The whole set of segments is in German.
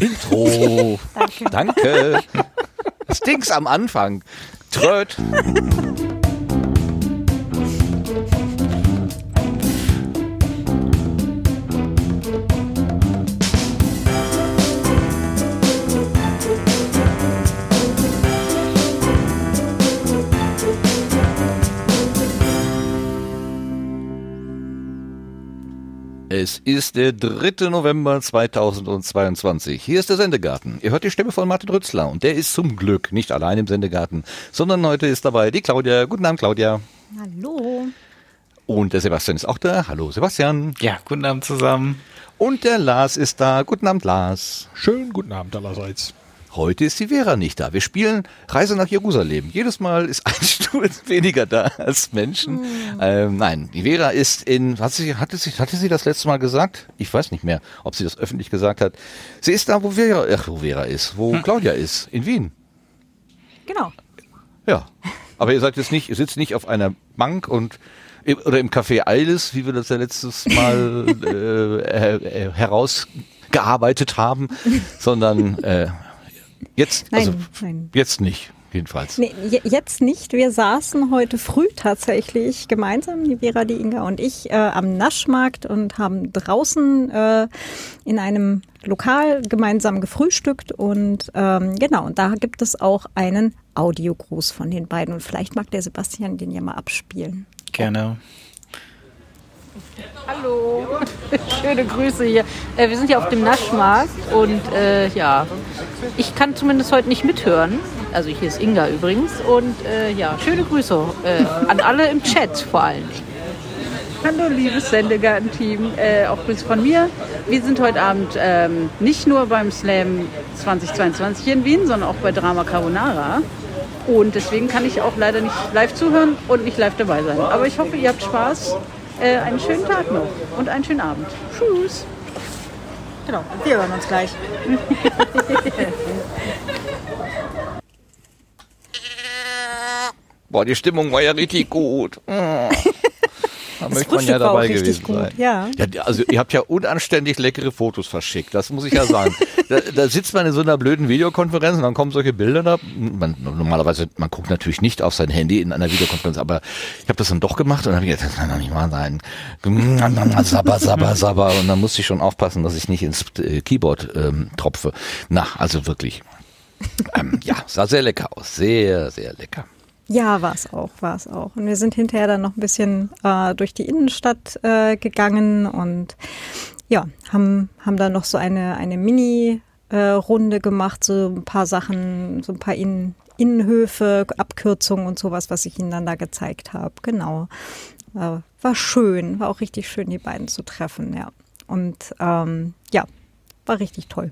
Intro. Danke. Danke. Stinks am Anfang. Tröd. Ist der 3. November 2022. Hier ist der Sendegarten. Ihr hört die Stimme von Martin Rützler und der ist zum Glück nicht allein im Sendegarten, sondern heute ist dabei die Claudia. Guten Abend, Claudia. Hallo. Und der Sebastian ist auch da. Hallo, Sebastian. Ja, guten Abend zusammen. Und der Lars ist da. Guten Abend, Lars. Schönen guten Abend allerseits. Heute ist die Vera nicht da. Wir spielen Reise nach Jerusalem. Jedes Mal ist ein Stuhl weniger da als Menschen. Ähm, nein, die Vera ist in, hat sie, hatte, sie, hatte sie das letzte Mal gesagt? Ich weiß nicht mehr, ob sie das öffentlich gesagt hat. Sie ist da, wo Vera, ach, wo Vera ist, wo Claudia ist, in Wien. Genau. Ja. Aber ihr seid jetzt nicht, ihr sitzt nicht auf einer Bank und oder im Café Eiles, wie wir das ja letztes Mal äh, äh, herausgearbeitet haben, sondern äh, jetzt, Nein, also nein. jetzt nicht, jedenfalls. Nee, je- jetzt nicht. Wir saßen heute früh tatsächlich gemeinsam, die Vera, die Inga und ich, äh, am Naschmarkt und haben draußen äh, in einem Lokal gemeinsam gefrühstückt. Und ähm, genau, und da gibt es auch einen Audiogruß von den beiden. Und vielleicht mag der Sebastian den ja mal abspielen. Gerne. Hallo, schöne Grüße hier. Äh, wir sind hier auf dem Naschmarkt und äh, ja, ich kann zumindest heute nicht mithören. Also hier ist Inga übrigens und äh, ja, schöne Grüße äh, an alle im Chat vor allen Dingen. Hallo, liebes Sendegarten-Team, äh, auch Grüße von mir. Wir sind heute Abend ähm, nicht nur beim Slam 2022 hier in Wien, sondern auch bei Drama Carbonara. Und deswegen kann ich auch leider nicht live zuhören und nicht live dabei sein. Aber ich hoffe, ihr habt Spaß. Äh, einen schönen Tag noch und einen schönen Abend. Tschüss. Genau, wir hören uns gleich. Boah, die Stimmung war ja richtig gut. Da möchte man ja dabei gewesen gut, sein. ja. ja. Also ihr habt ja unanständig leckere Fotos verschickt, das muss ich ja sagen. da, da sitzt man in so einer blöden Videokonferenz und dann kommen solche Bilder da. Man, normalerweise, man guckt natürlich nicht auf sein Handy in einer Videokonferenz, aber ich habe das dann doch gemacht und dann habe ich gedacht, das kann doch nicht wahr sein. Sabber, sabber, sabber. Und dann musste ich schon aufpassen, dass ich nicht ins äh, Keyboard ähm, tropfe. Na, also wirklich. Ähm, ja, sah sehr lecker aus. Sehr, sehr lecker. Ja, war es auch, war es auch. Und wir sind hinterher dann noch ein bisschen äh, durch die Innenstadt äh, gegangen und ja, haben, haben da noch so eine, eine Mini-Runde gemacht, so ein paar Sachen, so ein paar Innen, Innenhöfe, Abkürzungen und sowas, was ich ihnen dann da gezeigt habe. Genau. War, war schön, war auch richtig schön, die beiden zu treffen, ja. Und ähm, ja, war richtig toll.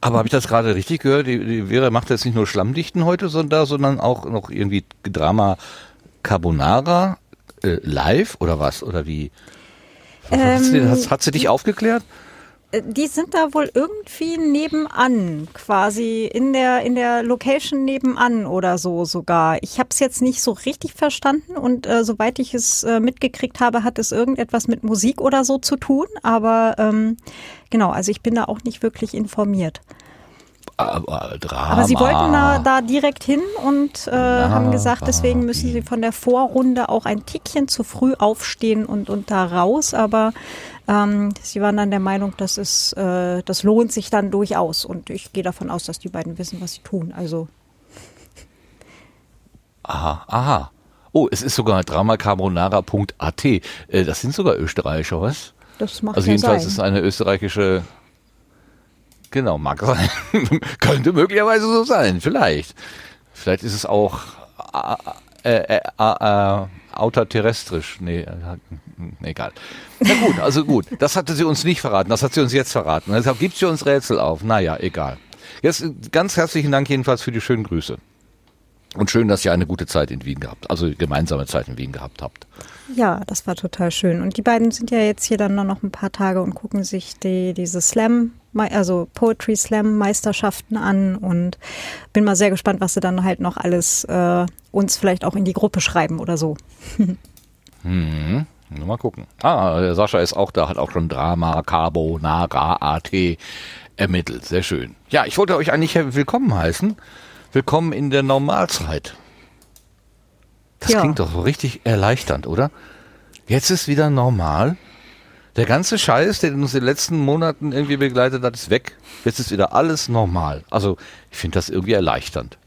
Aber habe ich das gerade richtig gehört? Die, die Vera macht jetzt nicht nur Schlammdichten heute, sondern, sondern auch noch irgendwie Drama Carbonara äh, live oder was? Oder wie? hat, sie, Ähm, hat, hat sie dich aufgeklärt? Äh, Die sind da wohl irgendwie nebenan, quasi in der in der Location nebenan oder so sogar. Ich habe es jetzt nicht so richtig verstanden und äh, soweit ich es äh, mitgekriegt habe, hat es irgendetwas mit Musik oder so zu tun. Aber ähm, genau, also ich bin da auch nicht wirklich informiert. Aber, Drama. Aber sie wollten da, da direkt hin und äh, haben gesagt, deswegen müssen sie von der Vorrunde auch ein Tickchen zu früh aufstehen und, und da raus. Aber ähm, sie waren dann der Meinung, das, ist, äh, das lohnt sich dann durchaus. Und ich gehe davon aus, dass die beiden wissen, was sie tun. Also Aha, aha. Oh, es ist sogar dramacarbonara.at. Äh, das sind sogar Österreicher, was? Das macht Also ja jedenfalls sein. ist eine österreichische. Genau, mag sein. Könnte möglicherweise so sein, vielleicht. Vielleicht ist es auch äh, äh, äh, äh, außerterrestrisch. Nee, äh, nee, egal. Na gut, also gut. Das hatte sie uns nicht verraten, das hat sie uns jetzt verraten. Deshalb gibt sie uns Rätsel auf. Naja, egal. Jetzt äh, ganz herzlichen Dank jedenfalls für die schönen Grüße. Und schön, dass ihr eine gute Zeit in Wien gehabt, also gemeinsame Zeit in Wien gehabt habt. Ja, das war total schön. Und die beiden sind ja jetzt hier dann nur noch ein paar Tage und gucken sich die, diese Slam, also Poetry Slam Meisterschaften an und bin mal sehr gespannt, was sie dann halt noch alles äh, uns vielleicht auch in die Gruppe schreiben oder so. Mhm. Mal gucken. Ah, Sascha ist auch da, hat auch schon Drama, Carbonara, AT ermittelt. Sehr schön. Ja, ich wollte euch eigentlich willkommen heißen. Willkommen in der Normalzeit. Das Ja. klingt doch so richtig erleichternd, oder? Jetzt ist wieder normal. Der ganze Scheiß, der uns in den letzten Monaten irgendwie begleitet hat, ist weg. Jetzt ist wieder alles normal. Also ich finde das irgendwie erleichternd.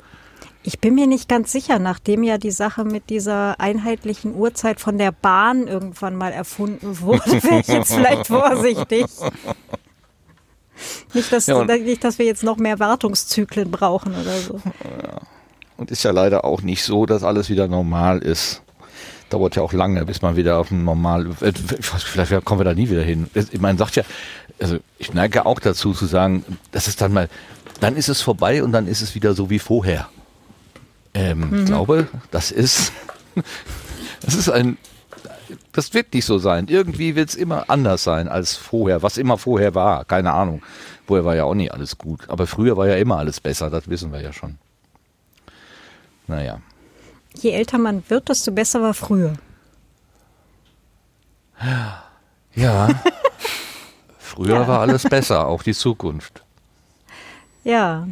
Ich bin mir nicht ganz sicher, nachdem ja die Sache mit dieser einheitlichen Uhrzeit von der Bahn irgendwann mal erfunden wurde, wäre ich jetzt vielleicht vorsichtig. Nicht dass, Ja, nicht, dass wir jetzt noch mehr Wartungszyklen brauchen oder so. Und ist ja leider auch nicht so, dass alles wieder normal ist. Dauert ja auch lange, bis man wieder auf ein normal. äh, Vielleicht kommen wir da nie wieder hin. Ich meine, sagt ja, also ich neige auch dazu zu sagen, das ist dann mal, dann ist es vorbei und dann ist es wieder so wie vorher. Ähm, Ich glaube, das ist, das ist ein, das wird nicht so sein. Irgendwie wird es immer anders sein als vorher, was immer vorher war. Keine Ahnung. Vorher war ja auch nicht alles gut. Aber früher war ja immer alles besser, das wissen wir ja schon. Naja. Je älter man wird, desto besser war früher. Ja. Früher war alles besser, auch die Zukunft. Ja.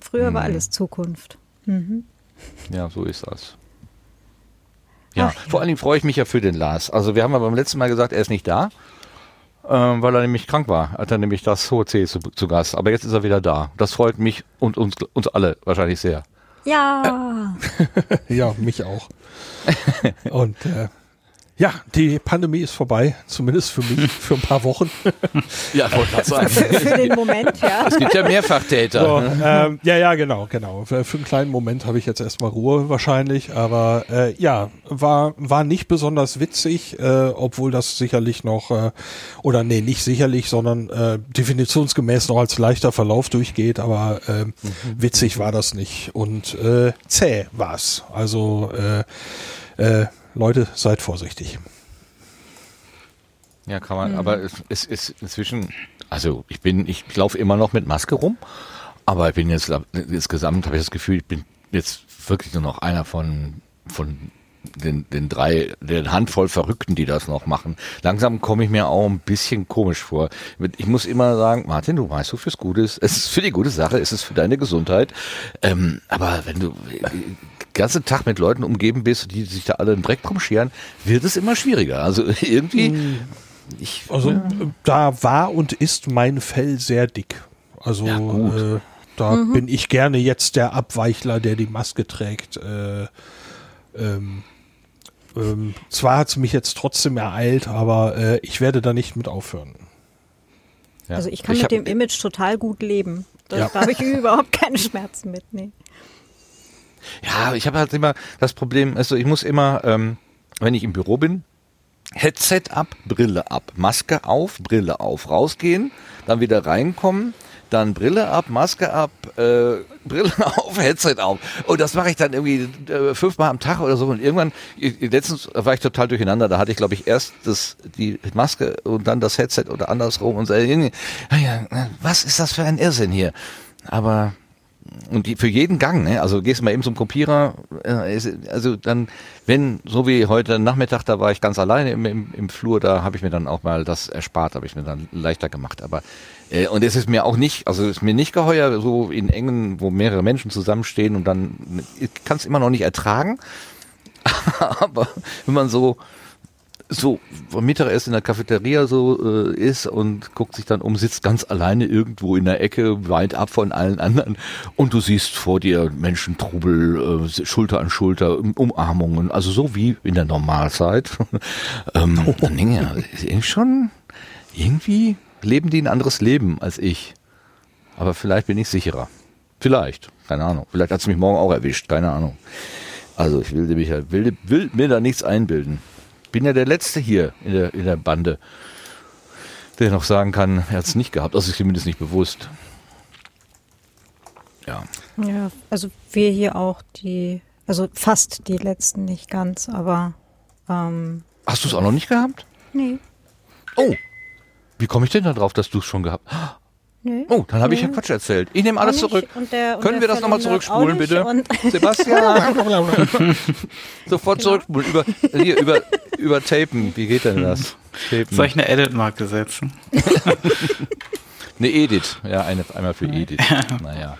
Früher Hm. war alles Zukunft. Ja, so ist das. Ja, Ach ja. vor allen Dingen freue ich mich ja für den Lars. Also wir haben ja beim letzten Mal gesagt, er ist nicht da, ähm, weil er nämlich krank war. Hat er nämlich das hohe C zu, zu Gast. Aber jetzt ist er wieder da. Das freut mich und uns, uns alle wahrscheinlich sehr. Ja. Ja, mich auch. Und äh, ja, die Pandemie ist vorbei, zumindest für mich, für ein paar Wochen. Ja, wollte gerade sagen. Für den Moment, ja. Es gibt ja Mehrfachtäter. So, ähm, ja, ja, genau, genau. Für, für einen kleinen Moment habe ich jetzt erstmal Ruhe wahrscheinlich, aber äh, ja, war, war nicht besonders witzig, äh, obwohl das sicherlich noch, äh, oder nee, nicht sicherlich, sondern äh, definitionsgemäß noch als leichter Verlauf durchgeht, aber äh, witzig war das nicht und äh, zäh war's. Also äh, äh, Leute, seid vorsichtig. Ja, kann man, aber es, es ist inzwischen, also ich bin, ich laufe immer noch mit Maske rum, aber ich bin jetzt insgesamt habe ich das Gefühl, ich bin jetzt wirklich nur noch einer von, von den, den drei, den Handvoll Verrückten, die das noch machen. Langsam komme ich mir auch ein bisschen komisch vor. Ich muss immer sagen, Martin, du weißt, wofür es gut ist. Es ist für die gute Sache, es ist für deine Gesundheit. Ähm, aber wenn du ganzen Tag mit Leuten umgeben bist, die sich da alle einen Dreck drum scheren, wird es immer schwieriger. Also irgendwie, ich, Also äh, da war und ist mein Fell sehr dick. Also Ja, gut. äh, da bin ich gerne jetzt der Abweichler, der die Maske trägt. Äh, ähm, ähm, zwar hat es mich jetzt trotzdem ereilt, aber äh, ich werde da nicht mit aufhören. ja. Also ich kann mit hab- dem Image total gut leben. Da Ja. da habe ich überhaupt keine Schmerzen mit. Nee. Ja, ich habe halt immer das Problem, also ich muss immer, ähm, wenn ich im Büro bin, Headset ab, Brille ab, Maske auf, Brille auf, rausgehen, dann wieder reinkommen, dann Brille ab, Maske ab, äh, Brille auf, Headset auf. Und das mache ich dann irgendwie äh, fünfmal am Tag oder so. Und irgendwann, ich- letztens war ich total durcheinander. Da hatte ich, glaube ich, erst das, die Maske und dann das Headset oder andersrum. Und so, ah was ist das für ein Irrsinn hier? Aber und die, für jeden Gang, ne? also gehst mal eben zum Kopierer, äh, also dann, wenn, so wie heute Nachmittag, da war ich ganz alleine im, im, im Flur, da habe ich mir dann auch mal das erspart, habe ich mir dann leichter gemacht. Aber äh, und es ist mir auch nicht, also es ist mir nicht geheuer, so in engen, wo mehrere Menschen zusammenstehen und dann, ich kann es immer noch nicht ertragen. Aber wenn man so so vom Mittagessen in der Cafeteria so äh, ist und guckt sich dann um, sitzt ganz alleine irgendwo in der Ecke, weit ab von allen anderen und du siehst vor dir Menschentrubel, äh, Schulter an Schulter, Um- Umarmungen, also so wie in der Normalzeit. ähm, dann denke ich, ja, schon, irgendwie leben die ein anderes Leben als ich. Aber vielleicht bin ich sicherer. Vielleicht, keine Ahnung. Vielleicht hat es mich morgen auch erwischt, keine Ahnung. Also ich will, will, will mir da nichts einbilden. Bin ja der Letzte hier in der, in der Bande, der noch sagen kann, er hat es nicht gehabt. Also zumindest nicht bewusst. Ja. Ja, also wir hier auch die, also fast die letzten, nicht ganz, aber ähm, Hast du es auch noch nicht gehabt? nee, Oh, wie komme ich denn da drauf, dass du es schon gehabt hast? Nee. Oh, dann habe ich ja Quatsch erzählt. Ich nehme alles zurück. Und der- und Können wir das nochmal zurückspulen, bitte? Sebastian, sofort zurückspulen. Über, hier, über, über Tapen. Wie geht denn das? Tapen. Soll ich eine Edit-Marke setzen? Ne, Edith. Ja, eine, einmal für Edith. naja.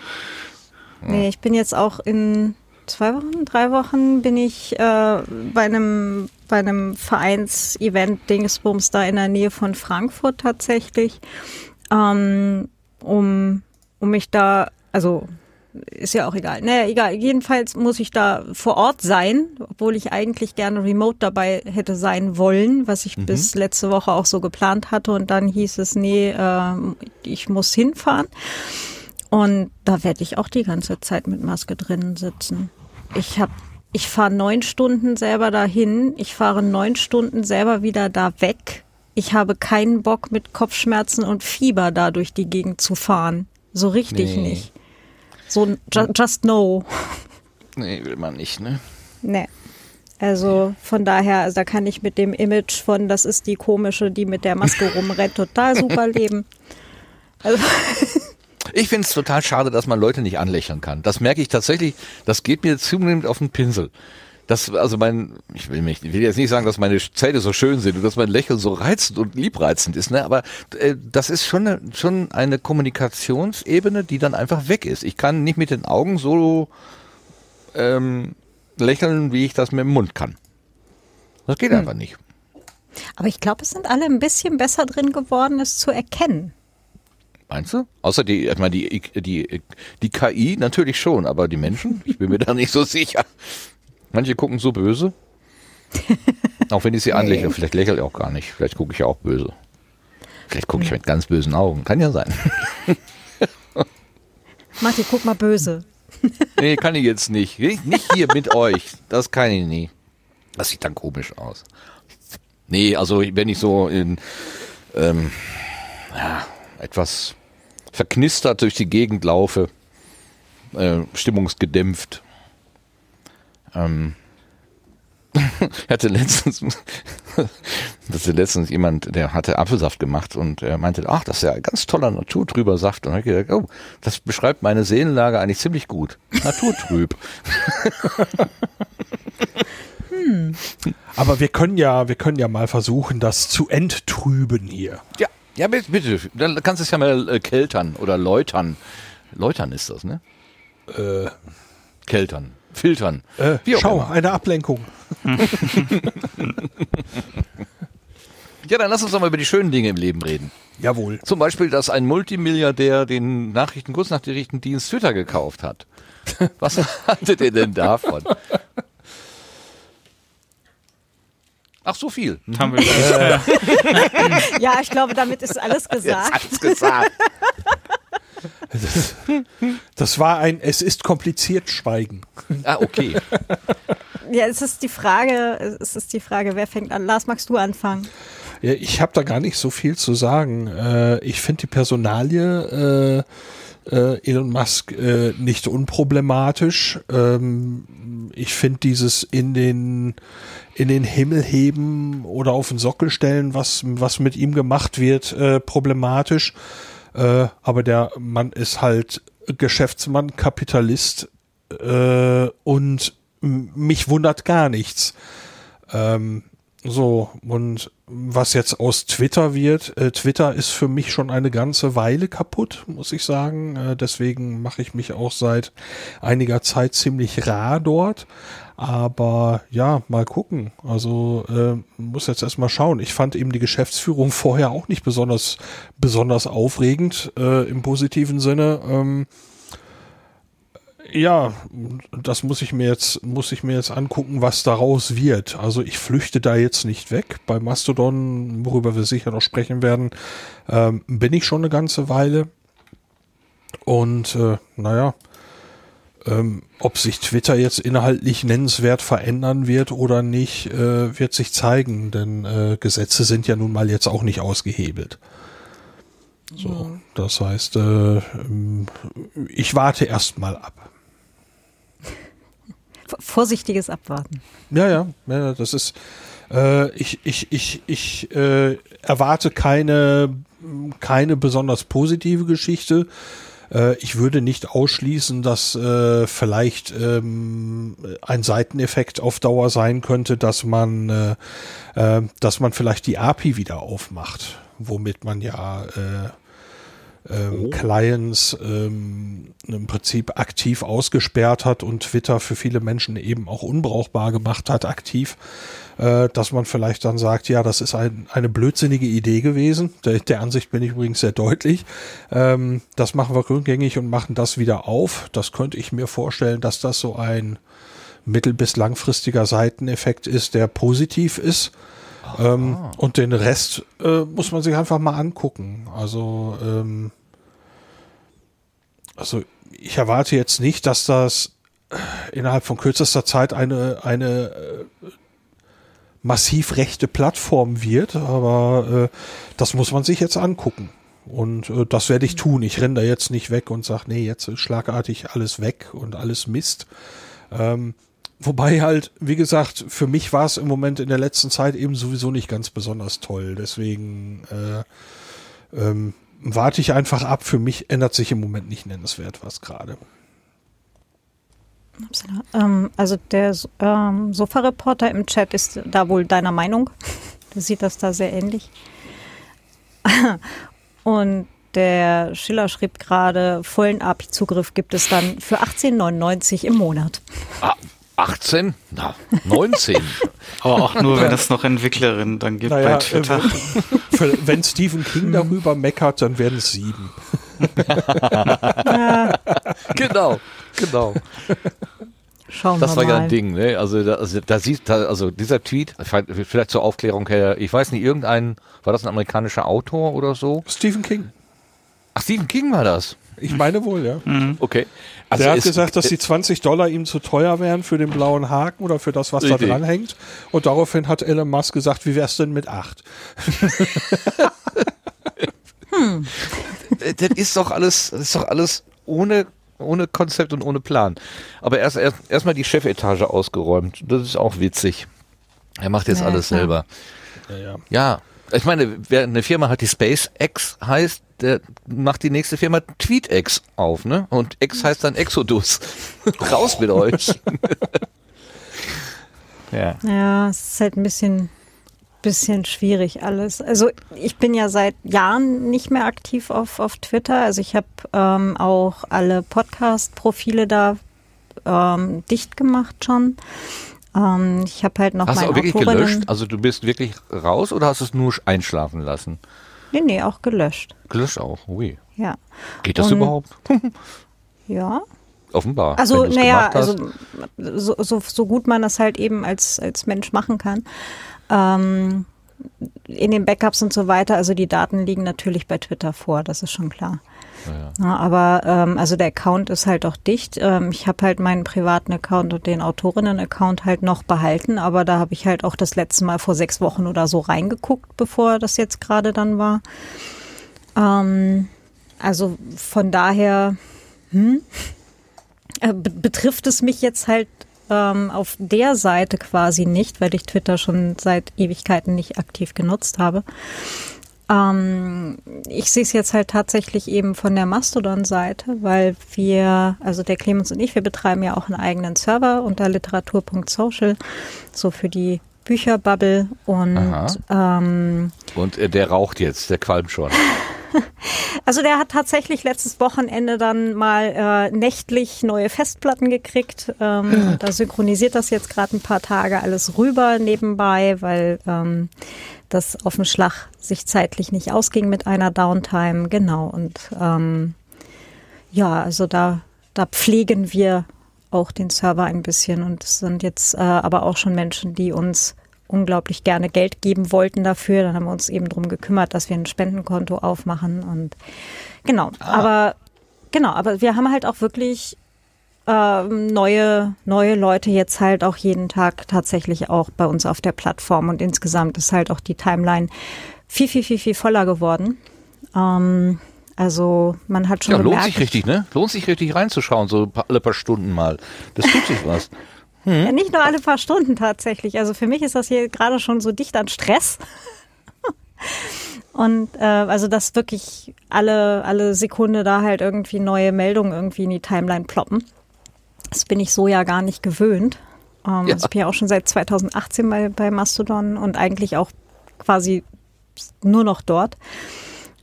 Nee, ich bin jetzt auch in zwei Wochen, drei Wochen bin ich äh, bei einem bei einem Vereins-Event Dingsbums da in der Nähe von Frankfurt tatsächlich, ähm, um, um mich da, also ist ja auch egal. Naja, egal. Jedenfalls muss ich da vor Ort sein, obwohl ich eigentlich gerne remote dabei hätte sein wollen, was ich mhm. bis letzte Woche auch so geplant hatte. Und dann hieß es, nee, äh, ich muss hinfahren. Und da werde ich auch die ganze Zeit mit Maske drinnen sitzen. Ich habe ich fahre neun Stunden selber dahin, ich fahre neun Stunden selber wieder da weg. Ich habe keinen Bock mit Kopfschmerzen und Fieber da durch die Gegend zu fahren. So richtig nee. nicht. So ju just no. Nee, will man nicht, ne? Nee. Also von daher, also da kann ich mit dem Image von, das ist die komische, die mit der Maske rumrennt, total super leben. Also ich finde es total schade, dass man Leute nicht anlächeln kann. Das merke ich tatsächlich, das geht mir zunehmend auf den Pinsel. Das, also mein, ich will mich, ich will jetzt nicht sagen, dass meine Zähne so schön sind und dass mein Lächeln so reizend und liebreizend ist, ne, aber äh, das ist schon eine, schon eine Kommunikationsebene, die dann einfach weg ist. Ich kann nicht mit den Augen so ähm, lächeln, wie ich das mit dem Mund kann. Das geht hm. einfach nicht. Aber ich glaube, es sind alle ein bisschen besser drin geworden, es zu erkennen. Meinst du? Außer die, ich meine, die, die, die KI natürlich schon, aber die Menschen, ich bin mir da nicht so sicher. Manche gucken so böse. auch wenn ich sie anlächle, vielleicht lächelt er auch gar nicht. Vielleicht gucke ich ja auch böse. Vielleicht gucke ich mit ganz bösen Augen. Kann ja sein. Martin, guck mal böse. nee, kann ich jetzt nicht. Nicht hier mit euch. Das kann ich nie. Das sieht dann komisch aus. Nee, also wenn ich so in ähm, ja, etwas verknistert durch die Gegend laufe, äh, stimmungsgedämpft. Ähm, hatte letztens, hatte letztens jemand, der hatte Apfelsaft gemacht und er meinte, ach, das ist ja ein ganz toller naturtrüber Saft. Und dann habe ich gedacht, oh, das beschreibt meine Seelenlage eigentlich ziemlich gut. Naturtrüb. hm. Aber wir können ja, wir können ja mal versuchen, das zu enttrüben hier. Ja. Ja, bitte, bitte. Dann kannst du es ja mal äh, keltern oder läutern. Läutern ist das, ne? Äh. Keltern. Filtern. Äh, schau, immer. eine Ablenkung. ja, dann lass uns doch mal über die schönen Dinge im Leben reden. Jawohl. Zum Beispiel, dass ein Multimilliardär den Nachrichten, Kurznachrichtendienst Twitter gekauft hat. Was haltet ihr denn davon? Ach, so viel. Mhm. Haben wir ja, ich glaube, damit ist alles gesagt. Alles gesagt. Das, das, war ein, es ist kompliziert Schweigen. Ah, okay. Ja, es ist die Frage, es ist die Frage, wer fängt an? Lars, magst du anfangen? Ja, ich habe da gar nicht so viel zu sagen. Äh, ich finde die Personalie äh, äh, Elon Musk äh, nicht unproblematisch. Ähm, ich finde dieses in den in den Himmel heben oder auf den Sockel stellen, was, was mit ihm gemacht wird, äh, problematisch. Äh, aber der Mann ist halt Geschäftsmann, Kapitalist äh, und mich wundert gar nichts. Ähm, so, und was jetzt aus Twitter wird, äh, Twitter ist für mich schon eine ganze Weile kaputt, muss ich sagen. Äh, deswegen mache ich mich auch seit einiger Zeit ziemlich rar dort. Aber ja, mal gucken. Also äh, muss jetzt erstmal schauen. Ich fand eben die Geschäftsführung vorher auch nicht besonders, besonders aufregend äh, im positiven Sinne. Ähm, ja, das muss ich mir jetzt, muss ich mir jetzt angucken, was daraus wird. Also ich flüchte da jetzt nicht weg. Bei Mastodon, worüber wir sicher noch sprechen werden, ähm, bin ich schon eine ganze Weile. Und äh, naja, ähm, ob sich Twitter jetzt inhaltlich nennenswert verändern wird oder nicht, äh, wird sich zeigen, denn äh, Gesetze sind ja nun mal jetzt auch nicht ausgehebelt. So, ja. das heißt, äh, ich warte erst mal ab. Vorsichtiges Abwarten. Ja, ja, ja das ist. Äh, ich ich, ich, ich äh, erwarte keine, keine besonders positive Geschichte äh, ich würde nicht ausschließen, dass äh, vielleicht ähm, ein Seiteneffekt auf Dauer sein könnte, dass man, äh, äh, dass man vielleicht die API wieder aufmacht, womit man ja äh, ähm, Clients ähm, im Prinzip aktiv ausgesperrt hat und Twitter für viele Menschen eben auch unbrauchbar gemacht hat, aktiv, äh, dass man vielleicht dann sagt, ja, das ist ein, eine blödsinnige Idee gewesen. Der, der Ansicht bin ich übrigens sehr deutlich. Ähm, das machen wir rückgängig und machen das wieder auf. Das könnte ich mir vorstellen, dass das so ein mittel- bis langfristiger Seiteneffekt ist, der positiv ist. Ähm, und den Rest äh, muss man sich einfach mal angucken. Also, ähm, also ich erwarte jetzt nicht, dass das äh, innerhalb von kürzester Zeit eine, eine äh, massiv rechte Plattform wird, aber äh, das muss man sich jetzt angucken. Und äh, das werde ich tun. Ich renne da jetzt nicht weg und sage, nee, jetzt schlagartig alles weg und alles Mist. Ähm, Wobei halt, wie gesagt, für mich war es im Moment in der letzten Zeit eben sowieso nicht ganz besonders toll. Deswegen äh, ähm, warte ich einfach ab. Für mich ändert sich im Moment nicht nennenswert was gerade. Ähm, also der ähm, Sofa-Reporter im Chat ist da wohl deiner Meinung. Der sieht das da sehr ähnlich. Und der Schiller schrieb gerade, vollen API-Zugriff gibt es dann für 18,99 im Monat. Ah, 18? Na, 19. Aber auch nur, wenn es noch Entwicklerinnen dann gibt naja, bei Twitter. Äh, wenn Stephen King darüber meckert, dann werden es sieben. genau, genau. Schauen das wir war mal. ja ein Ding, ne? Also da, also, da sieht, da, also dieser Tweet, vielleicht zur Aufklärung her, ich weiß nicht, irgendein, war das ein amerikanischer Autor oder so? Stephen King. Ach, Stephen King war das. Ich meine wohl, ja. Mhm. Okay. Also der hat gesagt, dass die 20 Dollar ihm zu teuer wären für den blauen Haken oder für das, was Idee. da dran hängt. Und daraufhin hat Elon Musk gesagt, wie wär's denn mit 8? hm. Das ist doch alles, das ist doch alles ohne, ohne Konzept und ohne Plan. Aber erst, erst erstmal die Chefetage ausgeräumt. Das ist auch witzig. Er macht jetzt ja, alles klar. selber. Ja, ja. ja, ich meine, wer eine Firma hat, die SpaceX heißt, der macht die nächste Firma TweetX auf, ne? Und X heißt dann Exodus. Raus mit euch. ja. Ja, es ist halt ein bisschen, bisschen schwierig alles. Also ich bin ja seit Jahren nicht mehr aktiv auf, auf Twitter. Also ich habe ähm, auch alle Podcast-Profile da ähm, dicht gemacht schon. Ähm, ich habe halt noch Hast du auch wirklich gelöscht? Also du bist wirklich raus oder hast du es nur einschlafen lassen? Nee, nee, auch gelöscht. Gelöscht auch, ui. Ja. Geht das Und, überhaupt? ja. Offenbar. Also, naja, also so, so, so gut man das halt eben als, als Mensch machen kann. Ähm, in den Backups und so weiter, also die Daten liegen natürlich bei Twitter vor, das ist schon klar. Ja, ja. aber ähm, also der Account ist halt auch dicht. Ähm, ich habe halt meinen privaten Account und den Autorinnen-Account halt noch behalten, aber da habe ich halt auch das letzte Mal vor sechs Wochen oder so reingeguckt, bevor das jetzt gerade dann war. Ähm, also von daher hm, äh, betrifft es mich jetzt halt ähm, auf der Seite quasi nicht, weil ich Twitter schon seit Ewigkeiten nicht aktiv genutzt habe. Ähm, ich sehe es jetzt halt tatsächlich eben von der Mastodon-Seite, weil wir, also der Clemens und ich, wir betreiben ja auch einen eigenen Server unter literatur.social, so für die Bücherbubble und ähm, und äh, der raucht jetzt, der qualmt schon. Also der hat tatsächlich letztes Wochenende dann mal äh, nächtlich neue Festplatten gekriegt. Ähm, da synchronisiert das jetzt gerade ein paar Tage alles rüber nebenbei, weil ähm, das auf dem Schlag sich zeitlich nicht ausging mit einer Downtime. Genau. Und ähm, ja, also da, da pflegen wir auch den Server ein bisschen. Und es sind jetzt äh, aber auch schon Menschen, die uns unglaublich gerne Geld geben wollten dafür. Dann haben wir uns eben darum gekümmert, dass wir ein Spendenkonto aufmachen. Und genau. Ah. Aber genau, aber wir haben halt auch wirklich ähm, neue, neue Leute jetzt halt auch jeden Tag tatsächlich auch bei uns auf der Plattform und insgesamt ist halt auch die Timeline viel, viel, viel, viel voller geworden. Ähm, also man hat schon ja, gemerkt, lohnt sich richtig, ne? Lohnt sich richtig reinzuschauen, so alle paar Stunden mal. Das tut sich was. Hm? Ja, nicht nur alle paar Stunden tatsächlich. Also für mich ist das hier gerade schon so dicht an Stress. Und äh, also dass wirklich alle, alle Sekunde da halt irgendwie neue Meldungen irgendwie in die Timeline ploppen. Das bin ich so ja gar nicht gewöhnt. Ähm, ja. Also ich bin ja auch schon seit 2018 bei, bei Mastodon und eigentlich auch quasi nur noch dort.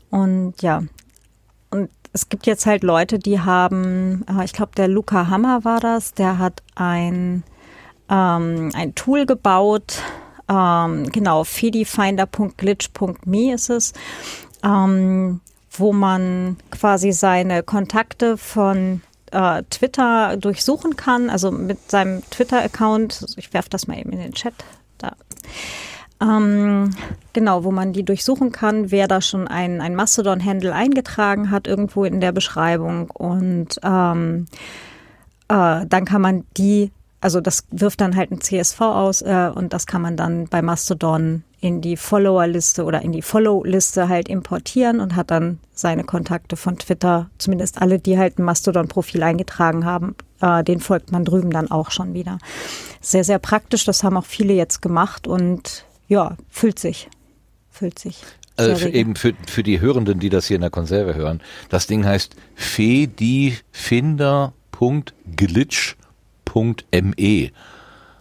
Und ja, und es gibt jetzt halt Leute, die haben, äh, ich glaube, der Luca Hammer war das, der hat ein, ähm, ein Tool gebaut, ähm, genau, fedifinder.glitch.me ist es, ähm, wo man quasi seine Kontakte von äh, Twitter durchsuchen kann, also mit seinem Twitter-Account. Ich werfe das mal eben in den Chat. Da. Ähm, genau, wo man die durchsuchen kann, wer da schon ein, ein Mastodon-Handle eingetragen hat, irgendwo in der Beschreibung. Und ähm, äh, dann kann man die, also das wirft dann halt ein CSV aus äh, und das kann man dann bei Mastodon in die Follower-Liste oder in die Follow-Liste halt importieren und hat dann seine Kontakte von Twitter, zumindest alle, die halt ein Mastodon-Profil eingetragen haben, äh, den folgt man drüben dann auch schon wieder. Sehr, sehr praktisch, das haben auch viele jetzt gemacht und ja, füllt sich. Füllt sich. Also für, eben für, für die Hörenden, die das hier in der Konserve hören, das Ding heißt fedifinder.glitch.me.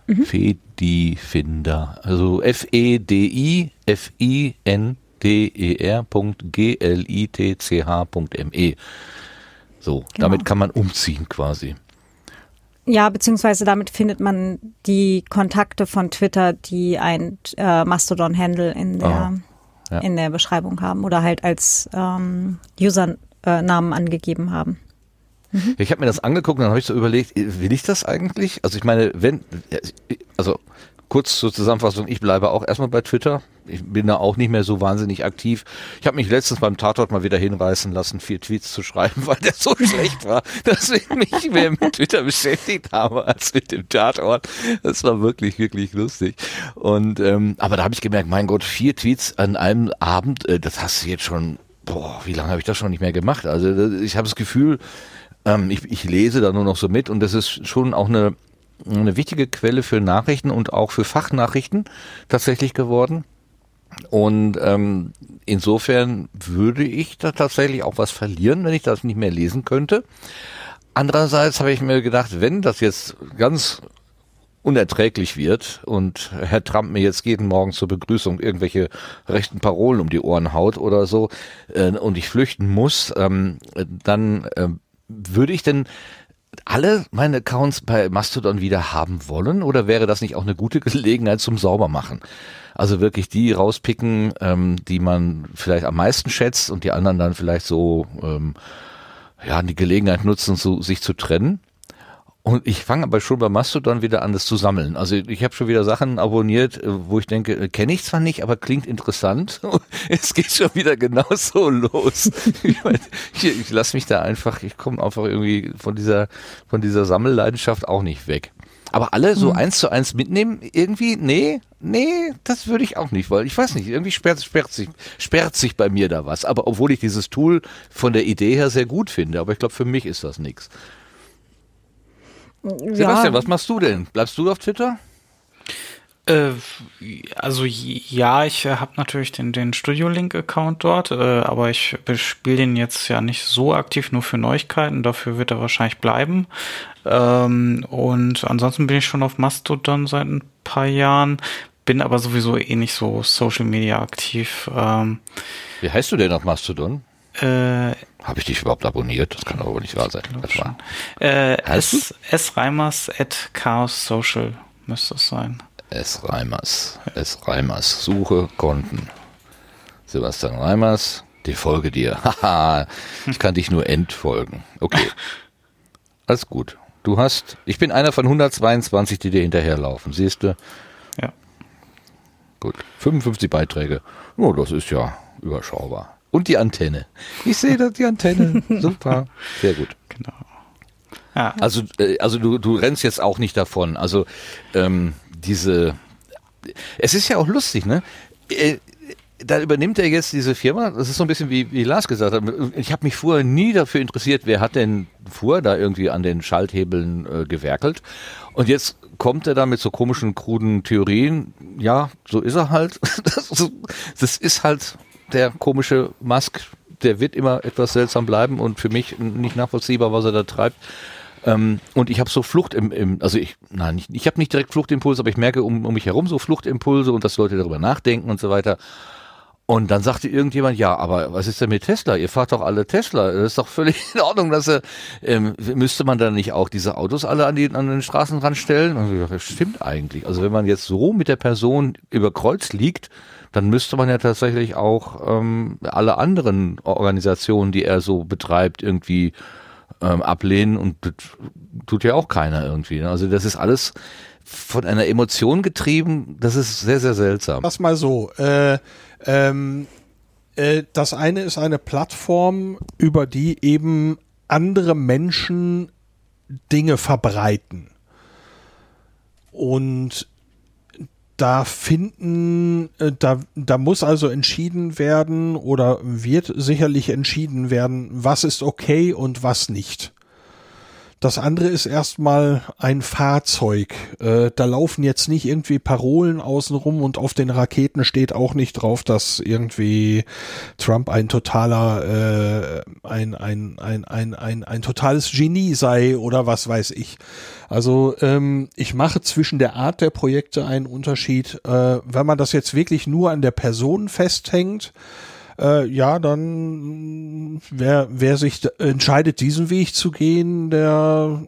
Mhm. Fedifinder. Also F-E-D-I-F-I-N-D-E-R.G-L-I-T-C-H.me. So, genau. damit kann man umziehen quasi. Ja, beziehungsweise damit findet man die Kontakte von Twitter, die ein äh, Mastodon-Handle in der oh, ja. in der Beschreibung haben oder halt als ähm, Usernamen angegeben haben. Mhm. Ich habe mir das angeguckt und dann habe ich so überlegt, will ich das eigentlich? Also ich meine, wenn, also kurz zur Zusammenfassung, ich bleibe auch erstmal bei Twitter. Ich bin da auch nicht mehr so wahnsinnig aktiv. Ich habe mich letztens beim Tatort mal wieder hinreißen lassen, vier Tweets zu schreiben, weil der so schlecht war, dass ich mich mehr mit Twitter beschäftigt habe als mit dem Tatort. Das war wirklich, wirklich lustig. Und ähm, aber da habe ich gemerkt, mein Gott, vier Tweets an einem Abend, äh, das hast du jetzt schon, boah, wie lange habe ich das schon nicht mehr gemacht? Also ich habe das Gefühl, ähm, ich, ich lese da nur noch so mit und das ist schon auch eine eine wichtige Quelle für Nachrichten und auch für Fachnachrichten tatsächlich geworden. Und ähm, insofern würde ich da tatsächlich auch was verlieren, wenn ich das nicht mehr lesen könnte. Andererseits habe ich mir gedacht, wenn das jetzt ganz unerträglich wird und Herr Trump mir jetzt jeden Morgen zur Begrüßung irgendwelche rechten Parolen um die Ohren haut oder so äh, und ich flüchten muss, ähm, dann äh, würde ich denn alle meine Accounts bei Mastodon wieder haben wollen oder wäre das nicht auch eine gute Gelegenheit zum Saubermachen? Also wirklich die rauspicken, ähm, die man vielleicht am meisten schätzt und die anderen dann vielleicht so ähm, ja die Gelegenheit nutzen, so, sich zu trennen. Und ich fange aber schon bei Mastodon wieder an, das zu sammeln. Also ich habe schon wieder Sachen abonniert, äh, wo ich denke, äh, kenne ich zwar nicht, aber klingt interessant. es geht schon wieder genauso los. ich, mein, ich, ich lasse mich da einfach, ich komme einfach irgendwie von dieser, von dieser Sammelleidenschaft auch nicht weg. Aber alle so mhm. eins zu eins mitnehmen, irgendwie, nee, nee, das würde ich auch nicht, weil ich weiß nicht, irgendwie sperrt, sperrt, sich, sperrt sich bei mir da was. Aber obwohl ich dieses Tool von der Idee her sehr gut finde, aber ich glaube, für mich ist das nichts. Sebastian, was machst du denn? Bleibst du auf Twitter? Äh, also ja, ich äh, habe natürlich den, den Studio-Link-Account dort, äh, aber ich spiele den jetzt ja nicht so aktiv, nur für Neuigkeiten. Dafür wird er wahrscheinlich bleiben. Ähm, und ansonsten bin ich schon auf Mastodon seit ein paar Jahren, bin aber sowieso eh nicht so Social Media aktiv. Ähm, Wie heißt du denn auf Mastodon? Äh, Habe ich dich überhaupt abonniert? Das kann aber nicht wahr sein. Äh, S, S. Reimers at Chaos Social müsste es sein. S. Reimers. S. Reimers. Suche Konten. Sebastian Reimers. Die folge dir. Haha. ich kann dich nur entfolgen. Okay. Alles gut. Du hast, ich bin einer von 122, die dir hinterherlaufen. Siehst du? Ja. Gut. 55 Beiträge. Oh, das ist ja überschaubar. Und die Antenne. Ich sehe da die Antenne. Super. Sehr gut. Genau. Ja. Also, äh, also du, du rennst jetzt auch nicht davon. Also ähm, diese. Es ist ja auch lustig, ne? Äh, da übernimmt er jetzt diese Firma. Das ist so ein bisschen wie, wie Lars gesagt hat. Ich habe mich vorher nie dafür interessiert, wer hat denn vorher da irgendwie an den Schalthebeln äh, gewerkelt. Und jetzt kommt er da mit so komischen, kruden Theorien. Ja, so ist er halt. Das, das ist halt der komische Musk, der wird immer etwas seltsam bleiben und für mich nicht nachvollziehbar, was er da treibt. Ähm, und ich habe so Flucht im, im, also ich, nein, ich, ich habe nicht direkt Fluchtimpulse, aber ich merke um, um mich herum so Fluchtimpulse und dass Leute darüber nachdenken und so weiter. Und dann sagte irgendjemand, ja, aber was ist denn mit Tesla? Ihr fahrt doch alle Tesla. Das ist doch völlig in Ordnung, dass er, ähm, müsste man dann nicht auch diese Autos alle an, die, an den Straßenrand stellen? Und ich dachte, das stimmt eigentlich. Also wenn man jetzt so mit der Person über Kreuz liegt, dann müsste man ja tatsächlich auch ähm, alle anderen Organisationen, die er so betreibt, irgendwie ähm, ablehnen und das tut ja auch keiner irgendwie. ne? Also das ist alles von einer Emotion getrieben, das ist sehr, sehr seltsam. Lass mal so. Äh, ähm, äh, das eine ist eine Plattform, über die eben andere Menschen Dinge verbreiten. Und da finden, äh, da, da muss also entschieden werden oder wird sicherlich entschieden werden, was ist okay und was nicht. Das andere ist erstmal ein Fahrzeug. Äh, da laufen jetzt nicht irgendwie Parolen außenrum und auf den Raketen steht auch nicht drauf, dass irgendwie Trump ein totaler, äh, ein, ein, ein, ein, ein, ein totales Genie sei oder was weiß ich. Also ähm, ich mache zwischen der Art der Projekte einen Unterschied. Äh, wenn man das jetzt wirklich nur an der Person festhängt, äh, ja, dann wer, wer sich entscheidet, diesen Weg zu gehen, der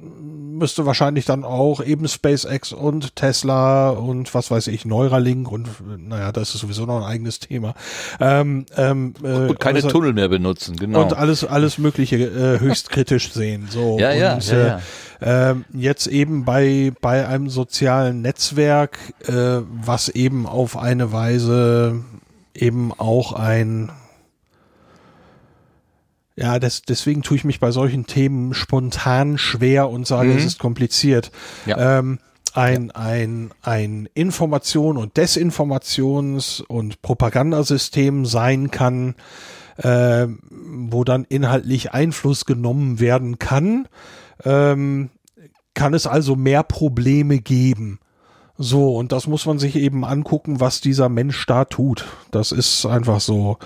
müsste wahrscheinlich dann auch eben SpaceX und Tesla und was weiß ich, Neuralink und naja, das ist sowieso noch ein eigenes Thema. Ähm, ähm, äh, Und keine also- Tunnel mehr benutzen, genau. und alles, alles Mögliche äh, höchst kritisch sehen. So. Ja, ja, und, ja, äh, ja. ähm, jetzt eben bei, bei einem sozialen Netzwerk, äh, was eben auf eine Weise eben auch ein ja, das, deswegen tue ich mich bei solchen Themen spontan schwer und sage, Mhm. es ist kompliziert. Ja. Ähm, ein, ein, ein Information- und Desinformations- und Propagandasystem sein kann, äh, wo dann inhaltlich Einfluss genommen werden kann, ähm, kann es also mehr Probleme geben. So, und das muss man sich eben angucken, was dieser Mensch da tut. Das ist einfach so,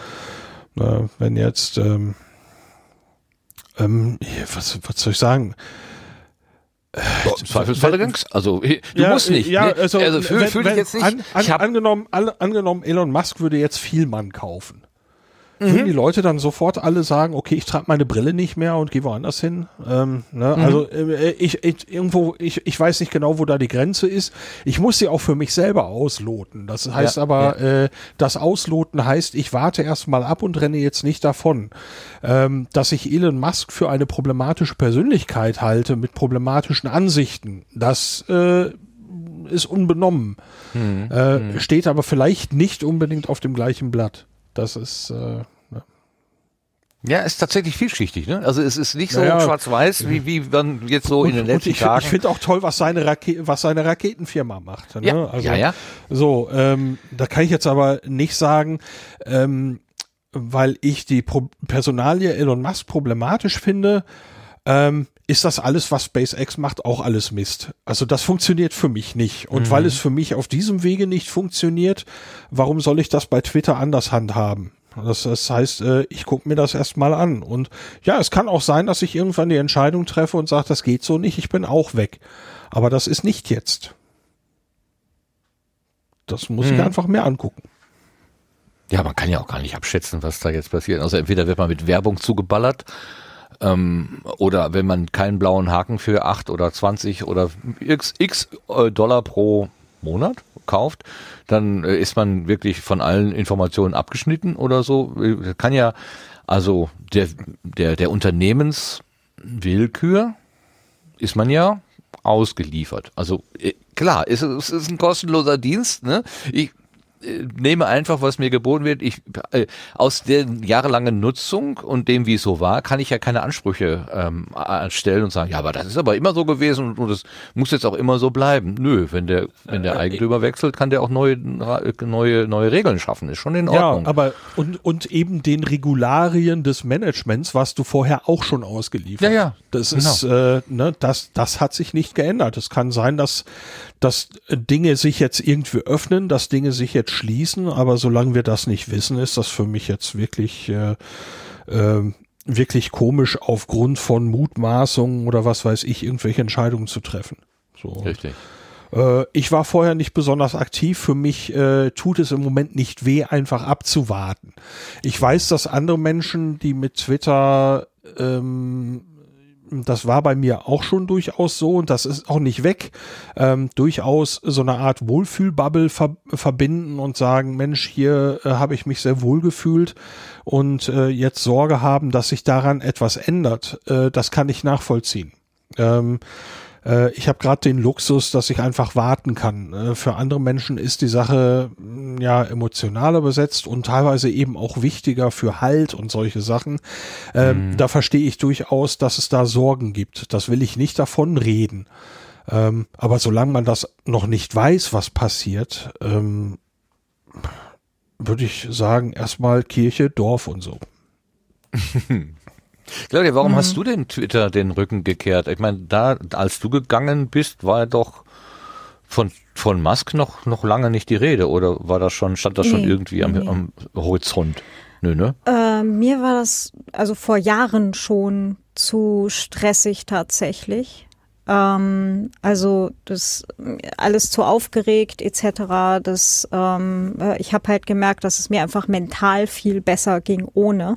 äh, wenn jetzt, ähm, ähm, was, was soll ich sagen? Im Zweifelsfalle. Also du Ja, musst nicht. Ja, ne? also, also fühl, dich jetzt nicht. An, an, ich angenommen, alle, angenommen, Elon Musk würde jetzt Vielmann kaufen. Mhm. Die Leute dann sofort alle sagen, okay, ich trage meine Brille nicht mehr und gehe woanders hin? Ähm, ne? Mhm. Also äh, ich, ich irgendwo, ich, ich weiß nicht genau, wo da die Grenze ist. Ich muss sie auch für mich selber ausloten. Das heißt Ja, aber, Äh, das Ausloten heißt, ich warte erstmal ab und renne jetzt nicht davon. Ähm, dass ich Elon Musk für eine problematische Persönlichkeit halte mit problematischen Ansichten, das äh, ist unbenommen. Hm, äh, Steht aber vielleicht nicht unbedingt auf dem gleichen Blatt. Das ist äh, ja, ist tatsächlich vielschichtig. Ne? Also es ist nicht so Ja, ja. schwarz-weiß, wie, wie man jetzt so in den und letzten ich, Tagen. ich finde auch toll, was seine, Rake was seine Raketenfirma macht. Ne? ja, ja, ja. So, ähm, da kann ich jetzt aber nicht sagen, ähm, weil ich die Pro Personalie Elon Musk problematisch finde, ähm, ist das alles, was SpaceX macht, auch alles Mist. Also das funktioniert für mich nicht. Und weil es für mich auf diesem Wege nicht funktioniert, warum soll ich das bei Twitter anders handhaben? Das, das heißt, äh, ich gucke mir das erstmal an. Und ja, es kann auch sein, dass ich irgendwann die Entscheidung treffe und sage, das geht so nicht, ich bin auch weg. Aber das ist nicht jetzt. Das muss ich einfach mir angucken. Ja, man kann ja auch gar nicht abschätzen, was da jetzt passiert. Also entweder wird man mit Werbung zugeballert ähm, oder wenn man keinen blauen Haken für 8 oder 20 oder x, x äh, Dollar pro Monat kauft, dann äh, ist man wirklich von allen Informationen abgeschnitten oder so. Äh, Kann ja, also der, der, der Unternehmenswillkür ist man ja ausgeliefert. Also klar, es, ist- ist ein kostenloser Dienst. Ne? Ich nehme einfach, was mir geboten wird. Ich äh, aus der jahrelangen Nutzung und dem, wie es so war, kann ich ja keine Ansprüche ähm, stellen und sagen, ja, aber das ist aber immer so gewesen und, und das muss jetzt auch immer so bleiben. Nö, wenn der wenn der Eigentümer wechselt, kann der auch neue neue neue Regeln schaffen. Ist schon in Ordnung. Ja, aber und, und eben den Regularien des Managements, was du vorher auch schon ausgeliefert. Ja, ja, Das genau. ist, äh, ne, das, das hat sich nicht geändert. Es kann sein, dass, dass Dinge sich jetzt irgendwie öffnen, dass Dinge sich jetzt schließen, aber solange wir das nicht wissen, ist das für mich jetzt wirklich, äh, äh, wirklich komisch, aufgrund von Mutmaßungen oder was weiß ich, irgendwelche Entscheidungen zu treffen. So. Richtig. Äh, ich war vorher nicht besonders aktiv. Für mich äh, tut es im Moment nicht weh, einfach abzuwarten. Ich weiß, dass andere Menschen, die mit Twitter ähm, das war bei mir auch schon durchaus so und das ist auch nicht weg, ähm, durchaus so eine Art Wohlfühlbubble ver verbinden und sagen, Mensch, hier äh, habe ich mich sehr wohl gefühlt und äh, jetzt Sorge haben, dass sich daran etwas ändert, äh, das kann ich nachvollziehen. Ähm, äh, ich habe gerade den Luxus, dass ich einfach warten kann. Äh, für andere Menschen ist die Sache mm, ja emotionaler besetzt und teilweise eben auch wichtiger für Halt und solche Sachen. Ähm, mhm. Da verstehe ich durchaus, dass es da Sorgen gibt. Das will ich nicht davon reden. Ähm, aber solange man das noch nicht weiß, was passiert, ähm, würde ich sagen, erstmal Kirche, Dorf und so. Claudia, warum mhm. hast du den Twitter den Rücken gekehrt? Ich meine, da, als du gegangen bist, war doch von, von Musk noch, noch lange nicht die Rede, oder war das schon, stand das nee, schon irgendwie am, nee. am Horizont? Nö, ne? Äh, mir war das also vor Jahren schon zu stressig tatsächlich. Ähm, also das alles zu aufgeregt etc. Das ähm, äh, ich habe halt gemerkt, dass es mir einfach mental viel besser ging ohne.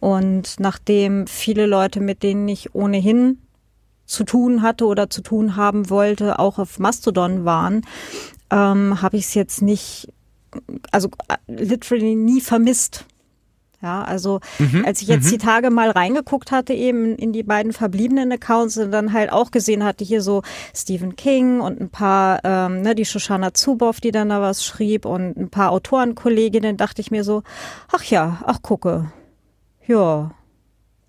Und nachdem viele Leute, mit denen ich ohnehin zu tun hatte oder zu tun haben wollte, auch auf Mastodon waren, ähm, habe ich es jetzt nicht, also äh, literally nie vermisst. Ja, also mhm, als ich jetzt mhm. die Tage mal reingeguckt hatte, eben in die beiden verbliebenen Accounts und dann halt auch gesehen hatte, hier so Stephen King und ein paar, ähm, ne, die Shoshana Zuboff, die dann da was schrieb und ein paar Autorenkolleginnen, dachte ich mir so, ach ja, ach gucke, ja,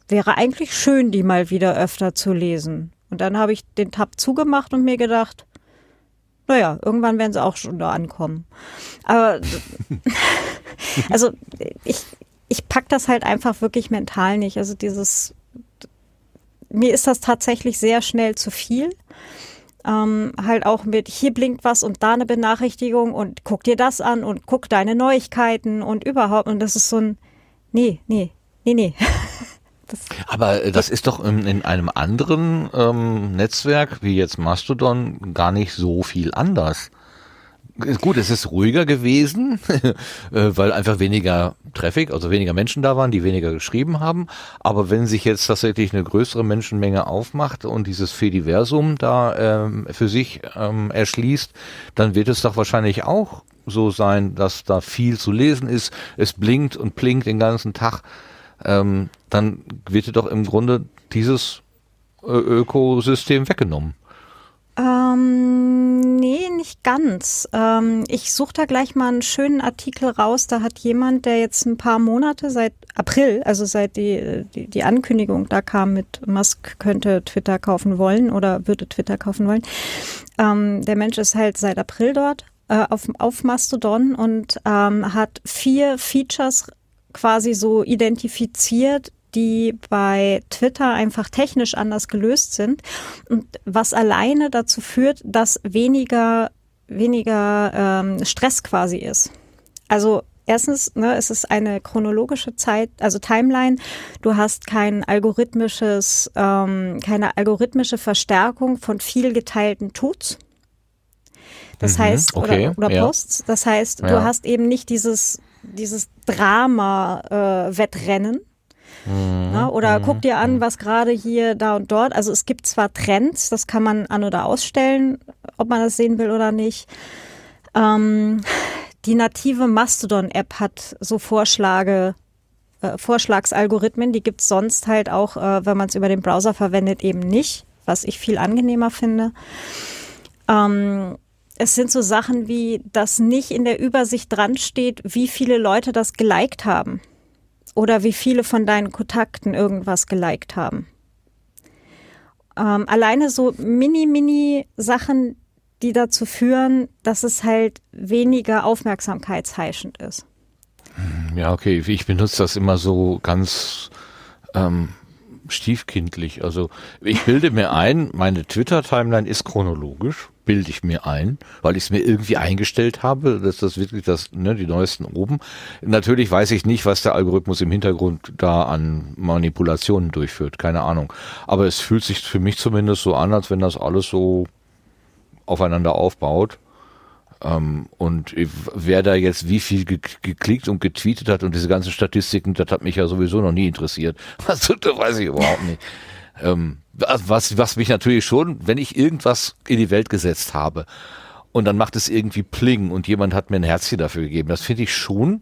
wäre eigentlich schön, die mal wieder öfter zu lesen. Und dann habe ich den Tab zugemacht und mir gedacht, naja, irgendwann werden sie auch schon da ankommen. Aber also ich, ich pack das halt einfach wirklich mental nicht. Also dieses, mir ist das tatsächlich sehr schnell zu viel. Ähm, halt auch mit hier blinkt was und da eine Benachrichtigung und guck dir das an und guck deine Neuigkeiten und überhaupt. Und das ist so ein, nee, nee, Nee, nee. Das Aber äh, das ist doch in, in einem anderen ähm, Netzwerk wie jetzt Mastodon gar nicht so viel anders. Gut, es ist ruhiger gewesen, äh, weil einfach weniger Traffic, also weniger Menschen da waren, die weniger geschrieben haben. Aber wenn sich jetzt tatsächlich eine größere Menschenmenge aufmacht und dieses Fediversum da ähm, für sich ähm, erschließt, dann wird es doch wahrscheinlich auch so sein, dass da viel zu lesen ist. Es blinkt und blinkt den ganzen Tag ähm, dann wird dir doch im Grunde dieses Ökosystem weggenommen. Ähm, nee, nicht ganz. Ähm, ich suche da gleich mal einen schönen Artikel raus. Da hat jemand, der jetzt ein paar Monate seit April, also seit die, die, die Ankündigung da kam mit Musk könnte Twitter kaufen wollen oder würde Twitter kaufen wollen. Ähm, der Mensch ist halt seit April dort äh, auf, auf Mastodon und ähm, hat vier Features quasi so identifiziert, die bei Twitter einfach technisch anders gelöst sind und was alleine dazu führt, dass weniger weniger ähm, Stress quasi ist. Also erstens, ne, es ist eine chronologische Zeit, also Timeline. Du hast kein algorithmisches, ähm, keine algorithmische Verstärkung von viel geteilten Tuts. Das mhm, heißt, okay, oder, oder ja. Posts. Das heißt, ja. du hast eben nicht dieses dieses Drama-Wettrennen. Äh, mhm. oder mhm. guck dir an, was gerade hier, da und dort. Also es gibt zwar Trends, das kann man an oder ausstellen, ob man das sehen will oder nicht. Ähm, die native Mastodon-App hat so Vorschläge, äh, Vorschlagsalgorithmen, die gibt es sonst halt auch, äh, wenn man es über den Browser verwendet, eben nicht, was ich viel angenehmer finde. Ähm, es sind so Sachen wie, dass nicht in der Übersicht dran steht, wie viele Leute das geliked haben oder wie viele von deinen Kontakten irgendwas geliked haben. Ähm, alleine so mini, mini Sachen, die dazu führen, dass es halt weniger aufmerksamkeitsheischend ist. Ja, okay. Ich benutze das immer so ganz ähm, stiefkindlich. Also ich bilde mir ein, meine Twitter-Timeline ist chronologisch, bilde ich mir ein, weil ich es mir irgendwie eingestellt habe, dass das wirklich das, ne, die neuesten oben. Natürlich weiß ich nicht, was der Algorithmus im Hintergrund da an Manipulationen durchführt, keine Ahnung. Aber es fühlt sich für mich zumindest so an, als wenn das alles so aufeinander aufbaut. Ähm, und wer da jetzt wie viel ge geklickt und getweetet hat und diese ganzen Statistiken, das hat mich ja sowieso noch nie interessiert. Was das weiß ich überhaupt nicht. Ähm, was, was mich natürlich schon, wenn ich irgendwas in die Welt gesetzt habe und dann macht es irgendwie Pling und jemand hat mir ein Herzchen dafür gegeben, das finde ich schon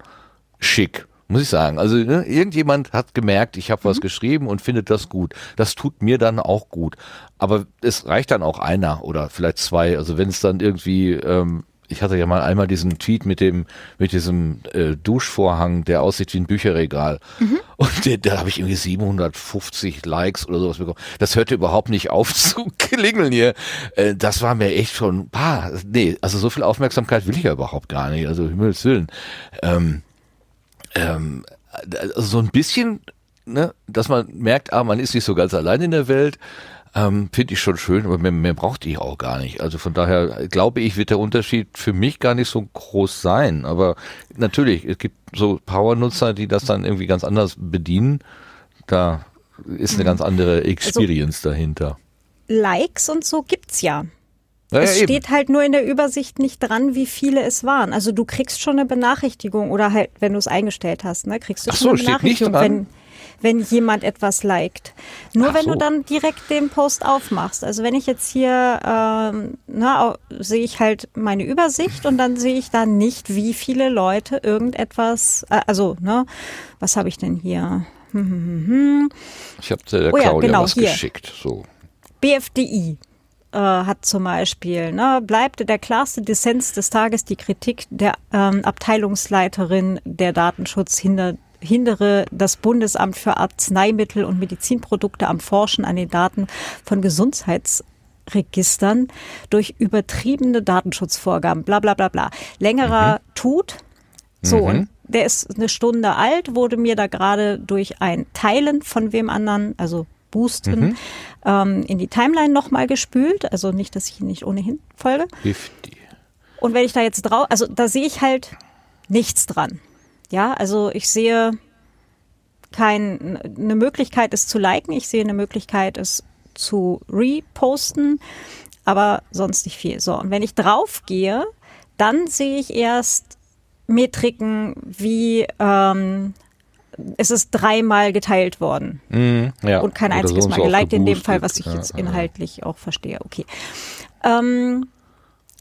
schick muss ich sagen. Also ne, irgendjemand hat gemerkt, ich habe was mhm. geschrieben und findet das gut. Das tut mir dann auch gut. Aber es reicht dann auch einer oder vielleicht zwei. Also wenn es dann irgendwie ähm, ich hatte ja mal einmal diesen Tweet mit dem mit diesem äh, Duschvorhang, der aussieht wie ein Bücherregal. Mhm. Und der, da habe ich irgendwie 750 Likes oder sowas bekommen. Das hörte überhaupt nicht auf zu klingeln hier. Äh, das war mir echt schon, bah, nee, also so viel Aufmerksamkeit will ich ja überhaupt gar nicht. Also Himmels Willen. Ähm, ähm, also so ein bisschen, ne, dass man merkt, ah, man ist nicht so ganz allein in der Welt ähm, finde ich schon schön, aber mehr, mehr braucht ich auch gar nicht. Also von daher glaube ich, wird der Unterschied für mich gar nicht so groß sein. Aber natürlich, es gibt so Power-Nutzer, die das dann irgendwie ganz anders bedienen. Da ist eine ganz andere also Experience also, dahinter. Likes und so gibt's ja. Ja, es steht halt nur in der Übersicht nicht dran, wie viele es waren. Also du kriegst schon eine Benachrichtigung oder halt, wenn du es eingestellt hast, ne, kriegst du Ach schon so, eine Benachrichtigung, wenn, wenn jemand etwas liked. Nur Ach wenn so. du dann direkt den Post aufmachst. Also wenn ich jetzt hier, ähm, na, sehe ich halt meine Übersicht und dann sehe ich da nicht, wie viele Leute irgendetwas, äh, also, ne, was habe ich denn hier? Hm, hm, hm, hm. Ich habe der oh, Claudia ja, genau, was hier. geschickt. So. BFDI äh, hat zum Beispiel, ne, bleibt der klarste Dissens des Tages die Kritik der ähm, Abteilungsleiterin der Datenschutz hinter hindere das Bundesamt für Arzneimittel und Medizinprodukte am Forschen an den Daten von Gesundheitsregistern durch übertriebene Datenschutzvorgaben, bla bla bla bla. Längerer mhm. Tut. So, mhm. und der ist eine Stunde alt, wurde mir da gerade durch ein Teilen von wem anderen, also Boosten, mhm. ähm, in die Timeline nochmal gespült. Also nicht, dass ich ihn nicht ohnehin folge. 50. Und wenn ich da jetzt drauf, also da sehe ich halt nichts dran. Ja, also ich sehe keine eine Möglichkeit, es zu liken. Ich sehe eine Möglichkeit, es zu reposten, aber sonst nicht viel. So, und wenn ich drauf gehe, dann sehe ich erst Metriken wie ähm, es ist dreimal geteilt worden mm, ja. und kein einziges so Mal geliked in dem Fall, was ich jetzt inhaltlich ja. auch verstehe. Okay. Ähm,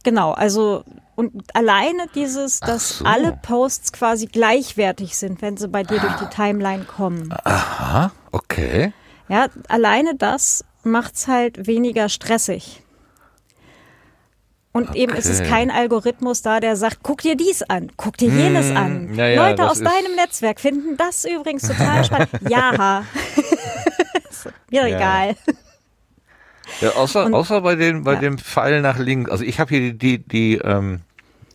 genau, also und alleine dieses, dass so. alle Posts quasi gleichwertig sind, wenn sie bei dir durch die ah. Timeline kommen. Aha, okay. Ja, alleine das macht's halt weniger stressig. Und okay. eben ist es kein Algorithmus da, der sagt, guck dir dies an, guck dir jenes hm, an. Ja, ja, Leute aus deinem Netzwerk finden das übrigens total spannend. ja. Mir ja. egal. Ja, außer, Und, außer bei, den, bei dem Pfeil nach links. Also ich habe hier die, die, die ähm,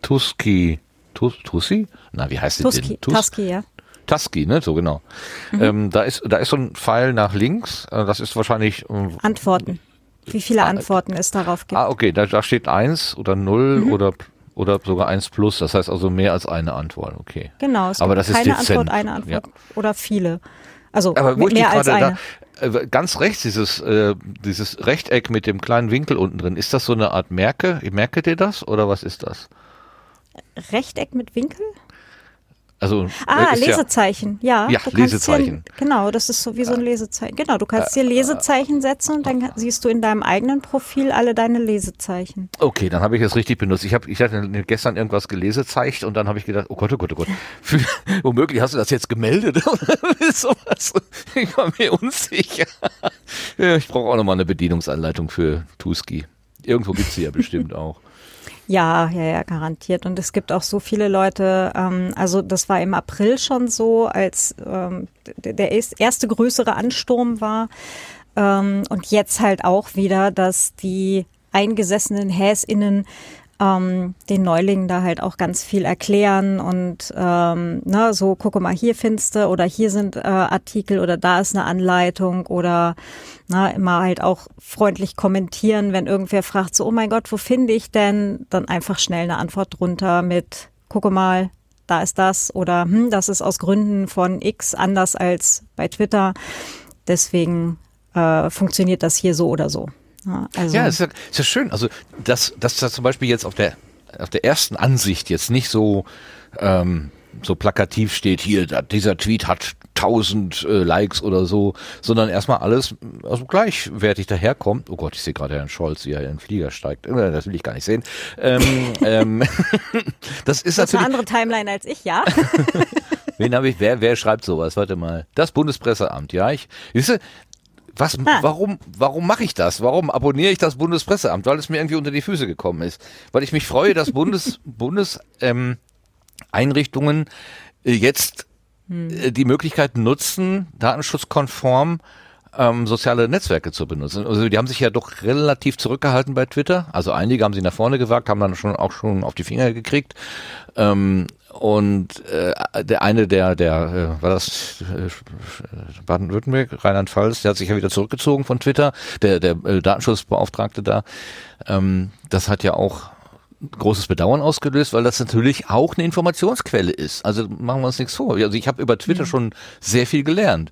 Tuski. Tus, Tussi? Na, wie heißt die Tuski, denn? Tus Tusky, ja. Tusky, ne? So genau. Mhm. Ähm, da ist da ist so ein Pfeil nach links. Äh, das ist wahrscheinlich ähm, Antworten. Wie viele ah, Antworten es darauf gibt. Ah, okay, da, da steht eins oder null mhm. oder oder sogar eins plus. Das heißt also mehr als eine Antwort. Okay. Genau. Es Aber das keine ist dezent. Antwort, eine Antwort ja. oder viele. Also Aber wo mehr als eine. Da, äh, ganz rechts dieses äh, dieses Rechteck mit dem kleinen Winkel unten drin. Ist das so eine Art Merke? Merket ihr das oder was ist das? Rechteck mit Winkel? Also, ah, Lesezeichen, ja. Ja, Lesezeichen. Hier, genau, das ist so wie so ein Lesezeichen. Genau, du kannst hier Lesezeichen setzen und dann siehst du in deinem eigenen Profil alle deine Lesezeichen. Okay, dann habe ich es richtig benutzt. Ich habe ich hatte gestern irgendwas gelesezeicht und dann habe ich gedacht, oh Gott, oh Gott, oh Gott. Für, womöglich hast du das jetzt gemeldet oder sowas. Ich war mir unsicher. Ich brauche auch nochmal eine Bedienungsanleitung für Tuski. Irgendwo gibt es sie ja bestimmt auch. Ja, ja, ja, garantiert. Und es gibt auch so viele Leute, ähm, also das war im April schon so, als ähm, der erste größere Ansturm war. Ähm, und jetzt halt auch wieder, dass die eingesessenen HäsInnen ähm, den Neulingen da halt auch ganz viel erklären und ähm, ne, so, gucke mal, hier findest du oder hier sind äh, Artikel oder da ist eine Anleitung oder na, immer halt auch freundlich kommentieren, wenn irgendwer fragt, so, oh mein Gott, wo finde ich denn? Dann einfach schnell eine Antwort drunter mit, gucke mal, da ist das oder hm, das ist aus Gründen von X anders als bei Twitter. Deswegen äh, funktioniert das hier so oder so. Ja, also, Ja, ist ja, ist ja schön. Also, dass, dass da zum Beispiel jetzt auf der, auf der ersten Ansicht jetzt nicht so, ähm, so plakativ steht, hier, dieser Tweet hat 1000 äh, Likes oder so, sondern erstmal alles also gleichwertig daherkommt. Oh Gott, ich sehe gerade Herrn Scholz, wie er in den Flieger steigt. Äh, Das will ich gar nicht sehen. Ähm, ähm, das ist das ist eine natürlich. andere Timeline als ich, ja. Wen habe ich? Wer, wer schreibt sowas? Warte mal. Das Bundespresseamt, ja. Ich, siehst du, was, Ah. warum, warum mache ich das? Warum abonniere ich das Bundespresseamt? Weil es mir irgendwie unter die Füße gekommen ist. Weil ich mich freue, dass Bundes, Bundes, ähm, Einrichtungen äh, jetzt äh, die Möglichkeit nutzen, datenschutzkonform ähm, soziale Netzwerke zu benutzen. Also die haben sich ja doch relativ zurückgehalten bei Twitter. Also einige haben sich nach vorne gewagt, haben dann schon auch schon auf die Finger gekriegt. Ähm, und äh, der eine, der, der, äh, war das äh, Baden-Württemberg, Rheinland-Pfalz, der hat sich ja wieder zurückgezogen von Twitter, der, der äh, Datenschutzbeauftragte da. Ähm, das hat ja auch großes Bedauern ausgelöst, weil das natürlich auch eine Informationsquelle ist. Also machen wir uns nichts vor. Also ich habe über Twitter schon sehr viel gelernt.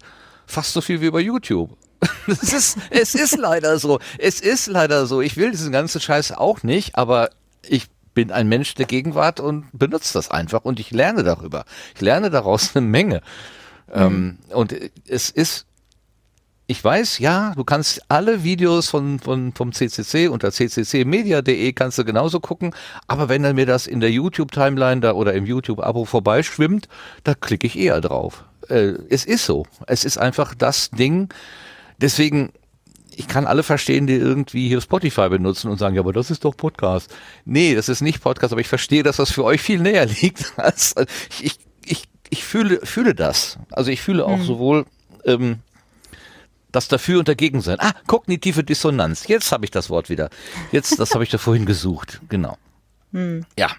Fast so viel wie über YouTube. Es ist, es ist leider so. Es ist leider so. Ich will diesen ganzen Scheiß auch nicht, aber ich bin ein Mensch der Gegenwart und benutze das einfach und ich lerne darüber. Ich lerne daraus eine Menge. Ähm, und es ist ich weiß, ja, du kannst alle Videos von, von, vom CCC unter cccmedia.de kannst du genauso gucken, aber wenn dann mir das in der YouTube-Timeline da oder im YouTube-Abo vorbeischwimmt, da klicke ich eher drauf. Äh, es ist so. Es ist einfach das Ding. Deswegen, ich kann alle verstehen, die irgendwie hier Spotify benutzen und sagen, ja, aber das ist doch Podcast. Nee, das ist nicht Podcast, aber ich verstehe, dass das für euch viel näher liegt. Als, ich, ich, ich fühle, fühle das. Also ich fühle auch sowohl ähm, das dafür und dagegen sein. Ah, kognitive Dissonanz. Jetzt habe ich das Wort wieder. Jetzt, das habe ich da vorhin gesucht. Genau. Ja.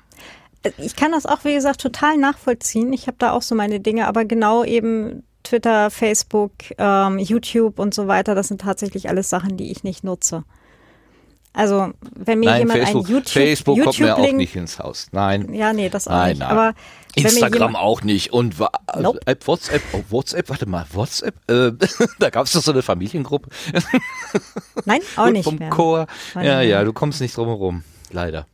Ich kann das auch, wie gesagt, total nachvollziehen. Ich habe da auch so meine Dinge, aber genau eben Twitter, Facebook, ähm, YouTube und so weiter, das sind tatsächlich alles Sachen, die ich nicht nutze. Also, wenn mir Nein, jemand Facebook, ein YouTube, Facebook kommt mir auch YouTube-Link- nicht ins Haus. Nein. Ja, nee, das auch Nein, nicht. nein. Aber Instagram auch nicht. Und also Nope. App, WhatsApp, oh, WhatsApp, warte mal, WhatsApp, äh, da gab es doch so eine Familiengruppe. Nein, auch nicht vom mehr. Chor. Auch Ja, ja, du kommst nicht drum herum. Leider.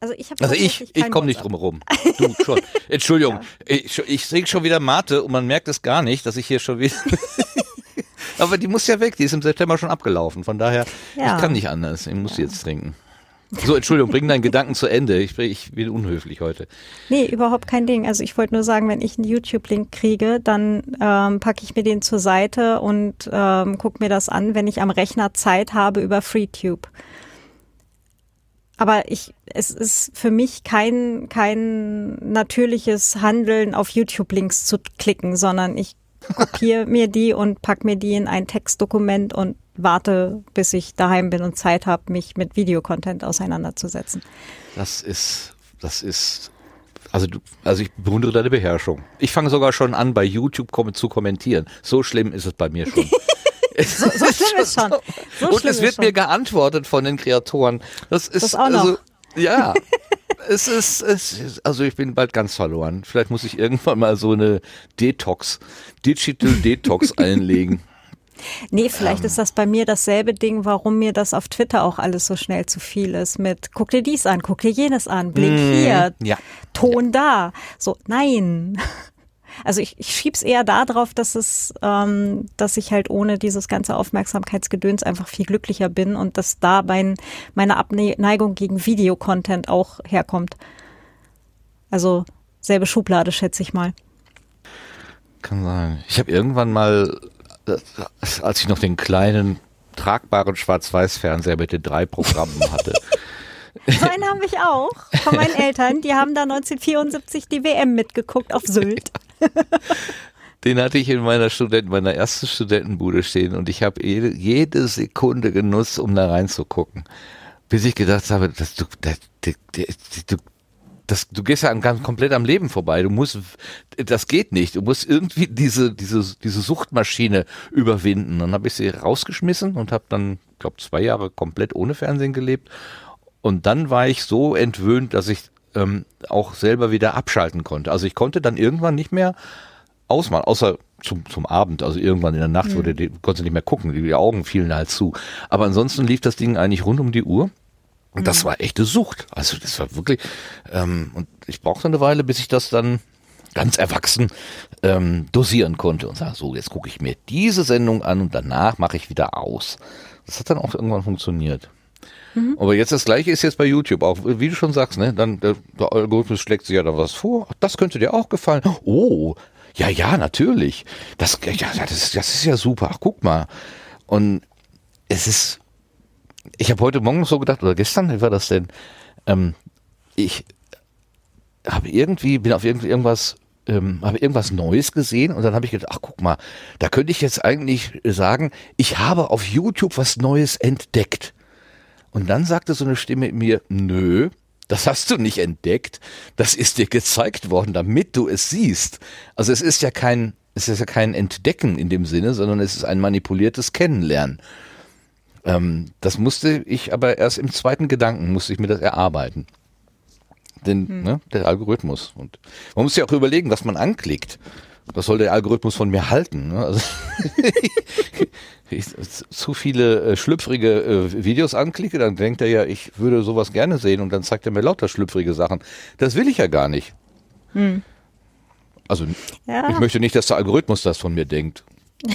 Also ich habe Also ich, ich komme nicht drum herum. Du schon. Entschuldigung, ich, ich trinke schon wieder Mate und man merkt es gar nicht, dass ich hier schon wieder. Aber die muss ja weg, die ist im September schon abgelaufen. Von daher, Ja. ich kann nicht anders. Ich muss sie jetzt trinken. So, Entschuldigung, bring deinen Gedanken zu Ende. Ich, ich bin unhöflich heute. Nee, überhaupt kein Ding. Also ich wollte nur sagen, wenn ich einen YouTube-Link kriege, dann ähm, packe ich mir den zur Seite und ähm, gucke mir das an, wenn ich am Rechner Zeit habe über FreeTube. Aber ich, es ist für mich kein, kein natürliches Handeln, auf YouTube-Links zu klicken, sondern ich kopiere mir die und pack mir die in ein Textdokument und warte, bis ich daheim bin und Zeit habe, mich mit Videocontent auseinanderzusetzen. Das ist, das ist, also du, also ich bewundere deine Beherrschung. Ich fange sogar schon an, bei YouTube kom zu kommentieren. So schlimm ist es bei mir schon. So, so schlimm ist schon. So Und es wird schon. mir geantwortet von den Kreatoren. Das ist Das auch noch. also ja. es ist, es ist, also ich bin bald ganz verloren. Vielleicht muss ich irgendwann mal so eine Detox, Digital Detox einlegen. Nee, vielleicht Ähm. ist das bei mir dasselbe Ding, warum mir das auf Twitter auch alles so schnell zu viel ist. Mit guck dir dies an, guck dir jenes an, Blick hier, Mhm. ja. Ton da. So, nein. Also ich, ich schieb's eher da drauf, dass es, ähm, dass ich halt ohne dieses ganze Aufmerksamkeitsgedöns einfach viel glücklicher bin und dass da mein, meine Abneigung gegen Videocontent auch herkommt. Also selbe Schublade, schätze ich mal. Kann sein. Ich habe irgendwann mal, äh, als ich noch den kleinen tragbaren Schwarz-Weiß-Fernseher mit den drei Programmen hatte. So einen habe ich auch von meinen Eltern. Die haben da 1974 die WM mitgeguckt auf Sylt. Den hatte ich in meiner Studenten, meiner ersten Studentenbude stehen und ich habe jede, Sekunde genutzt, um da reinzugucken. Bis ich gedacht habe, dass du, das, du, das, du gehst ja an, ganz komplett am Leben vorbei. Du musst, das geht nicht. Du musst irgendwie diese, diese, diese Suchtmaschine überwinden. Dann habe ich sie rausgeschmissen und habe dann, glaube zwei Jahre komplett ohne Fernsehen gelebt. Und dann war ich so entwöhnt, dass ich ähm, auch selber wieder abschalten konnte. Also ich konnte dann irgendwann nicht mehr ausmachen, außer zum, zum Abend, also irgendwann in der Nacht, wo du die, konntest du nicht mehr gucken, die, die Augen fielen halt zu. Aber ansonsten lief das Ding eigentlich rund um die Uhr. Und das war echte Sucht. Also das war wirklich, ähm, und ich brauchte eine Weile, bis ich das dann ganz erwachsen ähm, dosieren konnte und sage, so, jetzt gucke ich mir diese Sendung an und danach mache ich wieder aus. Das hat dann auch irgendwann funktioniert. Aber jetzt das gleiche ist jetzt bei YouTube auch, wie du schon sagst, ne? Dann der, der Algorithmus schlägt sich ja da was vor. Das könnte dir auch gefallen. Oh, ja, ja, natürlich. Das, ja, ja, das, ist, das ist ja super. Ach, guck mal. Und es ist, ich habe heute Morgen so gedacht, oder gestern, wie war das denn? Ähm, ich habe irgendwie, bin auf irgendwie irgendwas, ähm, habe irgendwas Neues gesehen und dann habe ich gedacht, ach guck mal, da könnte ich jetzt eigentlich sagen, ich habe auf YouTube was Neues entdeckt. Und dann sagte so eine Stimme in mir, nö, das hast du nicht entdeckt, das ist dir gezeigt worden, damit du es siehst. Also es ist ja kein, es ist ja kein Entdecken in dem Sinne, sondern es ist ein manipuliertes Kennenlernen. Ähm, das musste ich aber erst im zweiten Gedanken, musste ich mir das erarbeiten. Denn, ne, der Algorithmus. Und man muss ja auch überlegen, was man anklickt. Was soll der Algorithmus von mir halten? Ne? Also ich zu viele äh, schlüpfrige äh, Videos anklicke, dann denkt er ja, ich würde sowas gerne sehen und dann zeigt er mir lauter schlüpfrige Sachen. Das will ich ja gar nicht. Also Ja. ich möchte nicht, dass der Algorithmus das von mir denkt.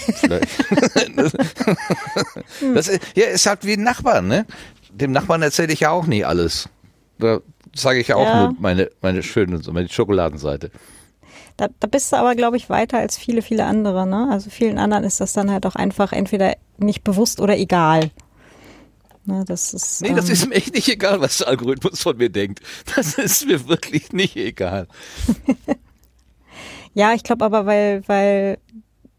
Das, das ist, ja, ist halt wie ein Nachbar, ne? Dem Nachbarn erzähle ich ja auch nie alles. Da sage ich ja auch Ja. nur meine, meine schöne, meine Schokoladenseite. Da, da bist du aber, glaube ich, weiter als viele, viele andere. Ne? Also vielen anderen ist das dann halt auch einfach entweder nicht bewusst oder egal. Ne, das ist, Nee, das ähm, ist mir echt nicht egal, was der Algorithmus von mir denkt. Das ist mir wirklich nicht egal. Ja, ich glaube aber, weil, weil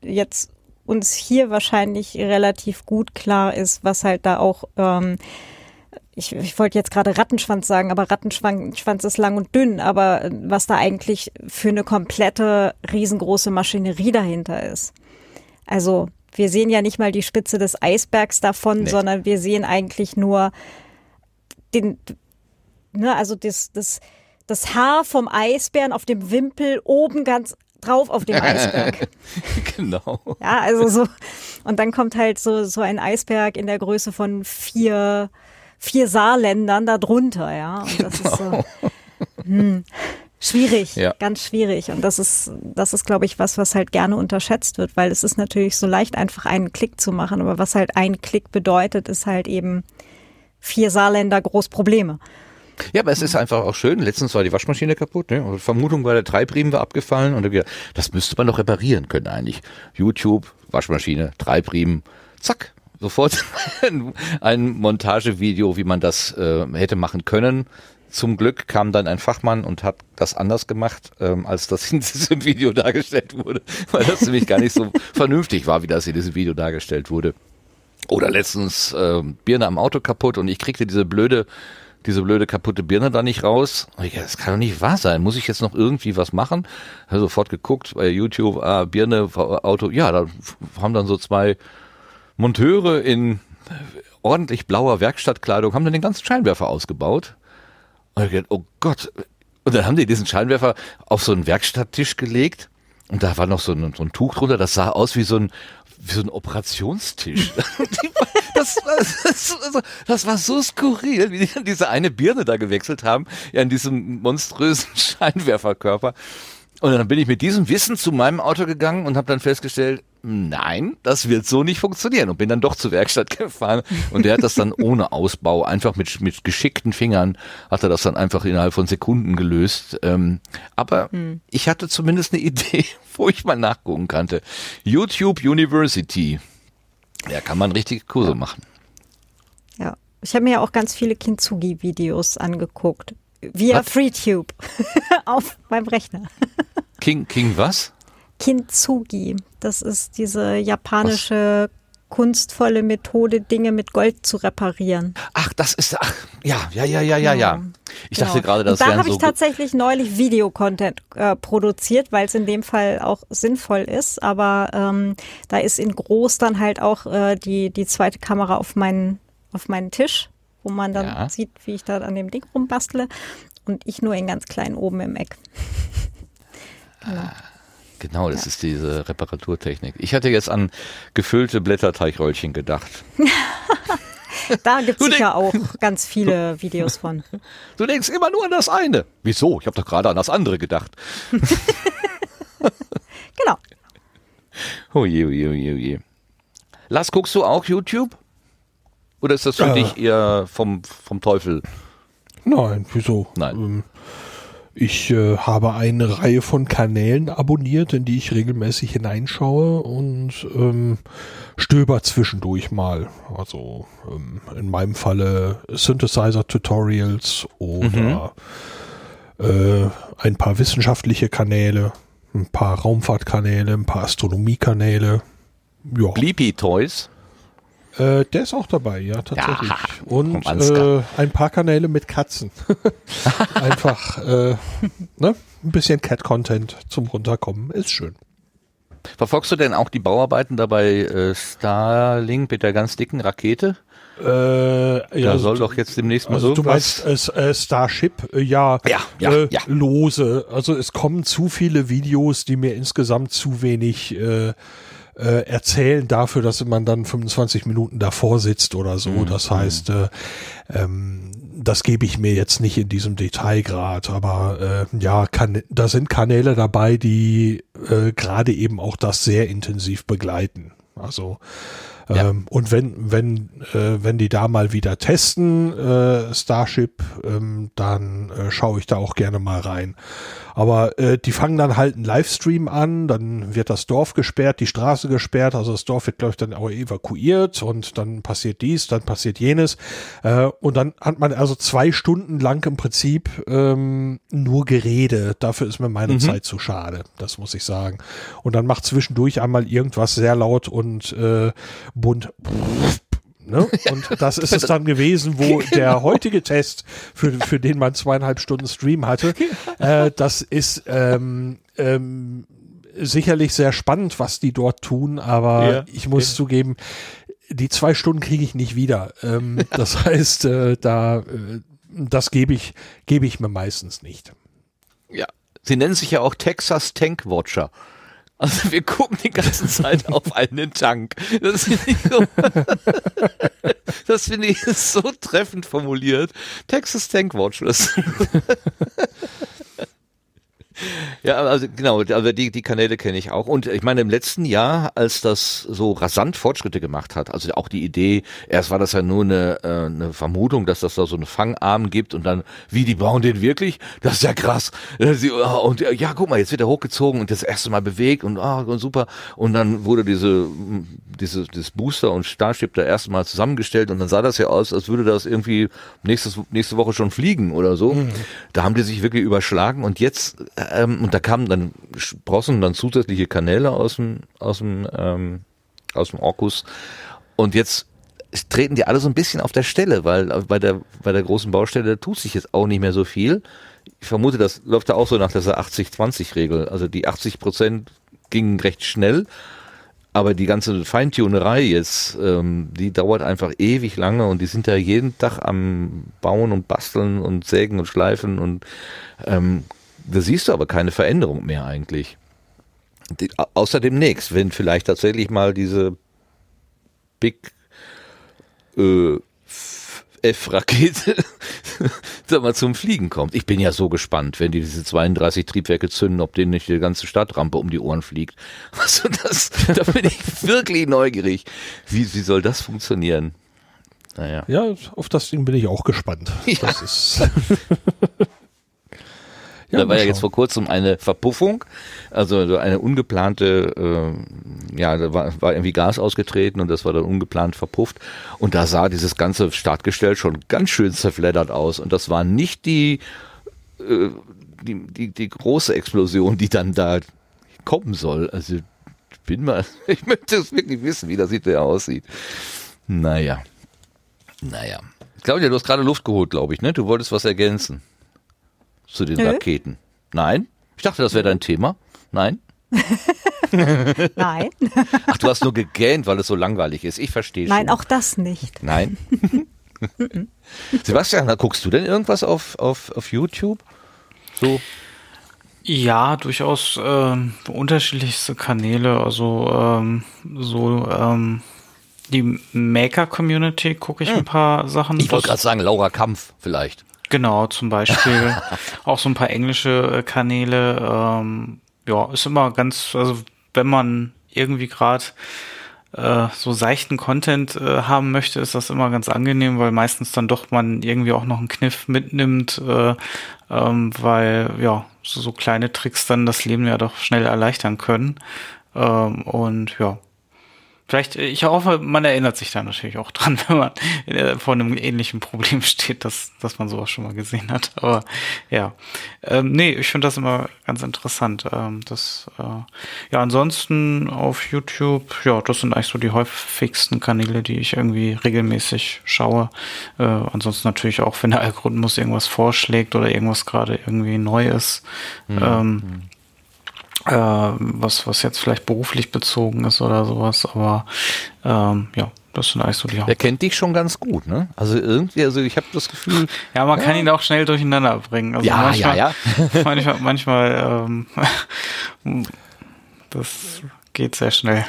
jetzt uns hier wahrscheinlich relativ gut klar ist, was halt da auch, ähm, ich, ich wollte jetzt gerade Rattenschwanz sagen, aber Rattenschwanz Schwanz ist lang und dünn, aber äh, was da eigentlich für eine komplette riesengroße Maschinerie dahinter ist. Also wir sehen ja nicht mal die Spitze des Eisbergs davon, Nee. sondern wir sehen eigentlich nur den, ne, also das, das, das Haar vom Eisbären auf dem Wimpel oben ganz drauf auf dem Eisberg. genau. Ja, also so. Und dann kommt halt so, so ein Eisberg in der Größe von vier, vier Saarländern da drunter, ja. Und das ist so. Hm, schwierig, Ja. ganz schwierig. Und das ist, das ist, glaube ich, was, was halt gerne unterschätzt wird, weil es ist natürlich so leicht, einfach einen Klick zu machen. Aber was halt ein Klick bedeutet, ist halt eben vier Saarländer groß Probleme. Ja, aber es ist einfach auch schön. Letztens war die Waschmaschine kaputt. Ne? Und Vermutung war, der Treibriemen war abgefallen. Und das müsste man doch reparieren können eigentlich. YouTube, Waschmaschine, Treibriemen, zack. Sofort ein, Montagevideo, wie man das äh, hätte machen können. Zum Glück kam dann ein Fachmann und hat das anders gemacht, ähm, als das in diesem Video dargestellt wurde, weil das nämlich gar nicht so vernünftig war, wie das in diesem Video dargestellt wurde. Oder letztens ähm, Birne am Auto kaputt und ich kriegte diese blöde, diese blöde kaputte Birne da nicht raus. Ich, das kann doch nicht wahr sein. Muss ich jetzt noch irgendwie was machen? Habe sofort geguckt bei YouTube, ah, Birne, Auto. Ja, da haben dann so zwei Monteure in ordentlich blauer Werkstattkleidung, haben dann den ganzen Scheinwerfer ausgebaut. Und ich gedacht, oh Gott. Und dann haben die diesen Scheinwerfer auf so einen Werkstatttisch gelegt. Und da war noch so ein, so ein Tuch drunter, das sah aus wie so ein, wie so ein Operationstisch. das, war, das, das war so skurril, wie die diese eine Birne da gewechselt haben, ja, in diesem monströsen Scheinwerferkörper. Und dann bin ich mit diesem Wissen zu meinem Auto gegangen und habe dann festgestellt, nein, das wird so nicht funktionieren und bin dann doch zur Werkstatt gefahren und der hat das dann ohne Ausbau, einfach mit, mit geschickten Fingern, hat er das dann einfach innerhalb von Sekunden gelöst. Ähm, aber ich hatte zumindest eine Idee, wo ich mal nachgucken kannte. YouTube University. Ja, kann man richtig Kurse machen. Ja. Ich habe mir ja auch ganz viele Kintsugi-Videos angeguckt. Via Was? FreeTube auf meinem Rechner. King, King was? Kintsugi, das ist diese japanische kunstvolle Methode, Dinge mit Gold zu reparieren. Ach, das ist, ach, ja, ja, ja, ja, ja, ja. Ich dachte Genau. gerade, das Und da habe so. ich tatsächlich neulich Videocontent äh, produziert, weil es in dem Fall auch sinnvoll ist. Aber ähm, da ist in groß dann halt auch äh, die, die zweite Kamera auf meinen, auf meinen Tisch, wo man dann Ja. sieht, wie ich da an dem Ding rumbastle. Und ich nur in ganz klein oben im Eck. Genau, das ist diese Reparaturtechnik. Ich hatte jetzt an gefüllte Blätterteigröllchen gedacht. Da gibt es sicher auch ganz viele Videos von. Du denkst immer nur an das eine. Wieso? Ich habe doch gerade an das andere gedacht. Genau. Oh je, oh je, oh je, oh je. Lass, guckst du auch YouTube? Oder ist das für Äh. dich eher vom, vom Teufel? Nein, wieso? Nein. Ähm, Ich äh, habe eine Reihe von Kanälen abonniert, in die ich regelmäßig hineinschaue und ähm, stöber zwischendurch mal. Also ähm, in meinem Falle Synthesizer-Tutorials oder äh, ein paar wissenschaftliche Kanäle, ein paar Raumfahrtkanäle, ein paar Astronomiekanäle. Ja. Bleepy Toys. Äh, der ist auch dabei, ja, tatsächlich. Ja, Und äh, ein paar Kanäle mit Katzen. Einfach äh, ne? ein bisschen Cat-Content zum Runterkommen. Ist schön. Verfolgst du denn auch die Bauarbeiten dabei äh, Starlink mit der ganz dicken Rakete? Äh, Da soll doch jetzt demnächst mal also du irgendwas. meinst äh, äh, Starship, äh, ja, Ja, ja, äh, ja. lose. Also es kommen zu viele Videos, die mir insgesamt zu wenig äh, äh, erzählen dafür, dass man dann 25 Minuten davor sitzt oder so. Mhm. Das heißt, äh, ähm, das gebe ich mir jetzt nicht in diesem Detailgrad, aber äh, ja, kann, da sind Kanäle dabei, die äh, gerade eben auch das sehr intensiv begleiten. Also Ja. ähm, und wenn wenn äh, wenn die da mal wieder testen äh, Starship, ähm, dann äh, schaue ich da auch gerne mal rein. Aber äh, die fangen dann halt einen Livestream an, dann wird das Dorf gesperrt, die Straße gesperrt, also das Dorf wird glaube ich dann auch evakuiert und dann passiert dies, dann passiert jenes äh, und dann hat man also zwei Stunden lang im Prinzip ähm, nur Gerede. Dafür ist mir meine Zeit zu schade, das muss ich sagen. Und dann macht zwischendurch einmal irgendwas sehr laut und äh, bunt. Ne? Und das ist es dann gewesen, wo der heutige Test, für, für den man zweieinhalb Stunden Stream hatte, äh, das ist ähm, ähm, sicherlich sehr spannend, was die dort tun, aber Ja. ich muss zugeben, die zwei Stunden kriege ich nicht wieder. Ähm, das heißt, äh, da äh, das gebe ich, gebe ich mir meistens nicht. Ja. Sie nennen sich ja auch Texas Tank Watcher. Also wir gucken die ganze Zeit auf einen Tank. Das finde ich so, das finde ich so treffend formuliert. Texas Tank Watcher. Ja, also genau, aber die, die Kanäle kenne ich auch. Und ich meine, im letzten Jahr, als das so rasant Fortschritte gemacht hat, also auch die Idee, erst war das ja nur eine, äh, eine Vermutung, dass das da so einen Fangarm gibt und dann, wie, die bauen den wirklich? Das ist ja krass. Äh, ah, Und äh, ja, guck mal, jetzt wird er hochgezogen und das erste Mal bewegt und, ah, und super. Und dann wurde diese, diese, das Booster und Starship da erste Mal zusammengestellt und dann sah das ja aus, als würde das irgendwie nächstes, nächste Woche schon fliegen oder so. Da haben die sich wirklich überschlagen und jetzt, ähm, und da kamen dann Sprossen, dann zusätzliche Kanäle aus dem, aus dem, ähm, aus dem Orkus und jetzt treten die alle so ein bisschen auf der Stelle, weil bei der, bei der großen Baustelle tut sich jetzt auch nicht mehr so viel. Ich vermute, das läuft da auch so nach dieser 80-20-Regel. Also die 80 Prozent gingen recht schnell, aber die ganze Feintunerei jetzt, ähm, die dauert einfach ewig lange und die sind da jeden Tag am Bauen und Basteln und Sägen und Schleifen und ähm, da siehst du aber keine Veränderung mehr eigentlich. Die, au- außer demnächst, wenn vielleicht tatsächlich mal diese Big äh, F-Rakete sag mal zum Fliegen kommt. Ich bin ja so gespannt, wenn die diese 32 Triebwerke zünden, ob denen nicht die ganze Stadtrampe um die Ohren fliegt. Also das, da bin ich wirklich neugierig. Wie, wie soll das funktionieren? Naja. Ja, auf das Ding bin ich auch gespannt. Ja. Das ist. Da war ja jetzt schauen. vor kurzem eine Verpuffung, also so eine ungeplante, äh, ja, da war, war irgendwie Gas ausgetreten und das war dann ungeplant verpufft. Und da sah dieses ganze Startgestell schon ganz schön zerfleddert aus. Und das war nicht die, äh, die, die, die große Explosion, die dann da kommen soll. Also ich bin mal, ich möchte es wirklich wissen, wie das hinterher aussieht. Naja. Naja. Claudia, du hast gerade Luft geholt, glaube ich, ne? Du wolltest was ergänzen zu den Nö. Raketen. Nein? Ich dachte, das wäre dein Thema. Nein? Nein, Ach, du hast nur gegähnt, weil es so langweilig ist. Ich verstehe schon. nein, auch das nicht. Nein? Sebastian, da guckst du denn irgendwas auf, auf, auf YouTube? So, Ja, durchaus ähm, unterschiedlichste Kanäle. Also ähm, so ähm, die Maker-Community gucke ich ein paar Sachen. Ich wollte gerade sagen, Laura Kampf vielleicht. Genau, zum Beispiel auch so ein paar englische äh, Kanäle. Ähm, ja, ist immer ganz, also wenn man irgendwie gerade äh, so seichten Content äh, haben möchte, ist das immer ganz angenehm, weil meistens dann doch man irgendwie auch noch einen Kniff mitnimmt, äh, ähm, weil ja, so, so kleine Tricks dann das Leben ja doch schnell erleichtern können. Ähm, und ja, Vielleicht, ich hoffe, man erinnert sich da natürlich auch dran, wenn man äh, vor einem ähnlichen Problem steht, dass, dass man sowas schon mal gesehen hat. Aber ja, ähm, nee, ich finde das immer ganz interessant. Ähm, das, äh, ja, ansonsten auf YouTube, ja, das sind eigentlich so die häufigsten Kanäle, die ich irgendwie regelmäßig schaue. Äh, ansonsten natürlich auch, wenn der Algorithmus irgendwas vorschlägt oder irgendwas gerade irgendwie neu ist. Ähm, äh, was, was jetzt vielleicht beruflich bezogen ist oder sowas, aber ähm, ja, das sind eigentlich so die Der Haupt. kennt dich schon ganz gut, ne? Also irgendwie, also ich habe das Gefühl, Ja, man kann ihn auch schnell durcheinander bringen. Also Ja, manchmal, ja, manchmal, manchmal ähm, das geht sehr schnell.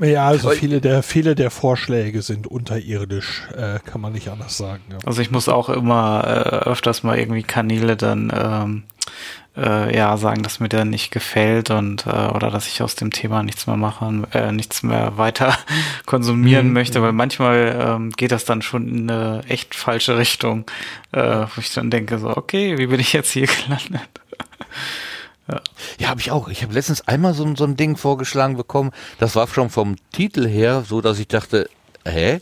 Ja, also viele der, viele der Vorschläge sind unterirdisch, äh, kann man nicht anders sagen. Ja. Also ich muss auch immer äh, öfters mal irgendwie Kanäle dann ähm, äh, ja sagen, dass mir der nicht gefällt und äh, oder dass ich aus dem Thema nichts mehr machen, äh, nichts mehr weiter konsumieren möchte, weil manchmal ähm, geht das dann schon in eine echt falsche Richtung, äh, wo ich dann denke so, okay, wie bin ich jetzt hier gelandet? Ja, habe ich auch. Ich habe letztens einmal so, ein- so ein Ding vorgeschlagen bekommen. Das war schon vom Titel her so, dass ich dachte, hä?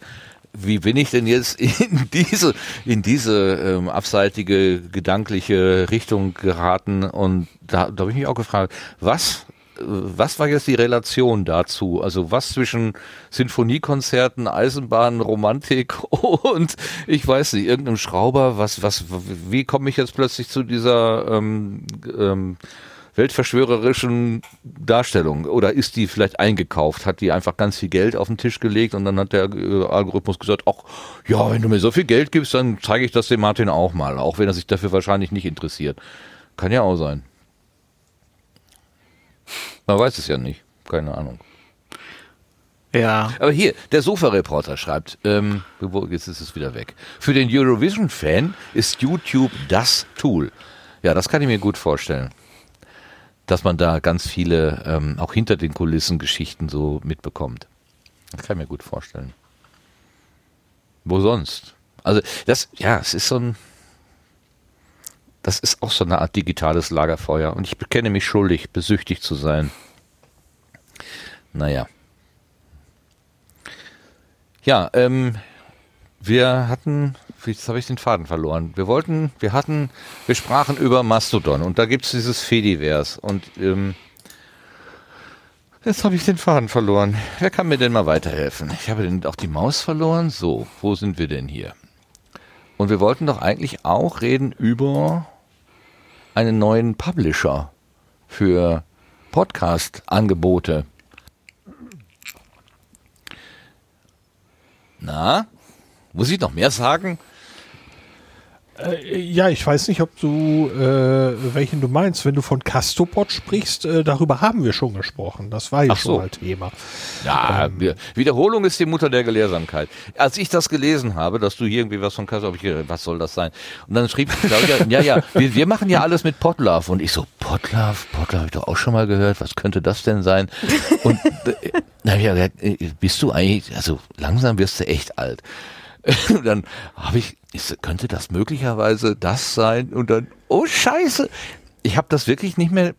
Wie bin ich denn jetzt in diese, in diese ähm, abseitige gedankliche Richtung geraten? Und da, da habe ich mich auch gefragt, was, äh, was war jetzt die Relation dazu? Also was zwischen Sinfoniekonzerten, Eisenbahn, Romantik und ich weiß nicht, irgendeinem Schrauber, was, was, wie komme ich jetzt plötzlich zu dieser ähm, ähm, weltverschwörerischen Darstellung oder ist die vielleicht eingekauft, hat die einfach ganz viel Geld auf den Tisch gelegt und dann hat der äh, Algorithmus gesagt, ach ja, wenn du mir so viel Geld gibst, dann zeige ich das dem Martin auch mal, auch wenn er sich dafür wahrscheinlich nicht interessiert. Kann ja auch sein. Man weiß es ja nicht, keine Ahnung. Ja, Aber hier, der Sofa-Reporter schreibt, ähm, jetzt ist es wieder weg. Für den Eurovision-Fan ist YouTube das Tool. Ja, das kann ich mir gut vorstellen. Dass man da ganz viele, ähm, auch hinter den Kulissen Geschichten so mitbekommt. Das kann ich mir gut vorstellen. Wo sonst? Also, das, ja, es ist so ein, das ist auch so eine Art digitales Lagerfeuer. Und ich bekenne mich schuldig, besüchtigt zu sein. Naja. Ja, ähm, wir hatten, jetzt habe ich den Faden verloren. Wir wollten, wir hatten, wir sprachen über Mastodon und da gibt es dieses Fediverse und ähm, jetzt habe ich den Faden verloren. Wer kann mir denn mal weiterhelfen? Ich habe denn auch die Maus verloren. So, wo sind wir denn hier? Und wir wollten doch eigentlich auch reden über einen neuen Publisher für Podcast-Angebote. Na, muss ich noch mehr sagen? Äh, ja, ich weiß nicht, ob du äh, welchen du meinst. Wenn du von Castopod sprichst, äh, darüber haben wir schon gesprochen. Das war ja schon so. mal Thema. Ja, wir- Wiederholung ist die Mutter der Gelehrsamkeit. Als ich das gelesen habe, dass du hier irgendwie was von habe ich gedacht, was soll das sein? Und dann schrieb Claudia, ja, ja, wir, wir machen ja alles mit Podlove. Und ich so, Podlove? Podlove habe ich doch auch schon mal gehört. Was könnte das denn sein? Und äh, na ja, gesagt, äh, bist du eigentlich, also langsam wirst du echt alt. Dann habe ich, so, könnte das möglicherweise das sein? Und dann, oh Scheiße, ich habe das wirklich nicht mehr,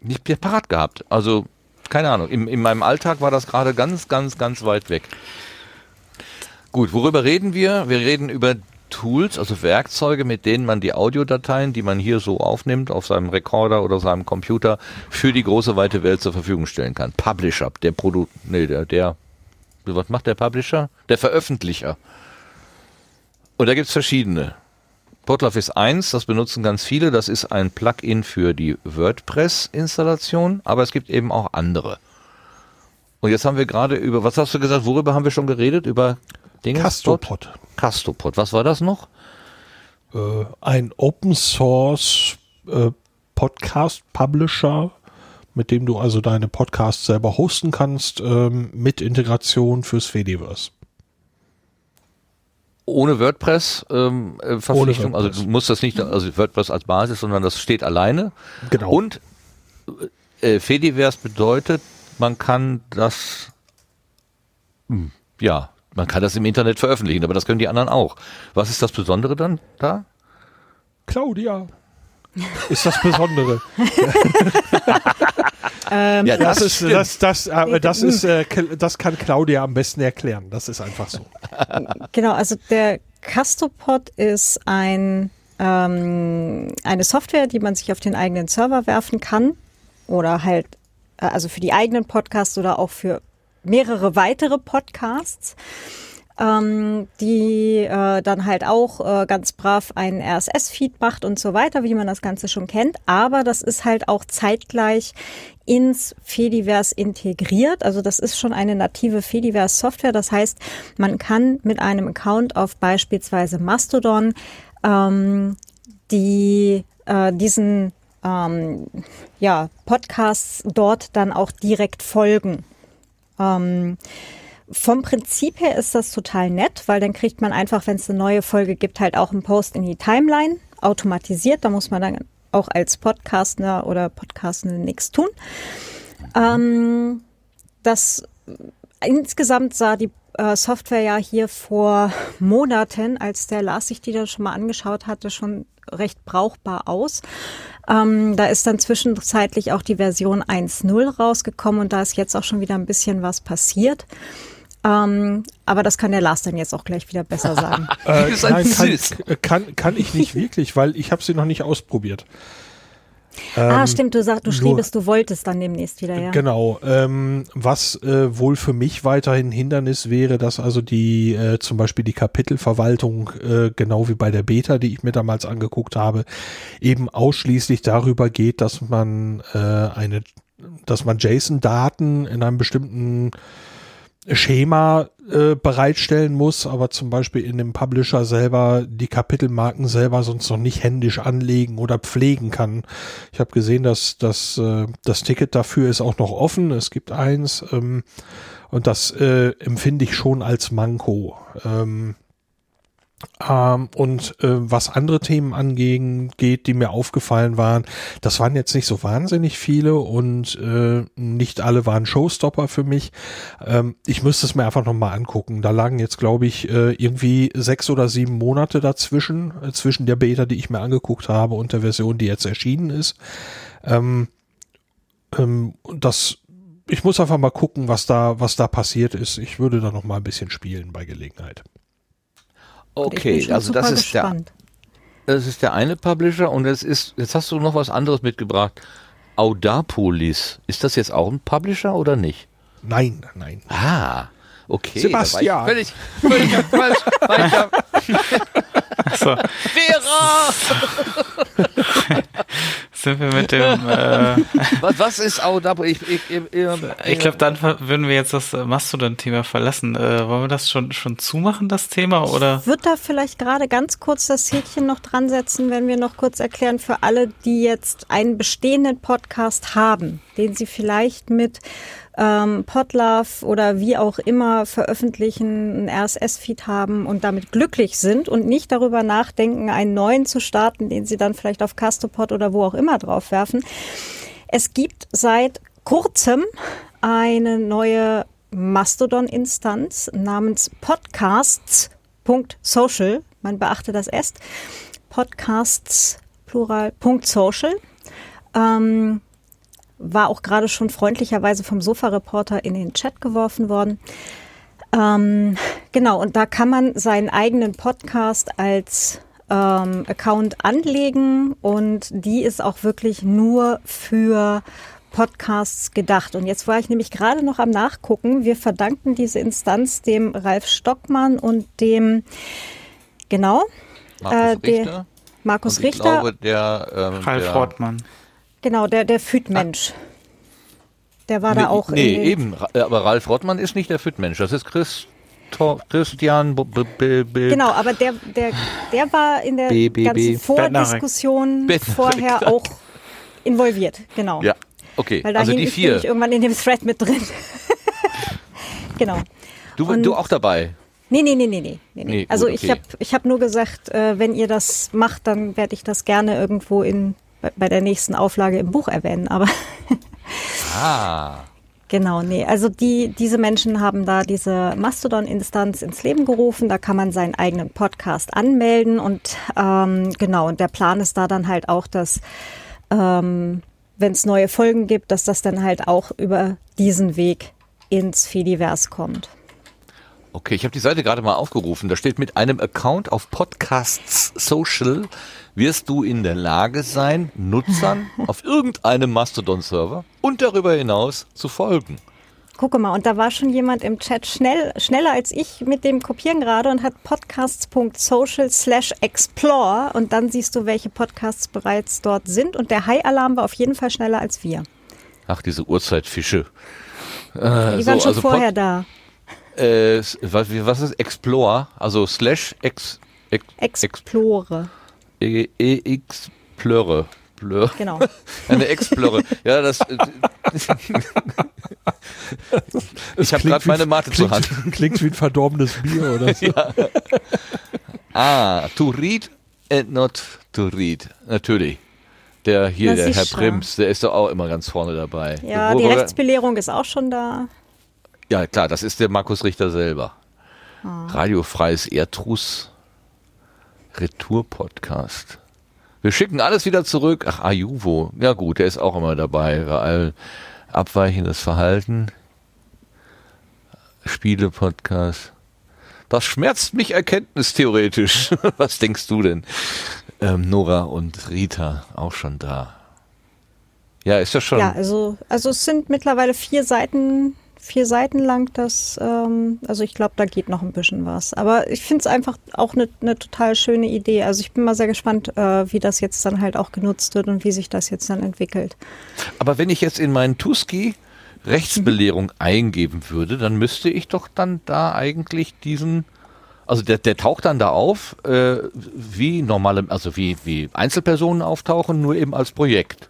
nicht mehr parat gehabt. Also keine Ahnung, in, in meinem Alltag war das gerade ganz, ganz, ganz weit weg. Gut, worüber reden wir? Wir reden über Tools, also Werkzeuge, mit denen man die Audiodateien, die man hier so aufnimmt, auf seinem Rekorder oder seinem Computer, für die große weite Welt zur Verfügung stellen kann. Publisher, der Produ, nee, der, der, was macht der Publisher? Der Veröffentlicher. Und da gibt's verschiedene. Podlove ist eins, das benutzen ganz viele. Das ist ein Plugin für die WordPress-Installation, aber es gibt eben auch andere. Und jetzt haben wir gerade über, was hast du gesagt, worüber haben wir schon geredet? Über Dinge? Castopod. Castopod. Was war das noch? Äh, ein Open Source äh, Podcast-Publisher, mit dem du also deine Podcasts selber hosten kannst, ähm, mit Integration fürs Fediverse. Ohne WordPress ähm, äh, also WordPress. du musst das nicht, also WordPress als Basis, sondern das steht alleine. Genau. Und äh, Fediverse bedeutet, man kann das, hm, ja, man kann das im Internet veröffentlichen, aber das können die anderen auch. Was ist das Besondere dann da? Claudia ist das Besondere. ja, Das ist, stimmt. das, das, äh, das ist, äh, das kann Claudia am besten erklären. Das ist einfach so. Genau, also der Castopod ist ein, ähm, eine Software, die man sich auf den eigenen Server werfen kann oder halt, äh, also für die eigenen Podcasts oder auch für mehrere weitere Podcasts, ähm, die äh, dann halt auch äh, ganz brav einen RSS-Feed macht und so weiter, wie man das Ganze schon kennt. Aber das ist halt auch zeitgleich ins Fediverse integriert. Also das ist schon eine native Fediverse-Software. Das heißt, man kann mit einem Account auf beispielsweise Mastodon ähm, die äh, diesen ähm, ja, Podcasts dort dann auch direkt folgen. Ähm, vom Prinzip her ist das total nett, weil dann kriegt man einfach, wenn es eine neue Folge gibt, halt auch einen Post in die Timeline, automatisiert. Da muss man dann auch als Podcaster oder Podcastende nichts tun. Ähm, das insgesamt sah die äh, Software ja hier vor Monaten, als der Lars sich die dann schon mal angeschaut hatte, schon recht brauchbar aus. Ähm, da ist dann zwischenzeitlich auch die Version 1.0 rausgekommen und da ist jetzt auch schon wieder ein bisschen was passiert. Ähm, aber das kann der Lars dann jetzt auch gleich wieder besser sagen. Äh, nein, kann, Süß. kann, kann ich nicht wirklich, weil ich habe sie noch nicht ausprobiert. ah, stimmt, du sagst, du schriebest, du wolltest dann demnächst wieder, ja. Genau. Ähm, was äh, wohl für mich weiterhin Hindernis wäre, dass also die äh, zum Beispiel die Kapitelverwaltung, äh, genau wie bei der Beta, die ich mir damals angeguckt habe, eben ausschließlich darüber geht, dass man äh, eine, dass man JSON-Daten in einem bestimmten Schema äh, bereitstellen muss, aber zum Beispiel in dem Publisher selber die Kapitelmarken selber sonst noch nicht händisch anlegen oder pflegen kann. Ich habe gesehen, dass, dass äh, das Ticket dafür ist auch noch offen. Es gibt eins ähm, und das äh, empfinde ich schon als Manko. Ähm, ähm, und äh, was andere Themen angehen, geht, die mir aufgefallen waren, das waren jetzt nicht so wahnsinnig viele und äh, nicht alle waren Showstopper für mich. Ähm, ich müsste es mir einfach nochmal angucken. Da lagen jetzt, glaube ich, äh, irgendwie sechs oder sieben Monate dazwischen, äh, zwischen der Beta, die ich mir angeguckt habe und der Version, die jetzt erschienen ist. Ähm, ähm, das, ich muss einfach mal gucken, was da, was da passiert ist. Ich würde da noch mal ein bisschen spielen bei Gelegenheit. Okay, also das ist der, das ist der eine Publisher und es ist, jetzt hast du noch was anderes mitgebracht. Audapolis. Ist das jetzt auch ein Publisher oder nicht? Nein, nein. Ah, okay. Sebastian. Da war ich völlig, völlig falsch. Weiter. Vera! sind wir mit dem. Äh, Was, was ist Audapolis? Ich, ich, ich, ich glaube, dann würden wir jetzt das äh, Mastodon-Thema verlassen. Äh, wollen wir das schon, schon zumachen, das Thema? Oder? Ich würde da vielleicht gerade ganz kurz das Häkchen noch dran setzen, wenn wir noch kurz erklären für alle, die jetzt einen bestehenden Podcast haben, den sie vielleicht mit ähm, Podlove oder wie auch immer veröffentlichen, einen RSS-Feed haben und damit glücklich sind und nicht darüber nachdenken, einen neuen zu starten, den sie dann vielleicht auf Castopod oder wo auch immer drauf werfen. Es gibt seit kurzem eine neue Mastodon-Instanz namens podcasts.social. Man beachte das S. Podcasts, plural, Punkt .social. Ähm, war auch gerade schon freundlicherweise vom Sofa-Reporter in den Chat geworfen worden. Ähm, genau, und da kann man seinen eigenen Podcast als ähm, Account anlegen und die ist auch wirklich nur für Podcasts gedacht. Und jetzt war ich nämlich gerade noch am Nachgucken. Wir verdanken diese Instanz dem Ralf Stockmann und dem, genau, Markus äh, der- Richter. Markus Und ich Richter. glaube, der, ähm, Ralf der, Rottmann. Genau, der, der Fütmensch. Der war nee, da auch nee, eben. Aber Ralf Rottmann ist nicht der Fitmensch. Das ist Christo, Christian B B B Genau, aber der, der, der war in der ganzen Vordiskussion vorher auch involviert, genau. Ja, okay. Weil da also die ich vier. nämlich irgendwann in dem Thread mit drin. genau. Du, und- du auch dabei. Nee, nee, nee, nee, nee. nee, Nee, nee. gut, Also ich okay. habe ich hab nur gesagt, äh, wenn ihr das macht, dann werde ich das gerne irgendwo in bei, bei der nächsten Auflage im Buch erwähnen. Aber Ah. Genau, nee. Also die, diese Menschen haben da diese Mastodon-Instanz ins Leben gerufen. Da kann man seinen eigenen Podcast anmelden. Und ähm, genau, und der Plan ist da dann halt auch, dass ähm, wenn es neue Folgen gibt, dass das dann halt auch über diesen Weg ins Fediverse kommt. Okay, ich habe die Seite gerade mal aufgerufen. Da steht mit einem Account auf Podcasts Social wirst du in der Lage sein, Nutzern auf irgendeinem Mastodon-Server und darüber hinaus zu folgen. Gucke mal, und da war schon jemand im Chat schnell, schneller als ich mit dem Kopieren gerade und hat podcasts.social slash explore und dann siehst du, welche Podcasts bereits dort sind und der High-Alarm war auf jeden Fall schneller als wir. Ach, diese Uhrzeitfische. Äh, Die waren so, schon also vorher Pod- da. Äh, was, was ist Explore? Also slash ex, ex, ex, Explore, e, e, Explore. Blur. genau. Eine Explore. Ja, das. äh, ich habe gerade meine Mate zur Hand. Klingt, wie ein verdorbenes Bier oder so. Ah, to read and not to read. Natürlich. Der hier, Na, der Herr sicher. Prims, der ist doch auch immer ganz vorne dabei. Ja, Wo die Rechtsbelehrung ist auch schon da. Ja, klar, das ist der Markus Richter selber. Ah. Radiofreies Erdruss Retour-Podcast. Wir schicken alles wieder zurück. Ach, Ajuvo. Ja gut, der ist auch immer dabei. Bei all abweichendes Verhalten. Spiele-Podcast. Das schmerzt mich erkenntnistheoretisch. Was denkst du denn? Ähm, Nora und Rita auch schon da. Ja, ist ja schon. Ja, also, also es sind mittlerweile vier Seiten, vier Seiten lang das, ähm, also ich glaube, da geht noch ein bisschen was. Aber ich finde es einfach auch eine ne total schöne Idee. Also ich bin mal sehr gespannt, äh, wie das jetzt dann halt auch genutzt wird und wie sich das jetzt dann entwickelt. Aber wenn ich jetzt in meinen Tuski Rechtsbelehrung eingeben würde, dann müsste ich doch dann da eigentlich diesen, also der, der taucht dann da auf, äh, wie normale, also wie, wie Einzelpersonen auftauchen, nur eben als Projekt.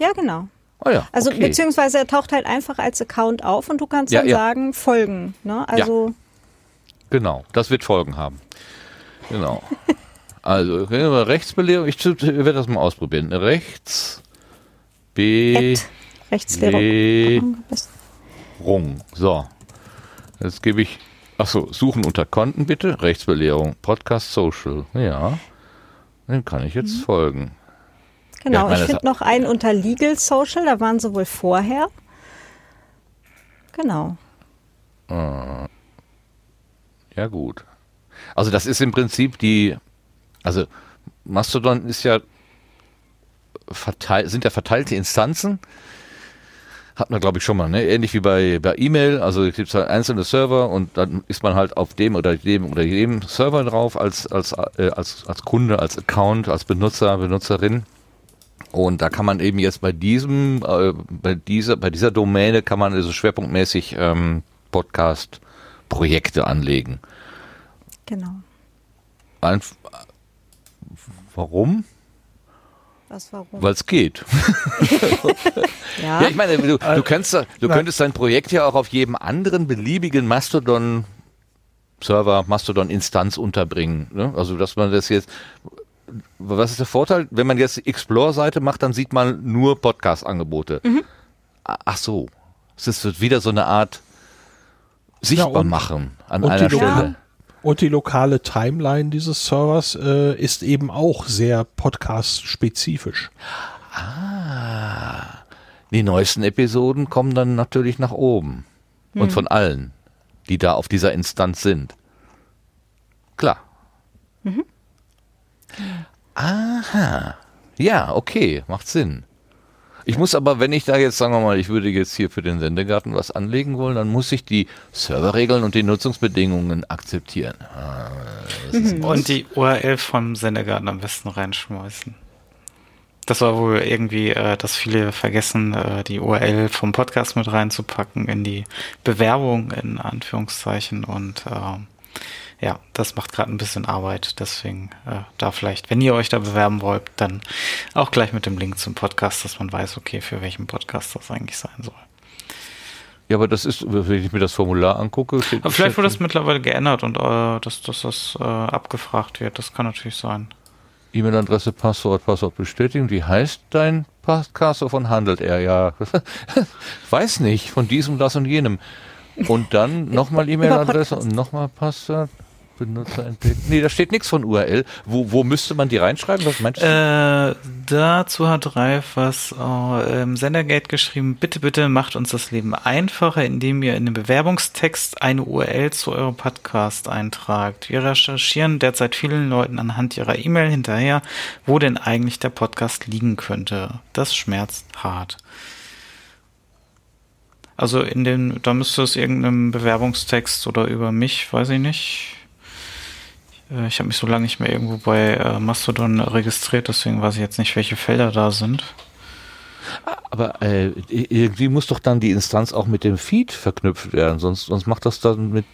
Ja, genau. Oh ja, Also okay. beziehungsweise er taucht halt einfach als Account auf und du kannst Ja, dann ja. sagen, folgen. Ne? Also Genau, das wird Folgen haben. Genau. Also, Rechtsbelehrung, ich werde das mal ausprobieren. Rechts, B, Ad, Rechtslehrer. Le- Das- Rung. So. Jetzt gebe ich. Achso, suchen unter Konten bitte. Rechtsbelehrung. Podcast Social. Ja. Dem kann ich jetzt folgen. Genau, Ja, ich ich finde noch einen unter Legal Social, da waren sie wohl vorher. Genau. Ja, gut. Also, das ist im Prinzip die. Also, Mastodon ist ja. Verteil, sind ja verteilte Instanzen. Hat man, glaube ich, schon mal, ne? Ähnlich wie bei, bei E-Mail. Also es gibt halt einzelne Server und dann ist man halt auf dem oder dem oder jedem Server drauf als, als, äh, als, als Kunde, als Account, als Benutzer, Benutzerin. Und da kann man eben jetzt bei diesem, äh, bei dieser, bei dieser Domäne kann man also schwerpunktmäßig ähm, Podcast-Projekte anlegen. Genau. Einf Warum? Was warum? Weil es geht. Ja, Ja, ich meine, du, du, kannst, du nein. könntest dein Projekt ja auch auf jedem anderen beliebigen Mastodon-Server, Mastodon-Instanz unterbringen. Ne? Also, dass man das jetzt. Was ist der Vorteil? Wenn man jetzt die Explore-Seite macht, dann sieht man nur Podcast-Angebote. Mhm. A- Ach so. Es ist wieder so eine Art sichtbar und- machen an und einer Stelle. Und die lokale Timeline dieses Servers äh, ist eben auch sehr podcast-spezifisch. Ah. Die neuesten Episoden kommen dann natürlich nach oben. Und von allen, die da auf dieser Instanz sind. Klar. Aha. Ja, okay, macht Sinn. Ich muss aber, wenn ich da jetzt, sagen wir mal, ich würde jetzt hier für den Sendegarten was anlegen wollen, dann muss ich die Serverregeln und die Nutzungsbedingungen akzeptieren. Ah, ist- Und die URL vom Sendegarten am besten reinschmeißen. Das war wohl irgendwie, äh, dass viele vergessen, äh, die URL vom Podcast mit reinzupacken in die Bewerbung in Anführungszeichen und ähm, ja, das macht gerade ein bisschen Arbeit. Deswegen äh, da vielleicht, wenn ihr euch da bewerben wollt, dann auch gleich mit dem Link zum Podcast, dass man weiß, okay, für welchen Podcast das eigentlich sein soll. Ja, aber das ist, wenn ich mir das Formular angucke. Steht, aber vielleicht wurde das mittlerweile geändert und äh, dass, dass das äh, abgefragt wird. Das kann natürlich sein. E-Mail-Adresse, Passwort, Passwort bestätigen. Wie heißt dein Podcast? Wovon handelt er? Ja, weiß nicht. Von diesem, das und jenem. Und dann nochmal E-Mail-Adresse und nochmal Passwort. Benutzer entdecken. Nee, da steht nichts von URL. Wo, wo müsste man die reinschreiben? Was meinst du? Äh, dazu hat Ralf was äh, im Sendergate geschrieben. Bitte, bitte macht uns das Leben einfacher, indem ihr in den Bewerbungstext eine URL zu eurem Podcast eintragt. Wir recherchieren derzeit vielen Leuten anhand ihrer E-Mail hinterher, wo denn eigentlich der Podcast liegen könnte. Das schmerzt hart. Also in den, da müsste es irgendeinem Bewerbungstext oder über mich, weiß ich nicht, ich habe mich so lange nicht mehr irgendwo bei äh, Mastodon registriert, deswegen weiß ich jetzt nicht, welche Felder da sind. Aber äh, irgendwie muss doch dann die Instanz auch mit dem Feed verknüpft werden, sonst, sonst macht das dann mit,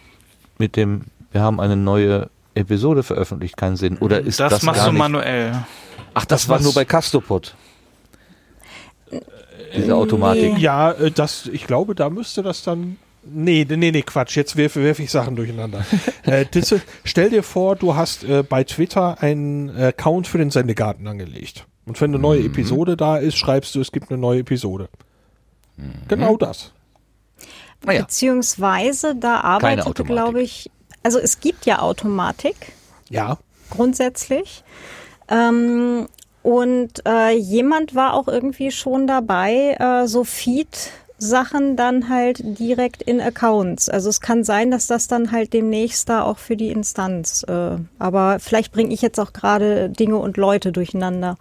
mit dem, wir haben eine neue Episode veröffentlicht, keinen Sinn. Oder ist das, das machst du manuell. Ach, das, das war nur bei Castopod. Diese Automatik. Ja, äh, das, ich glaube, da müsste das dann Nee, nee, nee, Quatsch. Jetzt werfe werf ich Sachen durcheinander. äh, das, stell dir vor, du hast äh, bei Twitter einen Account für den Sendegarten angelegt. Und wenn eine neue mhm. Episode da ist, schreibst du, es gibt eine neue Episode. Mhm. Genau das. Naja. Beziehungsweise, da arbeitete, glaube ich, also es gibt ja Automatik. Ja. Grundsätzlich. Ähm, und äh, jemand war auch irgendwie schon dabei, äh, so Feed Sachen dann halt direkt in Accounts. Also es kann sein, dass das dann halt demnächst da auch für die Instanz. Äh, aber vielleicht bringe ich jetzt auch gerade Dinge und Leute durcheinander.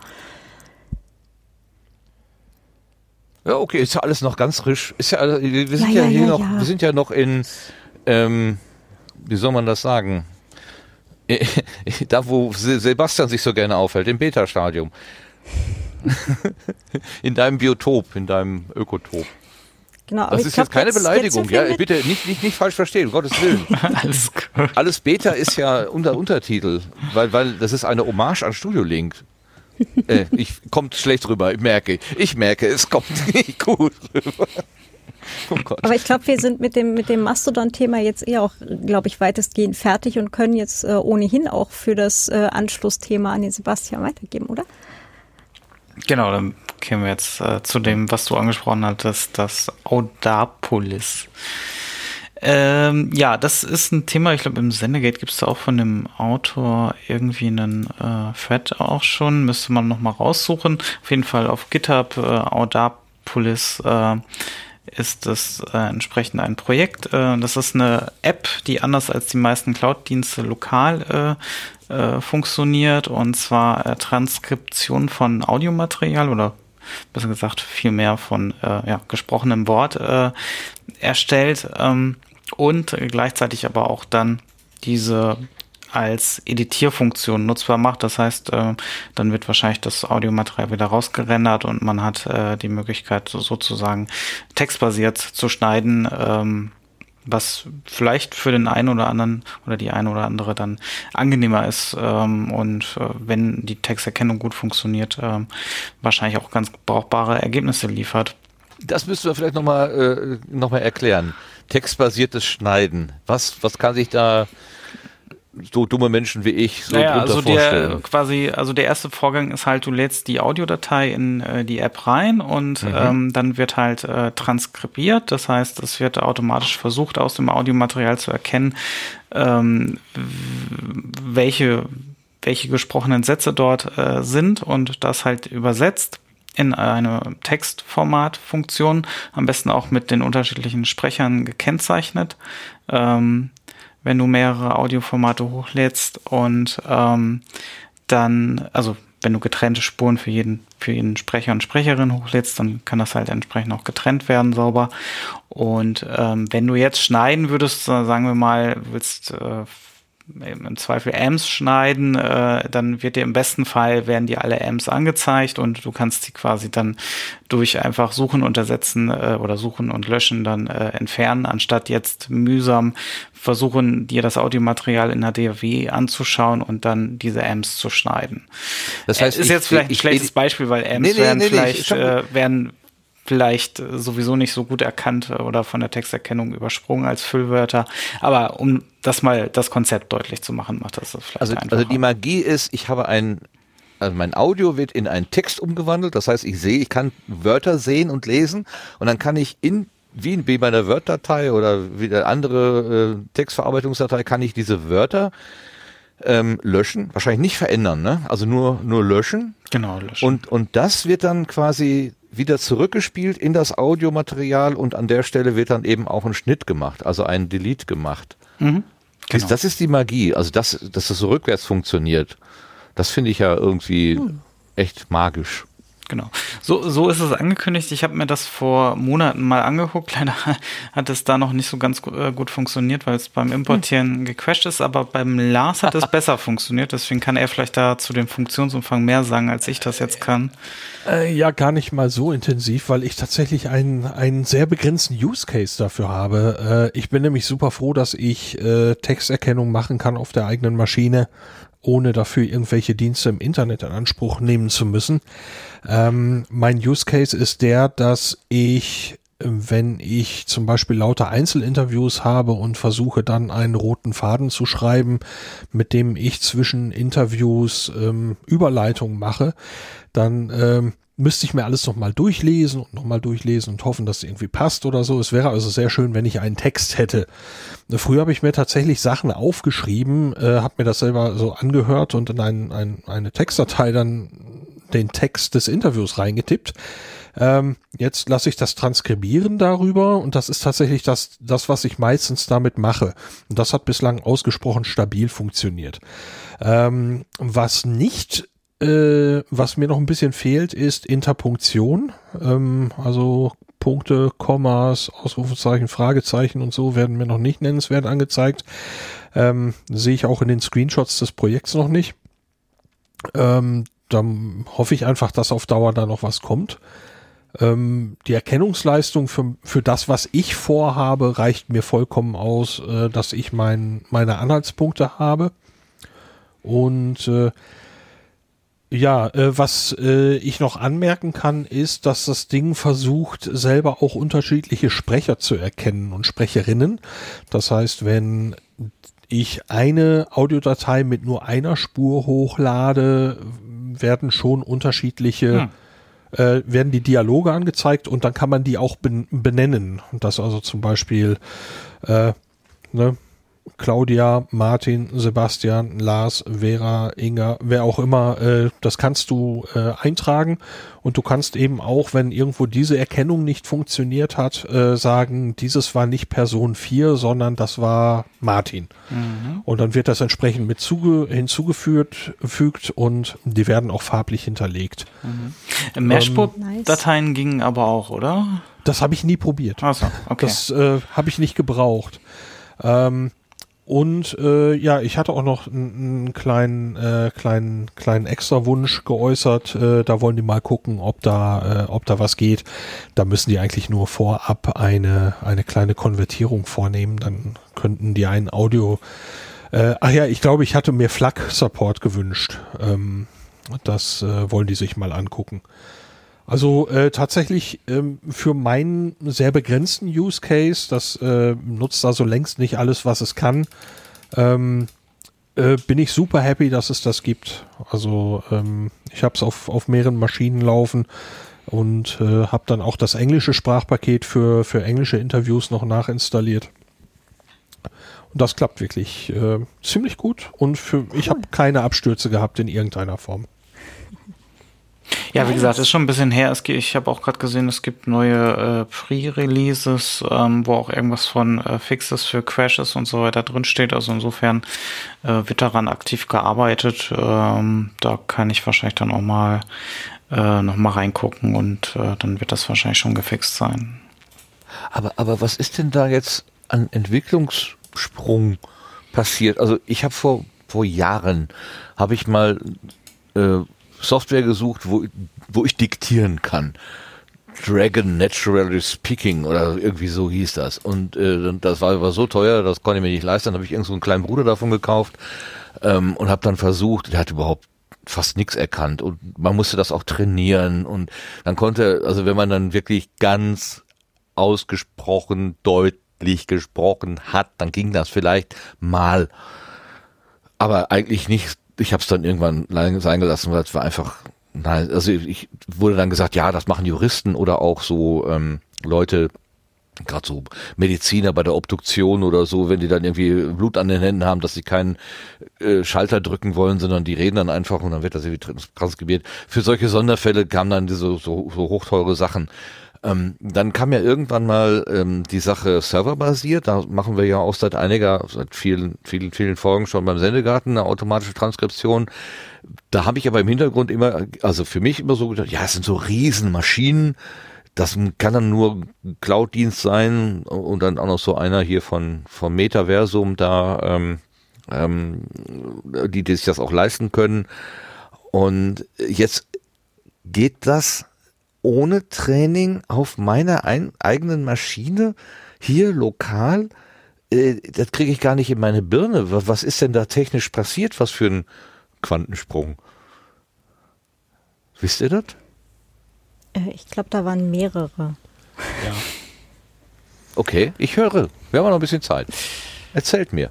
Ja, okay, ist ja alles noch ganz frisch. Ist ja, wir sind ja, ja, ja hier noch, wir sind ja noch in, ähm, wie soll man das sagen? da, wo Sebastian sich so gerne aufhält, im Beta-Stadium. in deinem Biotop, in deinem Ökotop. Genau, das ist glaub, jetzt keine jetzt, Beleidigung, jetzt ja. Bitte nicht, nicht, nicht falsch verstehen, um Gottes Willen. Alles gut. Alles Beta ist ja unter Untertitel, weil, weil das ist eine Hommage an Studio Link. äh, ich kommt schlecht rüber, ich merke. Ich merke, es kommt nicht gut rüber. Oh Aber ich glaube, wir sind mit dem, mit dem Mastodon-Thema jetzt eher auch, glaube ich, weitestgehend fertig und können jetzt äh, ohnehin auch für das äh, Anschlussthema an den Sebastian weitergeben, oder? Genau, dann kämen wir jetzt äh, zu dem, was du angesprochen hattest, das Audapolis. Ähm, ja, das ist ein Thema, ich glaube, im Sendegate gibt es da auch von dem Autor irgendwie einen äh, Thread auch schon, müsste man nochmal raussuchen. Auf jeden Fall auf GitHub, äh, Audapolis äh, ist das äh, entsprechend ein Projekt. Äh, das ist eine App, die anders als die meisten Cloud-Dienste lokal äh, funktioniert und zwar äh, Transkription von Audiomaterial oder besser gesagt viel mehr von äh, ja, gesprochenem Wort äh, erstellt ähm, und gleichzeitig aber auch dann diese als Editierfunktion nutzbar macht. Das heißt, äh, dann wird wahrscheinlich das Audiomaterial wieder rausgerendert und man hat äh, die Möglichkeit sozusagen textbasiert zu schneiden, ähm, was vielleicht für den einen oder anderen oder die eine oder andere dann angenehmer ist ähm, und äh, wenn die Texterkennung gut funktioniert, äh, wahrscheinlich auch ganz brauchbare Ergebnisse liefert. Das müssten wir vielleicht nochmal äh, noch erklären. Textbasiertes Schneiden. Was, was kann sich da so dumme Menschen wie ich so naja, also der quasi, also der erste Vorgang ist halt, du lädst die Audiodatei in äh, die App rein und mhm. ähm, dann wird halt äh, transkribiert. Das heißt, es wird automatisch versucht, aus dem Audiomaterial zu erkennen, ähm, welche welche gesprochenen Sätze dort äh, sind und das halt übersetzt in eine Textformatfunktion, am besten auch mit den unterschiedlichen Sprechern gekennzeichnet. Ähm, wenn du mehrere Audioformate hochlädst und ähm, dann, also wenn du getrennte Spuren für jeden, für jeden Sprecher und Sprecherin hochlädst, dann kann das halt entsprechend auch getrennt werden, sauber. Und ähm, wenn du jetzt schneiden würdest, sagen wir mal, willst äh, im Zweifel Amps schneiden, äh, dann wird dir im besten Fall werden dir alle Amps angezeigt und du kannst sie quasi dann durch einfach Suchen und Ersetzen äh, oder Suchen und Löschen dann äh, entfernen, anstatt jetzt mühsam versuchen, dir das Audiomaterial in der DAW anzuschauen und dann diese Amps zu schneiden. Das heißt, ist ich- jetzt vielleicht ein ich- schlechtes ich- Beispiel, weil Amps Nee, nee, werden nee, vielleicht äh, werden vielleicht sowieso nicht so gut erkannt oder von der Texterkennung übersprungen als Füllwörter. Aber um das mal das Konzept deutlich zu machen, macht das das vielleicht Also, einfacher. also die Magie ist, ich habe ein, also mein Audio wird in einen Text umgewandelt. Das heißt, ich sehe, ich kann Wörter sehen und lesen und dann kann ich in wie, wie bei einer Word-Datei oder wie eine andere äh, Textverarbeitungsdatei kann ich diese Wörter ähm, löschen, wahrscheinlich nicht verändern, ne? Also nur nur löschen genau, löschen. und und das wird dann quasi wieder zurückgespielt in das Audiomaterial und an der Stelle wird dann eben auch ein Schnitt gemacht, also ein Delete gemacht. mhm. Das- Genau. Das ist die Magie, also das, dass das so rückwärts funktioniert. Das finde ich ja irgendwie echt magisch. Genau. So, so ist es angekündigt. Ich habe mir das vor Monaten mal angeguckt. Leider hat es da noch nicht so ganz äh, gut funktioniert, weil es beim Importieren gecrashed ist. Aber beim Lars hat es besser funktioniert. Deswegen kann er vielleicht da zu dem Funktionsumfang mehr sagen, als ich das jetzt kann. Äh, ja, gar nicht mal so intensiv, weil ich tatsächlich einen, einen sehr begrenzten Use Case dafür habe. Äh, ich bin nämlich super froh, dass ich äh, Texterkennung machen kann auf der eigenen Maschine, ohne dafür irgendwelche Dienste im Internet in Anspruch nehmen zu müssen. Ähm, mein Use Case ist der, dass ich, wenn ich zum Beispiel lauter Einzelinterviews habe und versuche dann einen roten Faden zu schreiben, mit dem ich zwischen Interviews ähm, Überleitungen mache, dann ähm, müsste ich mir alles nochmal durchlesen und nochmal durchlesen und hoffen, dass es irgendwie passt oder so. Es wäre also sehr schön, wenn ich einen Text hätte. Früher habe ich mir tatsächlich Sachen aufgeschrieben, äh, habe mir das selber so angehört und in ein, ein, eine Textdatei dann den Text des Interviews reingetippt. Ähm, jetzt lasse ich das transkribieren darüber und das ist tatsächlich das, das, was ich meistens damit mache. Und das hat bislang ausgesprochen stabil funktioniert. Ähm, was nicht, äh, was mir noch ein bisschen fehlt, ist Interpunktion. Ähm, also Punkte, Kommas, Ausrufezeichen, Fragezeichen und so werden mir noch nicht nennenswert angezeigt. Ähm, sehe ich auch in den Screenshots des Projekts noch nicht. Ähm, dann hoffe ich einfach, dass auf Dauer da noch was kommt. Ähm, die Erkennungsleistung für, für das, was ich vorhabe, reicht mir vollkommen aus, äh, dass ich mein, meine Anhaltspunkte habe. Und äh, ja, äh, was äh, ich noch anmerken kann, ist, dass das Ding versucht, selber auch unterschiedliche Sprecher zu erkennen und Sprecherinnen. Das heißt, wenn ich eine Audiodatei mit nur einer Spur hochlade, werden schon unterschiedliche, äh, werden die Dialoge angezeigt und dann kann man die auch ben benennen. Und das also zum Beispiel, äh, ne, Claudia, Martin, Sebastian, Lars, Vera, Inga, wer auch immer, äh, das kannst du äh, eintragen und du kannst eben auch, wenn irgendwo diese Erkennung nicht funktioniert hat, äh, sagen, dieses war nicht Person 4, sondern das war Martin. Und dann wird das entsprechend mit zuge hinzugefügt fügt und die werden auch farblich hinterlegt. Mashput-Dateien gingen aber auch, oder? Das habe ich nie probiert. Achso, okay. Das äh, habe ich nicht gebraucht. Ähm, und äh, ja, ich hatte auch noch einen, einen kleinen, äh, kleinen, kleinen Extra-Wunsch geäußert. Äh, da wollen die mal gucken, ob da, äh, ob da was geht. Da müssen die eigentlich nur vorab eine, eine kleine Konvertierung vornehmen. Dann könnten die ein Audio. Äh, ach ja, ich glaube, ich hatte mir FLAC-Support gewünscht. Ähm, das äh, wollen die sich mal angucken. Also äh, tatsächlich ähm, für meinen sehr begrenzten Use Case, das äh, nutzt also längst nicht alles, was es kann, ähm, äh, bin ich super happy, dass es das gibt. Also ähm, ich habe es auf, auf mehreren Maschinen laufen und äh, habe dann auch das englische Sprachpaket für, für englische Interviews noch nachinstalliert. Und das klappt wirklich äh, ziemlich gut und für, ich habe keine Abstürze gehabt in irgendeiner Form. Ja, wie gesagt, ist schon ein bisschen her. Es, ich habe auch gerade gesehen, es gibt neue äh, Pre-Releases, ähm, wo auch irgendwas von äh, Fixes für Crashes und so weiter drinsteht. Also insofern äh, wird daran aktiv gearbeitet. Ähm, da kann ich wahrscheinlich dann auch mal äh, noch mal reingucken und äh, dann wird das wahrscheinlich schon gefixt sein. Aber, aber was ist denn da jetzt an Entwicklungssprung passiert. Also ich habe vor vor Jahren habe ich mal äh, Software gesucht, wo wo ich diktieren kann. Dragon Naturally Speaking oder irgendwie so hieß das. Und äh, das war, war so teuer, das konnte ich mir nicht leisten. Dann habe ich irgend so einen kleinen Bruder davon gekauft ähm, und habe dann versucht, der hat überhaupt fast nichts erkannt und man musste das auch trainieren und dann konnte, also wenn man dann wirklich ganz ausgesprochen deutlich gesprochen hat, dann ging das vielleicht mal, aber eigentlich nicht. Ich habe es dann irgendwann sein gelassen, weil es war einfach, nein, also ich wurde dann gesagt, ja, das machen Juristen oder auch so ähm, Leute, gerade so Mediziner bei der Obduktion oder so, wenn die dann irgendwie Blut an den Händen haben, dass sie keinen äh, Schalter drücken wollen, sondern die reden dann einfach und dann wird das irgendwie transkribiert. Für solche Sonderfälle kamen dann diese so, so hochteure Sachen. Ähm, dann kam ja irgendwann mal ähm, die Sache serverbasiert. Da machen wir ja auch seit einiger, seit vielen, vielen, vielen Folgen schon beim Sendegarten eine automatische Transkription. Da habe ich aber im Hintergrund immer, also für mich immer so gedacht, ja, es sind so Riesenmaschinen. Das kann dann nur Cloud-Dienst sein und dann auch noch so einer hier von vom Metaversum da, ähm, ähm, die, die sich das auch leisten können. Und jetzt geht das ohne Training auf meiner ein, eigenen Maschine hier lokal. Äh, das kriege ich gar nicht in meine Birne. Was, was ist denn da technisch passiert? Was für ein Quantensprung? Wisst ihr das? Äh, ich glaube, da waren mehrere. Ja. Okay, ich höre. Wir haben noch ein bisschen Zeit. Erzählt mir.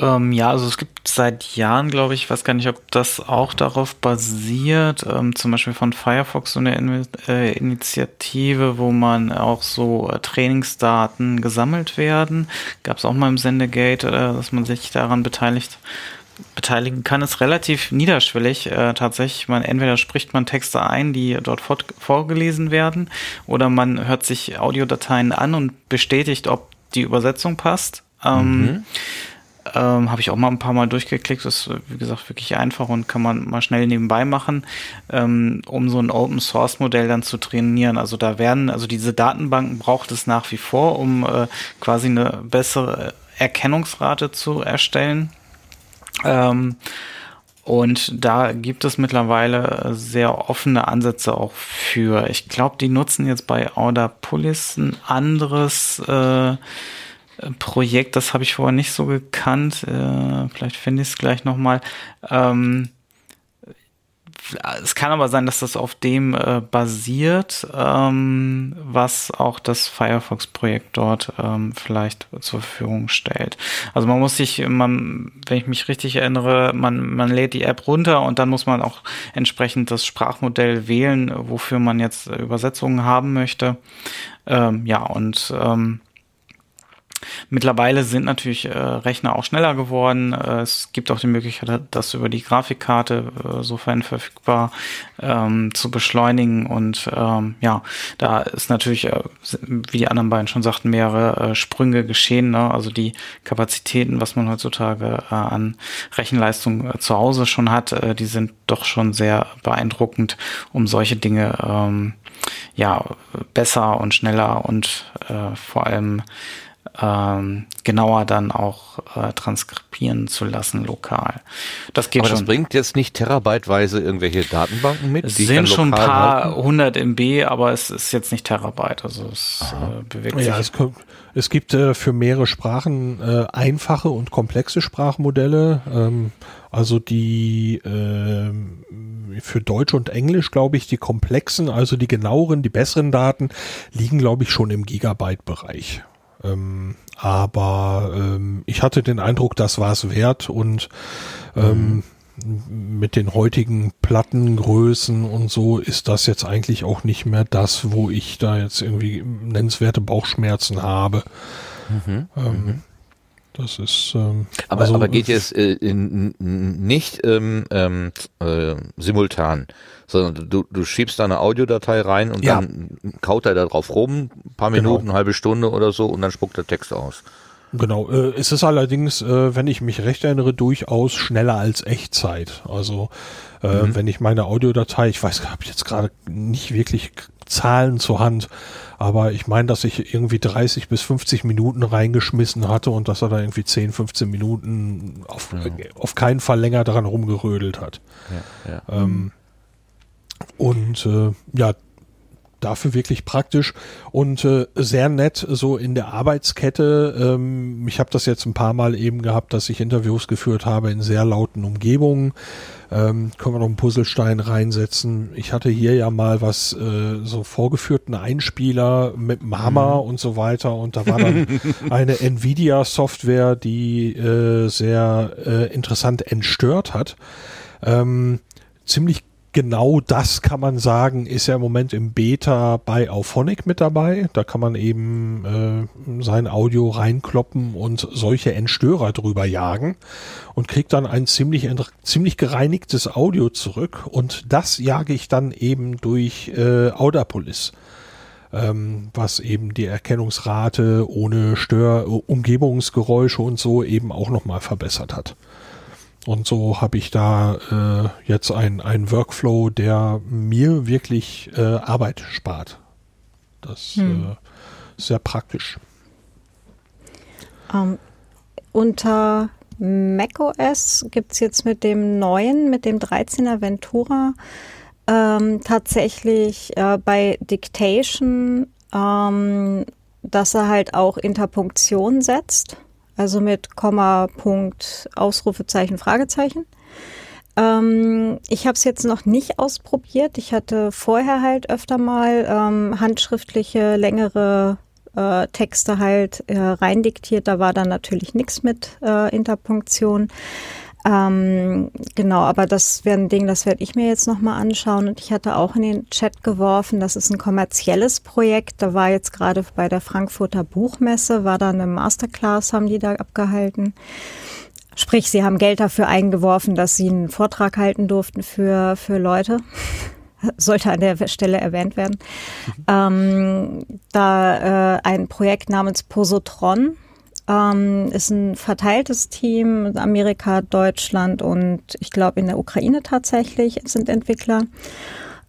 Ähm, ja, also es gibt seit Jahren, glaube ich, weiß gar nicht, ob das auch darauf basiert, ähm, zum Beispiel von Firefox so eine In äh, Initiative, wo man auch so äh, Trainingsdaten gesammelt werden. Gab es auch mal im Sendegate, äh, dass man sich daran beteiligt beteiligen kann, ist relativ niederschwellig. Äh, tatsächlich, man entweder spricht man Texte ein, die dort vorgelesen werden, oder man hört sich Audiodateien an und bestätigt, ob die Übersetzung passt. Ähm, mhm. Ähm, Habe ich auch mal ein paar Mal durchgeklickt. Das ist, wie gesagt, wirklich einfach und kann man mal schnell nebenbei machen, ähm, um so ein Open Source Modell dann zu trainieren. Also da werden, also diese Datenbanken braucht es nach wie vor, um äh, quasi eine bessere Erkennungsrate zu erstellen. Ähm, und da gibt es mittlerweile sehr offene Ansätze auch für. Ich glaube, die nutzen jetzt bei Audapolis ein anderes äh, Projekt, das habe ich vorher nicht so gekannt. Äh, vielleicht finde ich es gleich nochmal. Ähm, es kann aber sein, dass das auf dem äh, basiert, ähm, was auch das Firefox-Projekt dort ähm, vielleicht zur Verfügung stellt. Also man muss sich, man, wenn ich mich richtig erinnere, man, man lädt die App runter und dann muss man auch entsprechend das Sprachmodell wählen, wofür man jetzt Übersetzungen haben möchte. Ähm, ja, und ähm, Mittlerweile sind natürlich äh, Rechner auch schneller geworden. Äh, es gibt auch die Möglichkeit, das über die Grafikkarte, äh, sofern verfügbar, ähm, zu beschleunigen. Und ähm, ja, da ist natürlich, äh, wie die anderen beiden schon sagten, mehrere äh, Sprünge geschehen. Ne? Also die Kapazitäten, was man heutzutage äh, an Rechenleistung äh, zu Hause schon hat, äh, die sind doch schon sehr beeindruckend, um solche Dinge ähm, ja besser und schneller und äh, vor allem ähm, genauer dann auch äh, transkribieren zu lassen lokal. Das geht aber schon. das bringt jetzt nicht terabyteweise irgendwelche Datenbanken mit? Es sind schon ein paar halten? hundert MB, aber es ist jetzt nicht Terabyte, also es äh, bewegt ja, sich. Es, kommt, es gibt äh, für mehrere Sprachen äh, einfache und komplexe Sprachmodelle. Ähm, also die äh, für Deutsch und Englisch, glaube ich, die komplexen, also die genaueren, die besseren Daten liegen, glaube ich, schon im Gigabyte-Bereich. Ähm, aber ähm, ich hatte den Eindruck, das war es wert und ähm, mhm. mit den heutigen Plattengrößen und so ist das jetzt eigentlich auch nicht mehr das, wo ich da jetzt irgendwie nennenswerte Bauchschmerzen habe. Mhm. Ähm, mhm. Das ist. Ähm, aber, also, aber geht jetzt äh, in, nicht ähm, ähm, äh, simultan, sondern du, du schiebst da eine Audiodatei rein und ja. dann kaut er da drauf rum, ein paar Minuten, genau. eine halbe Stunde oder so und dann spuckt der Text aus. Genau, äh, es ist allerdings, äh, wenn ich mich recht erinnere, durchaus schneller als Echtzeit. Also äh, mhm. wenn ich meine Audiodatei, ich weiß, habe jetzt gerade nicht wirklich Zahlen zur Hand, aber ich meine, dass ich irgendwie 30 bis 50 Minuten reingeschmissen hatte und dass er da irgendwie 10, 15 Minuten auf, ja. auf keinen Fall länger daran rumgerödelt hat. Ja, ja. Ähm, und äh, ja, dafür wirklich praktisch und äh, sehr nett so in der Arbeitskette. Ähm, ich habe das jetzt ein paar Mal eben gehabt, dass ich Interviews geführt habe in sehr lauten Umgebungen. Ähm, können wir noch einen Puzzlestein reinsetzen. Ich hatte hier ja mal was äh, so vorgeführten Einspieler mit Hammer mhm. und so weiter und da war dann eine Nvidia-Software, die äh, sehr äh, interessant entstört hat. Ähm, ziemlich genau das kann man sagen, ist ja im Moment im Beta bei Auphonic mit dabei. Da kann man eben äh, sein Audio reinkloppen und solche Entstörer drüber jagen und kriegt dann ein ziemlich, ziemlich gereinigtes Audio zurück. Und das jage ich dann eben durch äh, Audapolis. Ähm, was eben die Erkennungsrate ohne Stör, Umgebungsgeräusche und so eben auch nochmal verbessert hat. Und so habe ich da äh, jetzt ein Workflow, der mir wirklich äh, Arbeit spart. Das hm. äh, ist sehr praktisch. Um, ähm, unter macOS gibt es jetzt mit dem neuen, mit dem 13er Ventura, ähm, tatsächlich äh, bei Dictation, ähm, dass er halt auch Interpunktion setzt also mit Komma, Punkt, Ausrufezeichen, Fragezeichen. Ähm, ich habe es jetzt noch nicht ausprobiert. Ich hatte vorher halt öfter mal ähm, handschriftliche, längere äh, Texte halt äh, reindiktiert. Da war dann natürlich nichts mit äh, Interpunktion. Ähm, genau, aber das wäre ein Ding, das werde ich mir jetzt nochmal anschauen. Und ich hatte auch in den Chat geworfen, das ist ein kommerzielles Projekt. Da war jetzt gerade bei der Frankfurter Buchmesse, war da eine Masterclass, haben die da abgehalten. Sprich, sie haben Geld dafür eingeworfen, dass sie einen Vortrag halten durften für, für Leute. Sollte an der Stelle erwähnt werden. Mhm. Ähm, da äh, ein Projekt namens Posotron ähm, ist ein verteiltes Team, Amerika, Deutschland und ich glaube in der Ukraine tatsächlich sind Entwickler.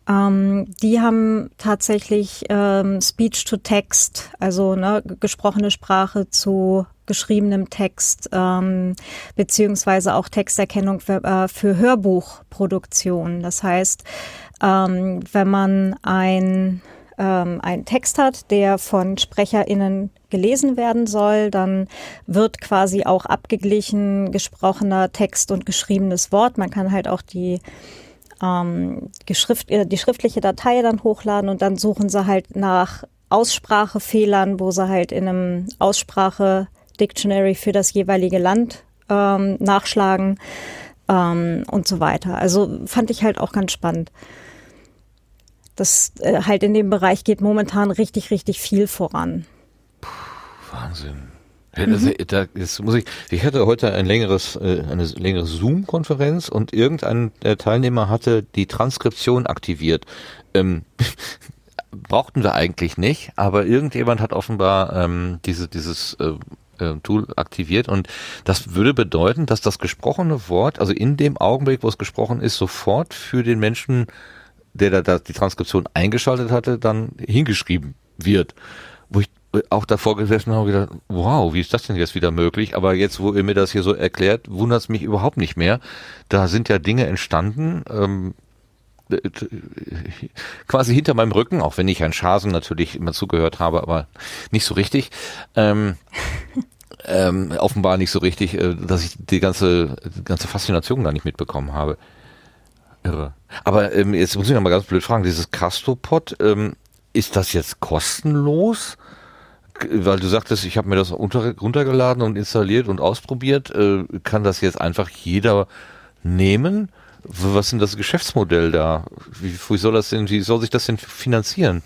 Ähm, die haben tatsächlich ähm, Speech-to-Text, also ne, gesprochene Sprache zu geschriebenem Text, ähm, beziehungsweise auch Texterkennung für, äh, für Hörbuchproduktion. Das heißt, ähm, wenn man ein ähm, einen Text hat, der von SprecherInnen gelesen werden soll, dann wird quasi auch abgeglichen gesprochener Text und geschriebenes Wort. Man kann halt auch die ähm, Geschrift, äh, die schriftliche Datei dann hochladen und dann suchen sie halt nach Aussprachefehlern, wo sie halt in einem Aussprache-Dictionary für das jeweilige Land ähm, nachschlagen ähm, und so weiter. Also fand ich halt auch ganz spannend. Das äh, halt in dem Bereich geht momentan richtig, richtig viel voran. Wahnsinn. Mhm. Da, jetzt muss ich, ich hatte heute ein längeres, äh, eine längere Zoom-Konferenz und irgendein Teilnehmer hatte die Transkription aktiviert. Ähm, brauchten wir eigentlich nicht, aber irgendjemand hat offenbar ähm, diese, dieses äh, äh, Tool aktiviert und das würde bedeuten, dass das gesprochene Wort, also in dem Augenblick, wo es gesprochen ist, sofort für den Menschen, der da, da die Transkription eingeschaltet hatte, dann hingeschrieben wird. Wo ich auch davor gesessen habe und gedacht, wow, wie ist das denn jetzt wieder möglich? Aber jetzt, wo ihr mir das hier so erklärt, wundert es mich überhaupt nicht mehr. Da sind ja Dinge entstanden, ähm, quasi hinter meinem Rücken, auch wenn ich Herrn Schasen natürlich immer zugehört habe, aber nicht so richtig. Ähm, ähm, offenbar nicht so richtig, äh, dass ich die ganze, die ganze Faszination gar nicht mitbekommen habe. Irre. Aber ähm, jetzt muss ich noch mal ganz blöd fragen, dieses Castopod, ähm, ist das jetzt kostenlos? weil du sagtest, ich habe mir das unter, runtergeladen und installiert und ausprobiert, äh, kann das jetzt einfach jeder nehmen? Was ist denn das Geschäftsmodell da? Wie, wie soll das denn, wie soll sich das denn finanzieren?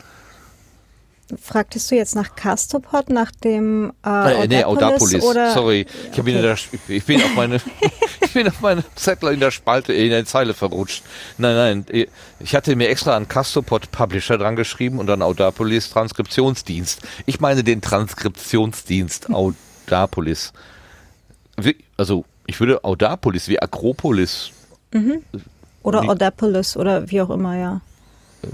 Fragtest du jetzt nach Castopod, nach dem äh, Audapolis? Nee, Audapolis. Oder? Sorry, ich, okay. der, ich bin auf meine ich bin auf meine Zettel in der Spalte in der Zeile verrutscht. Nein, nein, ich hatte mir extra einen Castopod Publisher dran geschrieben und dann Audapolis Transkriptionsdienst. Ich meine den Transkriptionsdienst Audapolis. Also ich würde Audapolis wie Akropolis, Oder Wie- Audapolis oder wie auch immer, ja.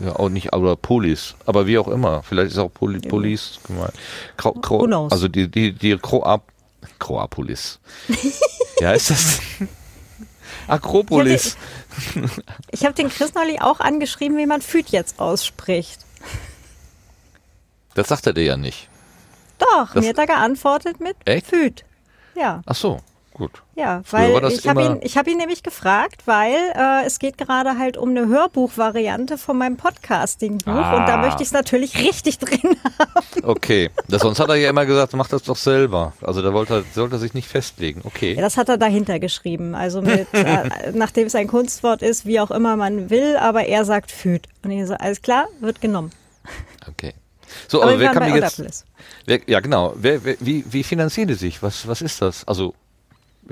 Ja auch nicht Audapolis, aber wie auch immer. Vielleicht ist auch Poli Polis gemeint. Kro Kro also die, die, die Kroap Kroapolis. ja, ist das? Akropolis. Ich habe den Chris neulich auch angeschrieben, wie man Füd jetzt ausspricht. Das sagt er dir ja nicht. Doch, Das- mir hat er geantwortet mit Echt? Füd. Ja, Ach so, gut. ja, weil ich habe ihn, ich hab ihn nämlich gefragt, weil äh, es geht gerade halt um eine Hörbuchvariante von meinem Podcasting-Buch Ah. und da möchte ich es natürlich richtig drin haben. Okay. Das, sonst hat er ja immer gesagt, mach das doch selber. Also da wollte er, sollte er sich nicht festlegen. Ja, Okay. das hat er dahinter geschrieben. Also mit, äh, nachdem es ein Kunstwort ist, wie auch immer man will, aber er sagt Füd. Und ich so, alles klar, wird genommen. Okay. So, Aber aber, wer kann mir jetzt. Wer, ja, genau. Wer, wer, wie, wie finanzieren die sich? Was, was ist das? Also,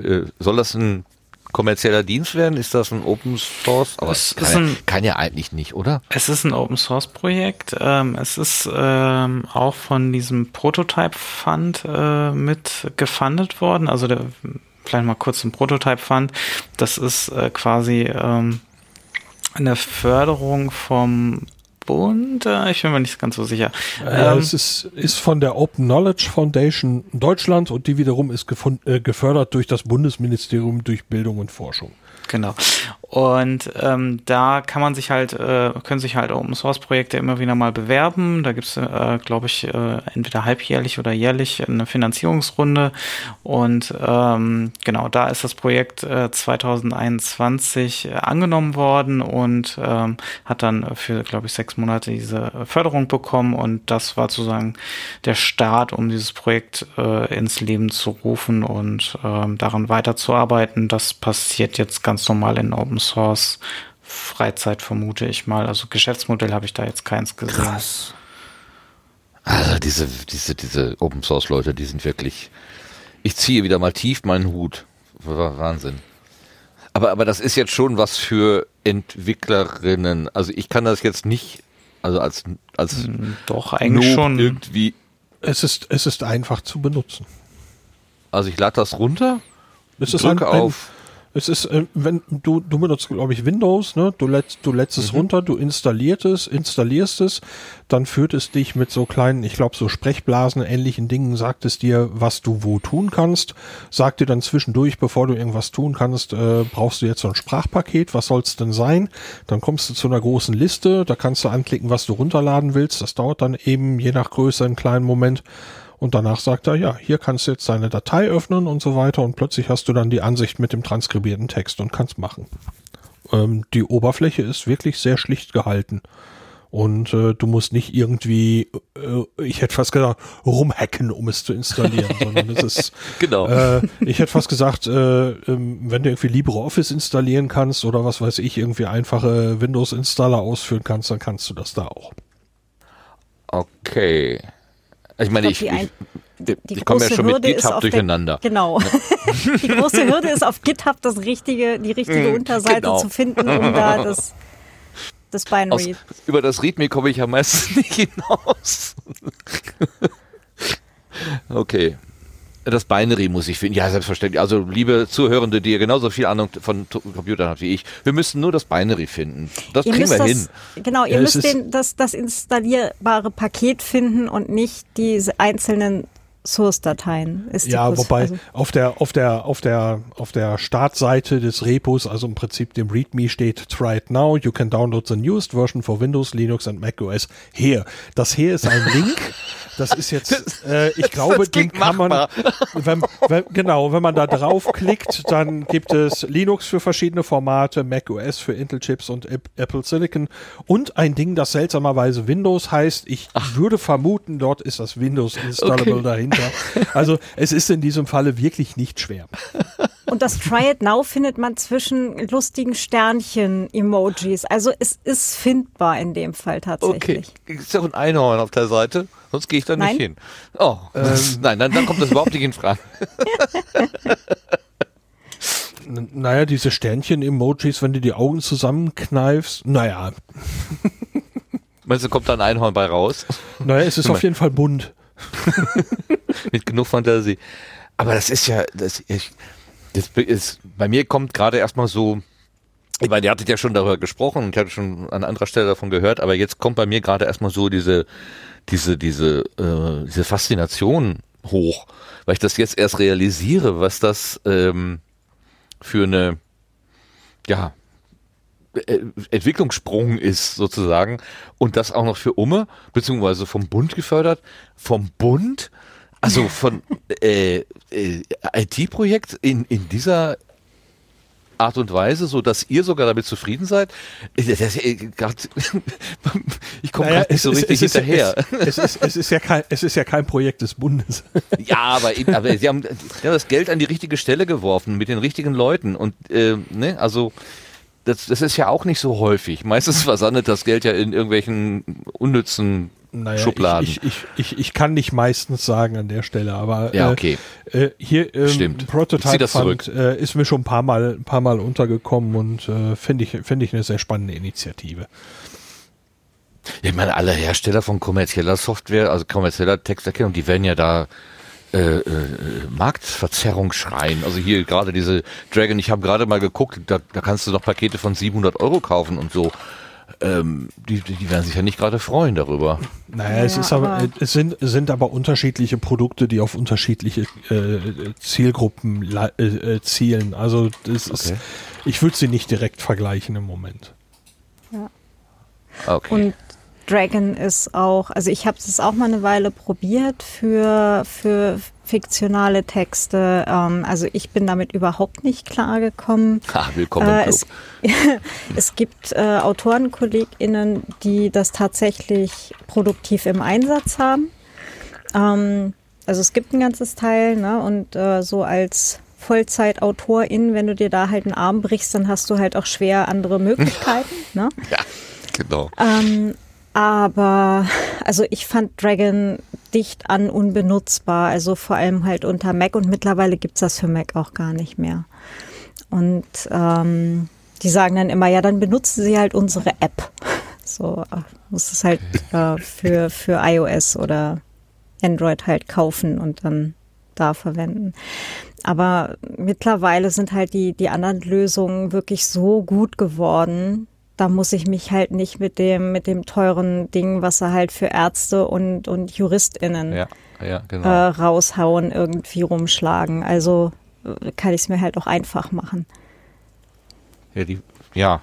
äh, soll das ein kommerzieller Dienst werden? Ist das ein Open Source? Aber Es kann, ist ja, ein- kann ja eigentlich nicht, oder? Es ist ein Open Source Projekt. Ähm, es ist ähm, auch von diesem Prototype Fund äh, mit gefundet worden. Also der, vielleicht mal kurz zum Prototype Fund. Das ist äh, quasi ähm, eine Förderung vom Bund. Äh, ich bin mir nicht ganz so sicher. Äh, Ähm, es ist, ist von der Open Knowledge Foundation Deutschland und die wiederum ist gefund, äh, gefördert durch das Bundesministerium durch Bildung und Forschung. Genau. Und ähm, da kann man sich halt, äh, können sich halt Open Source Projekte immer wieder mal bewerben. Da gibt's, äh, glaube ich, äh, entweder halbjährlich oder jährlich eine Finanzierungsrunde. Und ähm, genau, da ist das Projekt äh, 2021 äh, angenommen worden und ähm, hat dann für, glaube ich, sechs Monate diese Förderung bekommen. Und das war sozusagen der Start, um dieses Projekt äh, ins Leben zu rufen und ähm, daran weiterzuarbeiten. Das passiert jetzt ganz normal in Open Source Freizeit, vermute ich mal. Also Geschäftsmodell habe ich da jetzt keins gesehen. Krass. Also diese, diese, diese Open Source Leute, die sind wirklich. Ich ziehe wieder mal tief meinen Hut. Wa- Wahnsinn. Aber, aber das ist jetzt schon was für Entwicklerinnen. Also ich kann das jetzt nicht, also als, als Doch, eigentlich Noob schon. irgendwie. Es ist, es ist einfach zu benutzen. Also ich lade das runter, Es ist drücke ein, ein, auf. Es ist, äh, wenn du, du benutzt, glaube ich, Windows, ne? Du lädst, du lädst Mhm. es runter, du installierst es, installierst es, dann führt es dich mit so kleinen, ich glaube, so Sprechblasen, ähnlichen Dingen, sagt es dir, was du wo tun kannst, sagt dir dann zwischendurch, bevor du irgendwas tun kannst, äh, brauchst du jetzt so ein Sprachpaket, was soll's denn sein? Dann kommst du zu einer großen Liste, da kannst du anklicken, was du runterladen willst. Das dauert dann eben je nach Größe einen kleinen Moment. Und danach sagt er, ja, hier kannst du jetzt deine Datei öffnen und so weiter und plötzlich hast du dann die Ansicht mit dem transkribierten Text und kannst machen. Ähm, die Oberfläche ist wirklich sehr schlicht gehalten. Und äh, du musst nicht irgendwie, äh, ich hätte fast gesagt, rumhacken, um es zu installieren, sondern es ist, Genau. äh, ich hätte fast gesagt, äh, ähm, wenn du irgendwie LibreOffice installieren kannst oder was weiß ich, irgendwie einfache Windows-Installer ausführen kannst, dann kannst du das da auch. Okay. Ich meine, ich, Ich ich, ich komme ja große schon mit Hürde ist GitHub auf der- durcheinander. Genau. die große Hürde ist auf GitHub das richtige, die richtige Unterseite genau. zu finden, um da das, das Aus, Binary. über das README komme ich ja meistens nicht hinaus. okay. Das Binary muss ich finden. Ja, selbstverständlich. Also, liebe Zuhörende, die ihr genauso viel Ahnung von Computern habt wie ich, wir müssen nur das Binary finden. Das Ihr kriegen wir das, hin. Genau, ihr Ja, müsst den, das, das installierbare Paket finden und nicht diese einzelnen Source-Dateien. Ist die Ja, wobei Also, auf der auf der auf der auf der Startseite des Repos, also im Prinzip dem README steht Try it now. You can download the newest version for Windows, Linux and Mac OS. Here. Das hier ist ein Link. Das ist jetzt, äh, ich glaube, das den kann man, wenn, wenn, genau, wenn man da draufklickt, dann gibt es Linux für verschiedene Formate, Mac OS für Intel Chips und Ap- Apple Silicon und ein Ding, das seltsamerweise Windows heißt. Ich würde vermuten, dort ist das Windows Installable Okay. dahinter. Also es ist in diesem Falle wirklich nicht schwer. und das Try It Now findet man zwischen lustigen Sternchen-Emojis. Also es ist findbar in dem Fall Okay. tatsächlich. Ist doch ein Einhorn auf der Seite? Sonst gehe ich da nicht Nein. hin. Oh, das, nein, dann, dann kommt das überhaupt nicht in Frage. Naja, diese Sternchen-Emojis, wenn du die Augen zusammenkneifst, naja, Meinst du, kommt da ein Einhorn bei raus? naja, es ist auf jeden Fall bunt. Mit genug Fantasie. Aber das ist ja, das, ich, das ist, bei mir kommt gerade erstmal so, ich meine, ihr hattet ja schon darüber gesprochen und ich hatte schon an anderer Stelle davon gehört, aber jetzt kommt bei mir gerade erstmal so diese, diese, diese, äh, diese Faszination hoch, weil ich das jetzt erst realisiere, was das ähm, für eine, ja, Entwicklungssprung ist sozusagen und das auch noch für Umme, beziehungsweise vom Bund gefördert, vom Bund, also von äh, äh, IT-Projekt in, in dieser Art und Weise, so dass ihr sogar damit zufrieden seid. Äh, grad, ich komme Naja, gerade nicht so richtig es ist- hinterher. Es, es, ist, es, ist ja kein, es ist ja kein Projekt des Bundes. Ja, aber, aber sie haben, haben das Geld an die richtige Stelle geworfen mit den richtigen Leuten und äh, ne, also das, das ist ja auch nicht so häufig. Meistens versandet das Geld ja in irgendwelchen unnützen Naja, Schubladen. Ich, ich, ich, ich kann nicht meistens sagen an der Stelle, aber Ja, äh, okay. äh, hier ähm, Stimmt. Prototype das Fund äh, ist mir schon ein paar Mal, ein paar Mal untergekommen und äh, finde ich, finde ich eine sehr spannende Initiative. Ich meine, alle Hersteller von kommerzieller Software, also kommerzieller Texterkennung, die werden ja da äh, äh, Marktverzerrung schreien. Also hier gerade diese Dragon, ich habe gerade mal geguckt, da, da kannst du noch Pakete von 700 Euro kaufen und so. Ähm, die, die werden sich ja nicht gerade freuen darüber. Naja, es Ja, ist aber, aber- äh, es sind, sind aber unterschiedliche Produkte, die auf unterschiedliche äh, Zielgruppen äh, äh, zielen. Also das ist, Okay. ich würde sie nicht direkt vergleichen im Moment. Okay. Und Dragon ist auch, also ich habe es auch mal eine Weile probiert für, für fiktionale Texte. Ähm, also ich bin damit überhaupt nicht klargekommen. ha, willkommen Äh, es, es gibt äh, AutorenkollegInnen, die das tatsächlich produktiv im Einsatz haben. Ähm, also es gibt ein ganzes Teil, ne? Und äh, so als Vollzeitautorin, wenn du dir da halt einen Arm brichst, dann hast du halt auch schwer andere Möglichkeiten. ne? Ja, genau. Ähm, aber also ich fand Dragon dicht an unbenutzbar, also vor allem halt unter Mac und mittlerweile gibt's das für Mac auch gar nicht mehr. Und ähm, die sagen dann immer, ja, dann benutzen sie halt unsere App. So muss es halt äh, für, für iOS oder Android halt kaufen und dann da verwenden. Aber mittlerweile sind halt die, die anderen Lösungen wirklich so gut geworden. Da muss ich mich halt nicht mit dem, mit dem teuren Ding, was sie halt für Ärzte und, und JuristInnen Ja, ja, genau. äh, raushauen, irgendwie rumschlagen. Also äh, kann ich es mir halt auch einfach machen. Ja, die, ja.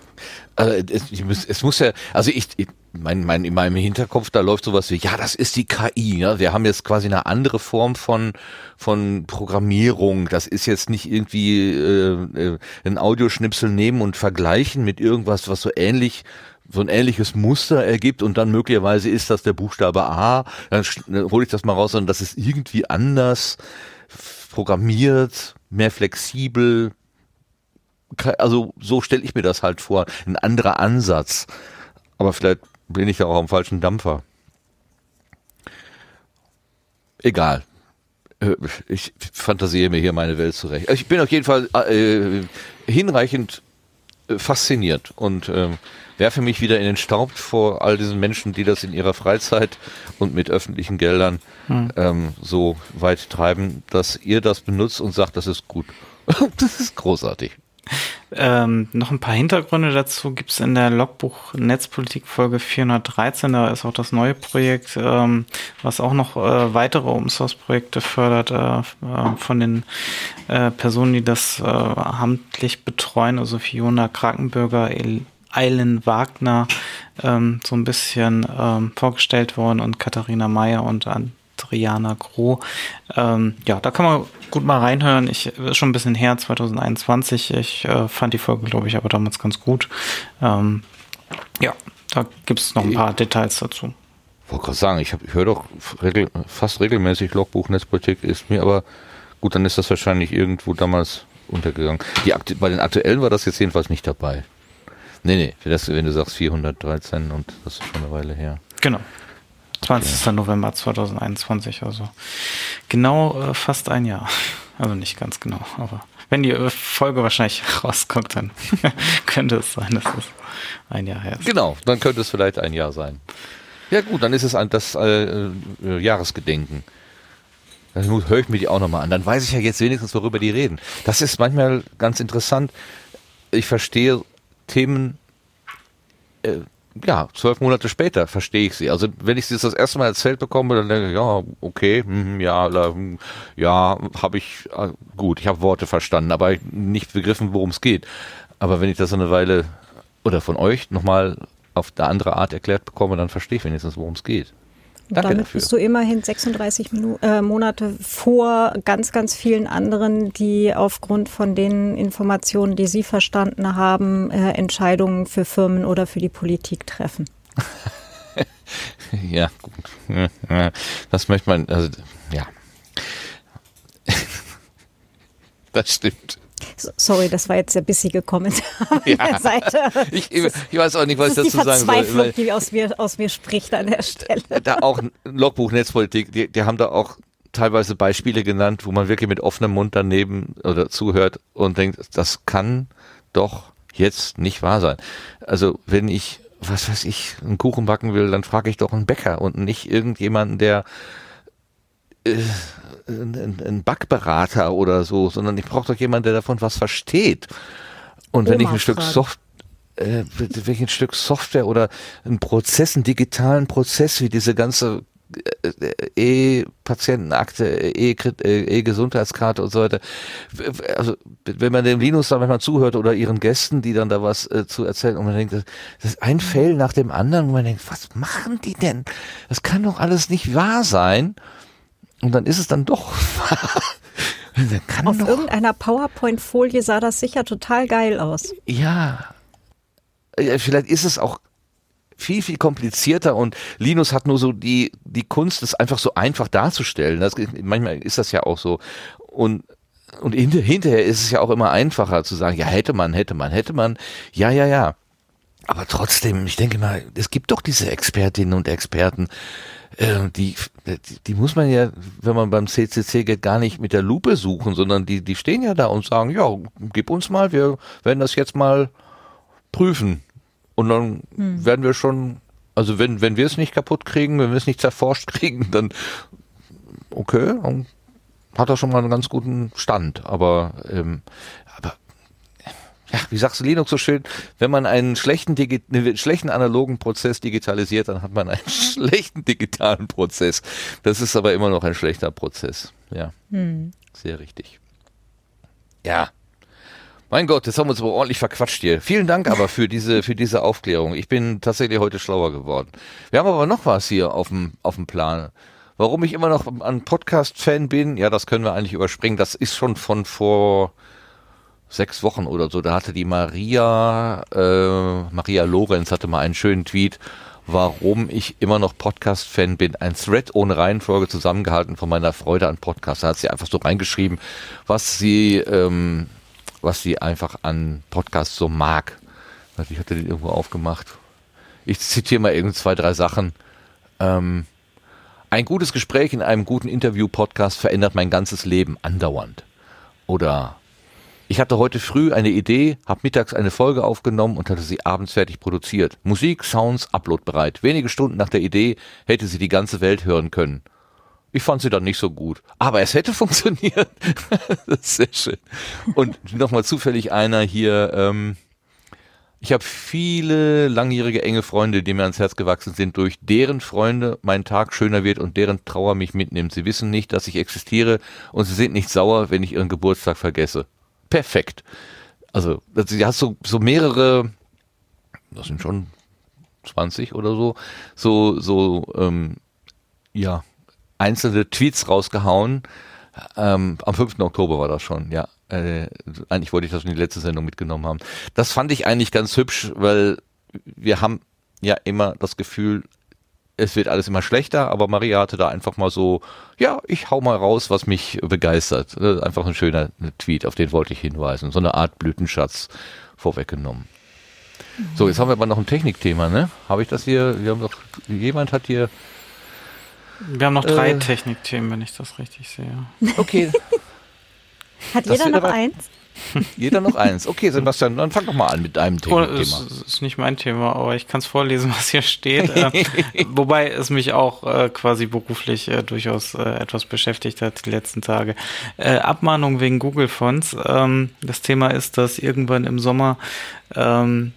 Also es, muss, es muss ja, also ich, ich mein, mein, in meinem Hinterkopf, da läuft sowas wie, ja, das ist die KI, ja. Wir haben jetzt quasi eine andere Form von, von Programmierung. Das ist jetzt nicht irgendwie äh, äh, ein Audioschnipsel nehmen und vergleichen mit irgendwas, was so ähnlich so ein ähnliches Muster ergibt und dann möglicherweise ist das der Buchstabe A, dann, hole ich das mal raus, sondern das ist irgendwie anders programmiert, mehr flexibel, also so stelle ich mir das halt vor, ein anderer Ansatz. Aber vielleicht bin ich ja auch am falschen Dampfer. Egal. Äh, Ich fantasiere mir hier meine Welt zurecht. Ich bin auf jeden Fall äh, hinreichend äh, fasziniert und ähm, werfe mich wieder in den Staub vor all diesen Menschen, die das in ihrer Freizeit und mit öffentlichen Geldern ähm, so weit treiben, dass ihr das benutzt und sagt, das ist gut. das ist großartig. Ähm, noch ein paar Hintergründe dazu gibt's in der Logbuch Netzpolitik Folge 413. Da ist auch das neue Projekt, ähm, was auch noch äh, weitere Open Source Projekte fördert äh, äh, von den äh, Personen, die das äh, amtlich betreuen, also Fiona Krakenbürger, Eilen Wagner, ähm, so ein bisschen ähm, vorgestellt worden und Katharina Meyer und Adriana Groh. Ähm, ja, da kann man gut mal reinhören. Ich ist schon ein bisschen her, 2021. Ich äh, fand die Folge, glaube ich, aber damals ganz gut. Ähm, ja, da gibt es noch ein paar Details dazu. wollte gerade sagen, ich, hab- ich höre doch regel, fast regelmäßig Logbuch Netzpolitik, ist mir aber gut, dann ist das wahrscheinlich irgendwo damals untergegangen. Die, bei den aktuellen war das jetzt jedenfalls nicht dabei. Nee, nee, für das, wenn du sagst 413 und das ist schon eine Weile her. Genau. 20. November 2021, also genau äh, fast ein Jahr. Also nicht ganz genau, aber wenn die äh, Folge wahrscheinlich rauskommt, dann könnte es sein, dass es ein Jahr her ist. Genau, dann könnte es vielleicht ein Jahr sein. Ja gut, dann ist es ein, das äh, äh, Jahresgedenken. Dann höre ich mir die auch nochmal an. Dann weiß ich ja jetzt wenigstens, worüber die reden. Das ist manchmal ganz interessant. Ich verstehe Themen, äh, ja, zwölf Monate später verstehe ich sie. Also wenn ich sie das erste Mal erzählt bekomme, dann denke ich, ja, okay, hm, ja, hm, ja, habe ich, äh, gut, ich habe Worte verstanden, aber nicht begriffen, worum es geht. Aber wenn ich das eine Weile oder von euch nochmal auf eine andere Art erklärt bekomme, dann verstehe ich wenigstens, worum es geht. Danke damit dafür. bist du immerhin 36 Minu äh, Monate vor ganz, ganz vielen anderen, die aufgrund von den Informationen, die sie verstanden haben, äh, Entscheidungen für Firmen oder für die Politik treffen. ja, gut. Das möchte man, also, ja. das stimmt. Sorry, das war jetzt der bissige Kommentar ja. der Seite. Ich, ich, weiß auch nicht, was ich dazu sagen soll. Verzweiflung, die aus mir, aus mir spricht an der Stelle. Da auch Logbuch Netzpolitik, die, die haben da auch teilweise Beispiele genannt, wo man wirklich mit offenem Mund daneben oder zuhört und denkt, das kann doch jetzt nicht wahr sein. Also wenn ich, was weiß ich, einen Kuchen backen will, dann frage ich doch einen Bäcker und nicht irgendjemanden, der äh, ein, ein Backberater oder so, sondern ich brauche doch jemanden, der davon was versteht. Und wenn Oma ich ein Stück Soft äh, welchen Stück Software oder einen Prozess, einen digitalen Prozess, wie diese ganze äh, E-Patientenakte, E-Gesundheitskarte und so weiter. Also, wenn man dem Linus da manchmal zuhört oder ihren Gästen, die dann da was äh, zu erzählen und man denkt, das, das ist ein Fail nach dem anderen und man denkt, was machen die denn? Das kann doch alles nicht wahr sein. Und dann ist es dann doch. Auf doch. irgendeiner PowerPoint-Folie sah das sicher total geil aus. Ja. Vielleicht ist es auch viel, viel komplizierter und Linus hat nur so die, die Kunst, es einfach so einfach darzustellen. Das, manchmal ist das ja auch so. Und, und hinterher ist es ja auch immer einfacher zu sagen, ja, hätte man, hätte man, hätte man. Ja, ja, ja. Aber trotzdem, ich denke mal, es gibt doch diese Expertinnen und Experten, äh, die, die, die muss man ja, wenn man beim CCC geht, gar nicht mit der Lupe suchen, sondern die, die stehen ja da und sagen, ja, gib uns mal, wir werden das jetzt mal prüfen. Und dann hm. werden wir schon, also wenn, wenn wir es nicht kaputt kriegen, wenn wir es nicht zerforscht kriegen, dann okay, dann hat er schon mal einen ganz guten Stand. Aber, ähm, aber ja, wie sagst du Linux so schön, wenn man einen schlechten, Digi einen schlechten analogen Prozess digitalisiert, dann hat man einen schlechten digitalen Prozess. Das ist aber immer noch ein schlechter Prozess. Ja, hm. sehr richtig. Ja. Mein Gott, jetzt haben wir uns aber ordentlich verquatscht hier. Vielen Dank aber für diese, für diese Aufklärung. Ich bin tatsächlich heute schlauer geworden. Wir haben aber noch was hier auf dem, auf dem Plan. Warum ich immer noch ein Podcast-Fan bin, ja, das können wir eigentlich überspringen. Das ist schon von vor, sechs Wochen oder so, da hatte die Maria, äh, Maria Lorenz hatte mal einen schönen Tweet, warum ich immer noch Podcast-Fan bin. Ein Thread ohne Reihenfolge zusammengehalten von meiner Freude an Podcasts. Da hat sie einfach so reingeschrieben, was sie, ähm, was sie einfach an Podcasts so mag. Ich hatte den irgendwo aufgemacht. Ich zitiere mal irgend zwei, drei Sachen. Ähm, ein gutes Gespräch in einem guten Interview-Podcast verändert mein ganzes Leben andauernd. Oder ich hatte heute früh eine Idee, habe mittags eine Folge aufgenommen und hatte sie abends fertig produziert. Musik, Sounds, uploadbereit. Wenige Stunden nach der Idee hätte sie die ganze Welt hören können. Ich fand sie dann nicht so gut. Aber es hätte funktioniert. das ist sehr schön. Und nochmal zufällig einer hier. Ähm, ich habe viele langjährige enge Freunde, die mir ans Herz gewachsen sind, durch deren Freunde mein Tag schöner wird und deren Trauer mich mitnimmt. Sie wissen nicht, dass ich existiere und sie sind nicht sauer, wenn ich ihren Geburtstag vergesse perfekt. Also, du hast so, so mehrere, das sind schon 20 oder so, so, so, ähm, ja, einzelne Tweets rausgehauen. Ähm, am 5. Oktober war das schon, ja. Äh, eigentlich wollte ich das in die letzte Sendung mitgenommen haben. Das fand ich eigentlich ganz hübsch, weil wir haben ja immer das Gefühl, es wird alles immer schlechter, aber Maria hatte da einfach mal so, ja, ich hau mal raus, was mich begeistert. Einfach ein schöner Tweet, auf den wollte ich hinweisen. So eine Art Blütenschatz vorweggenommen. So, jetzt haben wir aber noch ein Technikthema, ne? Habe ich das hier, wir haben doch, jemand hat hier. Wir haben noch drei äh, Technikthemen, wenn ich das richtig sehe. Okay. hat jeder noch eins? Jeder noch eins. Okay, Sebastian, dann fang doch mal an mit deinem Oh, Thema. es ist nicht mein Thema, aber ich kann es vorlesen, was hier steht. äh, wobei es mich auch äh, quasi beruflich äh, durchaus äh, etwas beschäftigt hat die letzten Tage. Äh, Abmahnung wegen Google-Fonts. Ähm, das Thema ist, dass irgendwann im Sommer ähm,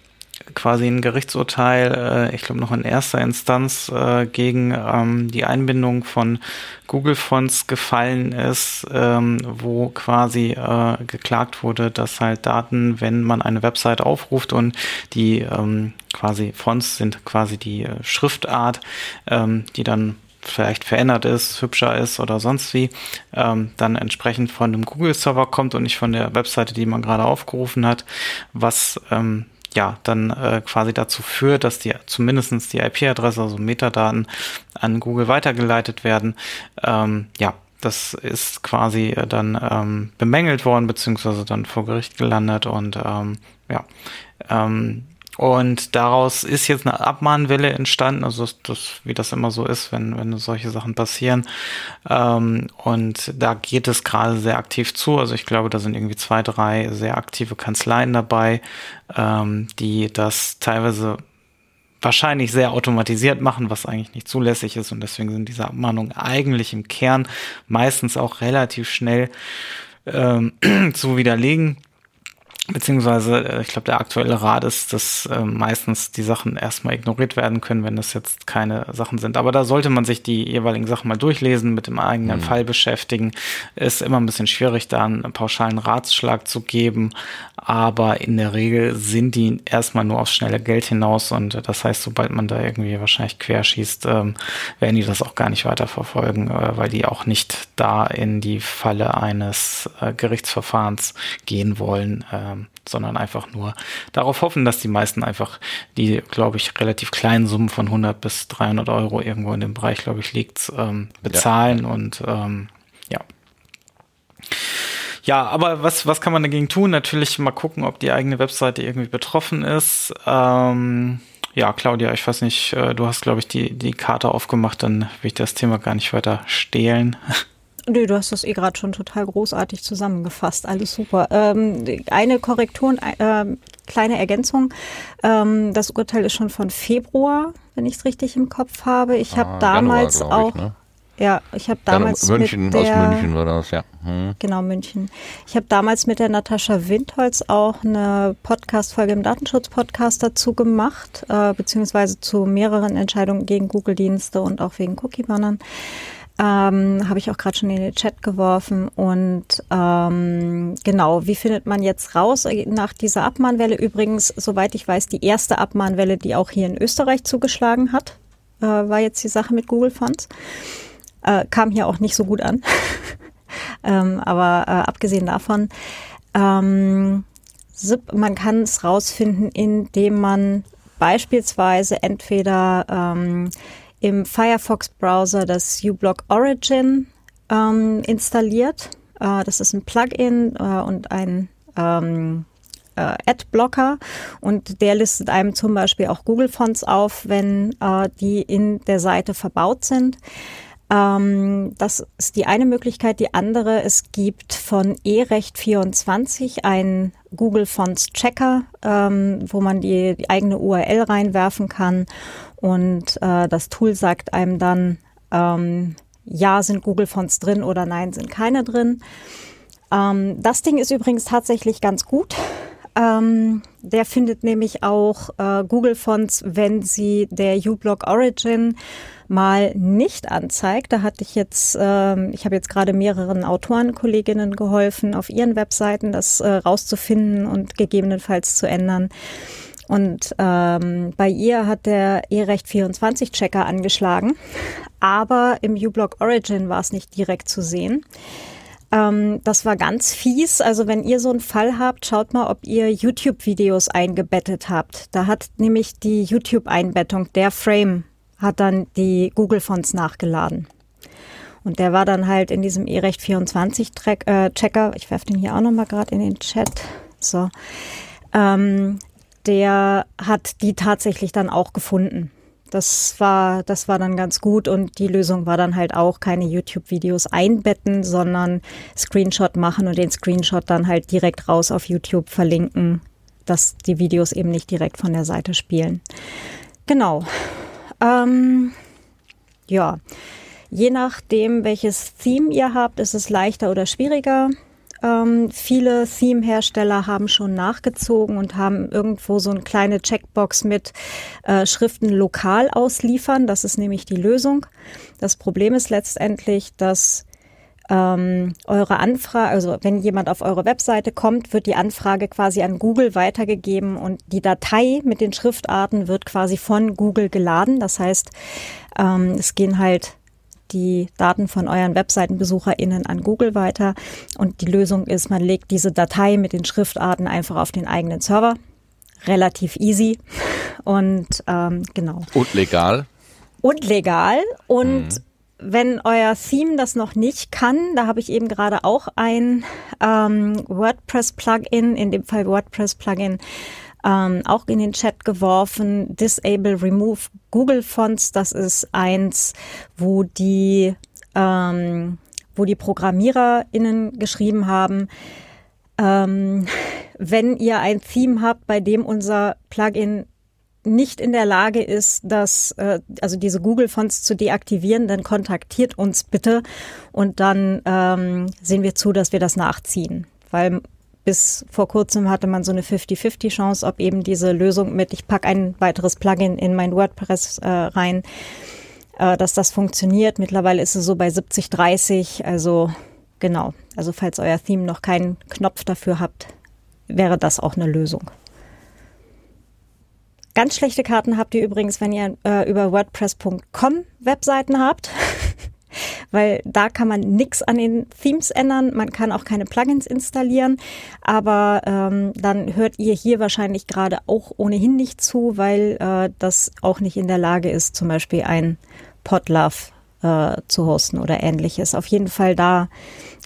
quasi ein Gerichtsurteil, äh, ich glaube noch in erster Instanz, äh, gegen ähm, die Einbindung von Google-Fonts gefallen ist, ähm, wo quasi äh, geklagt wurde, dass halt Daten, wenn man eine Website aufruft und die ähm, quasi Fonts sind quasi die äh, Schriftart, ähm, die dann vielleicht verändert ist, hübscher ist oder sonst wie, ähm, dann entsprechend von dem Google-Server kommt und nicht von der Webseite, die man gerade aufgerufen hat, was ähm, ja, dann äh, quasi dazu führt, dass die zumindestens die IP-Adresse, also Metadaten, an Google weitergeleitet werden. Ähm, ja, das ist quasi äh, dann ähm, bemängelt worden, beziehungsweise dann vor Gericht gelandet und ähm, ja. Ähm, und daraus ist jetzt eine Abmahnwelle entstanden, also das, das, wie das immer so ist, wenn, wenn solche Sachen passieren. Ähm, und da geht es gerade sehr aktiv zu. Also ich glaube, da sind irgendwie zwei, drei sehr aktive Kanzleien dabei, ähm, die das teilweise wahrscheinlich sehr automatisiert machen, was eigentlich nicht zulässig ist. Und deswegen sind diese Abmahnungen eigentlich im Kern meistens auch relativ schnell ähm, zu widerlegen. Beziehungsweise, äh, ich glaube, der aktuelle Rat ist, dass äh, meistens die Sachen erstmal ignoriert werden können, wenn das jetzt keine Sachen sind. Aber da sollte man sich die jeweiligen Sachen mal durchlesen, mit dem eigenen Mhm. Fall beschäftigen. Ist immer ein bisschen schwierig, da einen pauschalen Ratsschlag zu geben. Aber in der Regel sind die erstmal nur aufs schnelle Geld hinaus. Und das heißt, sobald man da irgendwie wahrscheinlich querschießt, ähm, werden die das auch gar nicht weiter verfolgen, äh, weil die auch nicht da in die Falle eines äh, Gerichtsverfahrens gehen wollen. Ähm, sondern einfach nur darauf hoffen, dass die meisten einfach die, glaube ich, relativ kleinen Summen von 100 bis 300 Euro irgendwo in dem Bereich, glaube ich, liegt, ähm, bezahlen und ähm, ja. Ja, aber was, was kann man dagegen tun? Natürlich mal gucken, ob die eigene Webseite irgendwie betroffen ist. Ähm, ja, Claudia, ich weiß nicht, äh, du hast, glaube ich, die, die Karte aufgemacht, dann will ich das Thema gar nicht weiter stehlen. Nö, du hast das eh gerade schon total großartig zusammengefasst. Alles super. Ähm, eine Korrektur, äh, kleine Ergänzung. Ähm, das Urteil ist schon von Februar, wenn ich es richtig im Kopf habe. Ich habe Ah, damals Januar, auch, ich, ne? ja, ich habe damals Januar- München, mit aus der, München war das, ja. Hm. Genau, München. Ich habe damals mit der Natascha Windholz auch eine Podcast-Folge im Datenschutz-Podcast dazu gemacht, äh, beziehungsweise zu mehreren Entscheidungen gegen Google-Dienste und auch wegen Cookie-Bannern. Ähm, habe ich auch gerade schon in den Chat geworfen. Und ähm, genau, wie findet man jetzt raus nach dieser Abmahnwelle? Übrigens, soweit ich weiß, die erste Abmahnwelle, die auch hier in Österreich zugeschlagen hat, äh, war jetzt die Sache mit Google Fonts. Äh, kam hier auch nicht so gut an. ähm, aber äh, abgesehen davon, ähm, man kann es rausfinden, indem man beispielsweise entweder ähm, im Firefox-Browser das uBlock Origin ähm, installiert. Äh, das ist ein Plugin äh, und ein ähm, äh, Adblocker und der listet einem zum Beispiel auch Google-Fonts auf, wenn äh, die in der Seite verbaut sind. Ähm, das ist die eine Möglichkeit. Die andere, es gibt von eRecht24 einen Google Fonts Checker, ähm, wo man die, die eigene URL reinwerfen kann und äh, das Tool sagt einem dann, ähm, ja, sind Google Fonts drin oder nein, sind keine drin. Ähm, das Ding ist übrigens tatsächlich ganz gut. Ähm, der findet nämlich auch äh, Google Fonts, wenn sie der uBlock Origin mal nicht anzeigt. Da hatte ich jetzt, ähm, ich habe jetzt gerade mehreren Autorenkolleginnen geholfen, auf ihren Webseiten das äh, rauszufinden und gegebenenfalls zu ändern. Und ähm, bei ihr hat der eRecht24-Checker angeschlagen, aber im uBlock Origin war es nicht direkt zu sehen. Ähm, das war ganz fies. Also wenn ihr so einen Fall habt, schaut mal, ob ihr YouTube-Videos eingebettet habt. Da hat nämlich die YouTube-Einbettung, der Frame, hat dann die Google-Fonts nachgeladen. Und der war dann halt in diesem eRecht24-Checker, ich werfe den hier auch nochmal gerade in den Chat, so, ähm, der hat die tatsächlich dann auch gefunden. das war, das war dann ganz gut und die Lösung war dann halt auch keine YouTube-Videos einbetten, sondern Screenshot machen und den Screenshot dann halt direkt raus auf YouTube verlinken, dass die Videos eben nicht direkt von der Seite spielen. Genau. Ähm, ja, je nachdem, welches Theme ihr habt, ist es leichter oder schwieriger. Ähm, viele Theme-Hersteller haben schon nachgezogen und haben irgendwo so eine kleine Checkbox mit äh, Schriften lokal ausliefern. Das ist nämlich die Lösung. Das Problem ist letztendlich, dass ähm, eure Anfrage, also wenn jemand auf eure Webseite kommt, wird die Anfrage quasi an Google weitergegeben und die Datei mit den Schriftarten wird quasi von Google geladen. Das heißt, ähm, es gehen halt die Daten von euren WebseitenbesucherInnen an Google weiter. Und die Lösung ist, man legt diese Datei mit den Schriftarten einfach auf den eigenen Server. Relativ easy. Und ähm, genau. Und legal. Und legal. Und mhm. wenn euer Theme das noch nicht kann, da habe ich eben gerade auch ein ähm, WordPress-Plugin, in dem Fall WordPress-Plugin, ähm, auch in den Chat geworfen. Disable Remove Google Fonts, das ist eins, wo die, ähm, wo die ProgrammiererInnen geschrieben haben, ähm, wenn ihr ein Theme habt, bei dem unser Plugin nicht in der Lage ist, das, äh, also diese Google-Fonts zu deaktivieren, dann kontaktiert uns bitte und dann ähm, sehen wir zu, dass wir das nachziehen. Weil bis vor kurzem hatte man so eine 50-50 Chance, ob eben diese Lösung mit, ich packe ein weiteres Plugin in mein WordPress äh, rein, äh, dass das funktioniert. Mittlerweile ist es so bei 70-30, also genau. Also falls euer Theme noch keinen Knopf dafür habt, wäre das auch eine Lösung. Ganz schlechte Karten habt ihr übrigens, wenn ihr äh, über WordPress.com Webseiten habt. Weil da kann man nichts an den Themes ändern, man kann auch keine Plugins installieren, aber ähm, dann hört ihr hier wahrscheinlich gerade auch ohnehin nicht zu, weil äh, das auch nicht in der Lage ist, zum Beispiel ein Podlove äh, zu hosten oder ähnliches. Auf jeden Fall da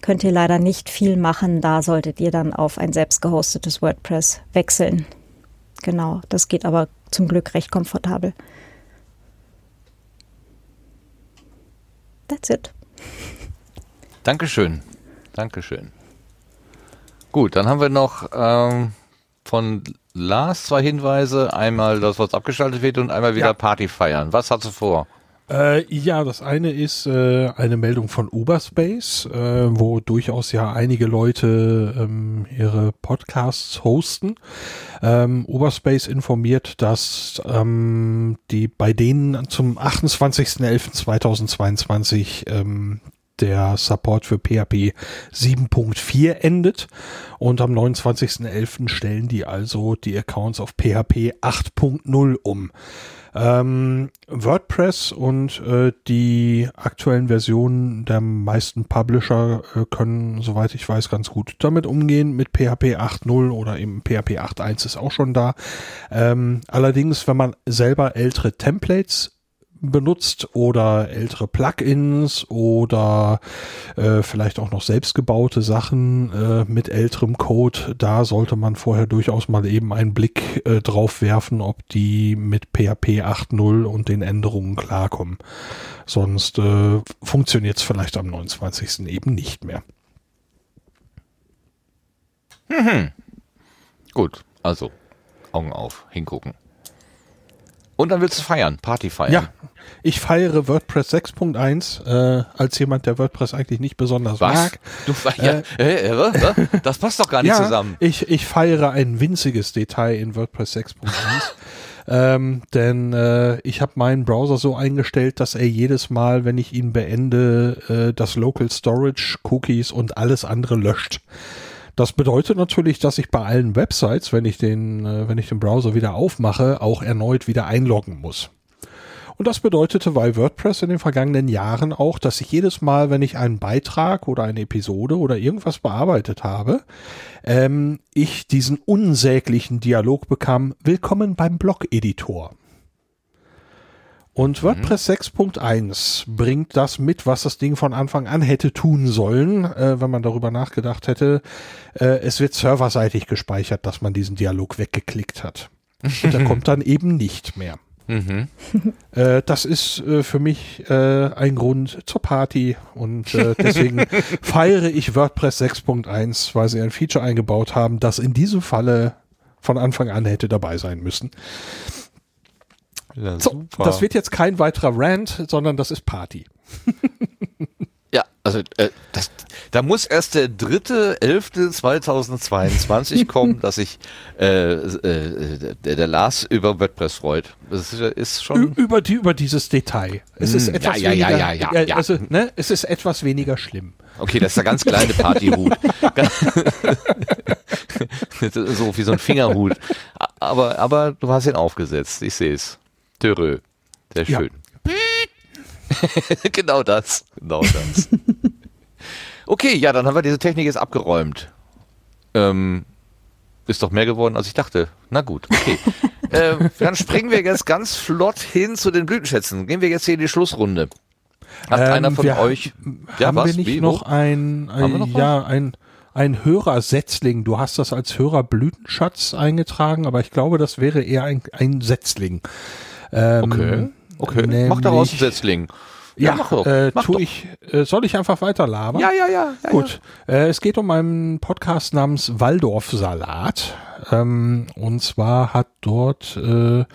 könnt ihr leider nicht viel machen, da solltet ihr dann auf ein selbst gehostetes WordPress wechseln. Genau, das geht aber zum Glück recht komfortabel. That's it. Dankeschön. Dankeschön. Gut, dann haben wir noch ähm, von Lars zwei Hinweise. Einmal das, was abgeschaltet wird und einmal wieder ja. Party feiern. Was hast du vor? Äh, ja, das eine ist äh, eine Meldung von Uberspace, äh, wo durchaus ja einige Leute ähm, ihre Podcasts hosten. Ähm, Uberspace informiert, dass ähm, die bei denen zum 28.11.2022 ähm, der Support für PHP 7.4 endet und am 29.11. stellen die also die Accounts auf PHP 8.0 um. Ähm, WordPress und äh, die aktuellen Versionen der meisten Publisher äh, können, soweit ich weiß, ganz gut damit umgehen. Mit PHP 8.0 oder eben PHP 8.1 ist auch schon da. Ähm, allerdings, wenn man selber ältere Templates benutzt oder ältere Plugins oder äh, vielleicht auch noch selbstgebaute Sachen äh, mit älterem Code. Da sollte man vorher durchaus mal eben einen Blick äh, drauf werfen, ob die mit PHP 8.0 und den Änderungen klarkommen. Sonst äh, funktioniert es vielleicht am 29. eben nicht mehr. Mhm. Gut, also Augen auf, hingucken. Und dann willst du feiern, Party feiern. Ja, ich feiere WordPress 6.1 äh, als jemand, der WordPress eigentlich nicht besonders Was? mag. Du, äh, äh, äh, das passt doch gar nicht ja, zusammen. Ich, ich feiere ein winziges Detail in WordPress 6.1. ähm, denn äh, ich habe meinen Browser so eingestellt, dass er jedes Mal, wenn ich ihn beende, äh, das Local Storage, Cookies und alles andere löscht. Das bedeutet natürlich, dass ich bei allen Websites, wenn ich den, äh, wenn ich den Browser wieder aufmache, auch erneut wieder einloggen muss. Und das bedeutete bei WordPress in den vergangenen Jahren auch, dass ich jedes Mal, wenn ich einen Beitrag oder eine Episode oder irgendwas bearbeitet habe, ähm, ich diesen unsäglichen Dialog bekam, Willkommen beim Blog-Editor. Und mhm. WordPress 6.1 bringt das mit, was das Ding von Anfang an hätte tun sollen, äh, wenn man darüber nachgedacht hätte. Äh, es wird serverseitig gespeichert, dass man diesen Dialog weggeklickt hat. Und der kommt dann eben nicht mehr. Mhm. Äh, das ist äh, für mich äh, ein Grund zur Party und äh, deswegen feiere ich WordPress 6.1, weil sie ein Feature eingebaut haben, das in diesem Falle von Anfang an hätte dabei sein müssen. Ja, So, super. das wird jetzt kein weiterer Rant, sondern das ist Party. Ja, also äh, das, da muss erst der dritte elfte 2022 kommen, dass sich äh, äh, der, der Lars über WordPress freut. Das ist, ist Ü schon. über, die, über dieses Detail. Es Hm, ist ja, etwas ja, ja, weniger, ja, ja, äh, ja. Also, ne, es ist etwas weniger schlimm. Okay, das ist der ganz kleine Partyhut. so wie so ein Fingerhut. Aber, aber du hast ihn aufgesetzt. Ich sehe es. Törö. Sehr Ja. schön. genau das. Genau das. Okay, ja, dann haben wir diese Technik jetzt abgeräumt. Ähm, ist doch mehr geworden, als ich dachte. Na gut, okay. ähm, dann springen wir jetzt ganz flott hin zu den Blütenschätzen. Gehen wir jetzt hier in die Schlussrunde. Hat Ähm, einer von wir euch. haben wir nicht Wie? noch ein, Haben wir ein noch ja, ein, ein Hörersetzling? Du hast das als Hörerblütenschatz eingetragen, aber ich glaube, das wäre eher ein, ein Setzling. Ähm, Okay. Okay. nämlich- Mach daraus einen Setzling. Ja, mach doch. Äh, tu doch. ich, äh, soll ich einfach weiter labern? Ja, ja, ja. ja Gut, äh, es geht um einen Podcast namens Waldorf Salat. Ähm, und zwar hat dort, äh,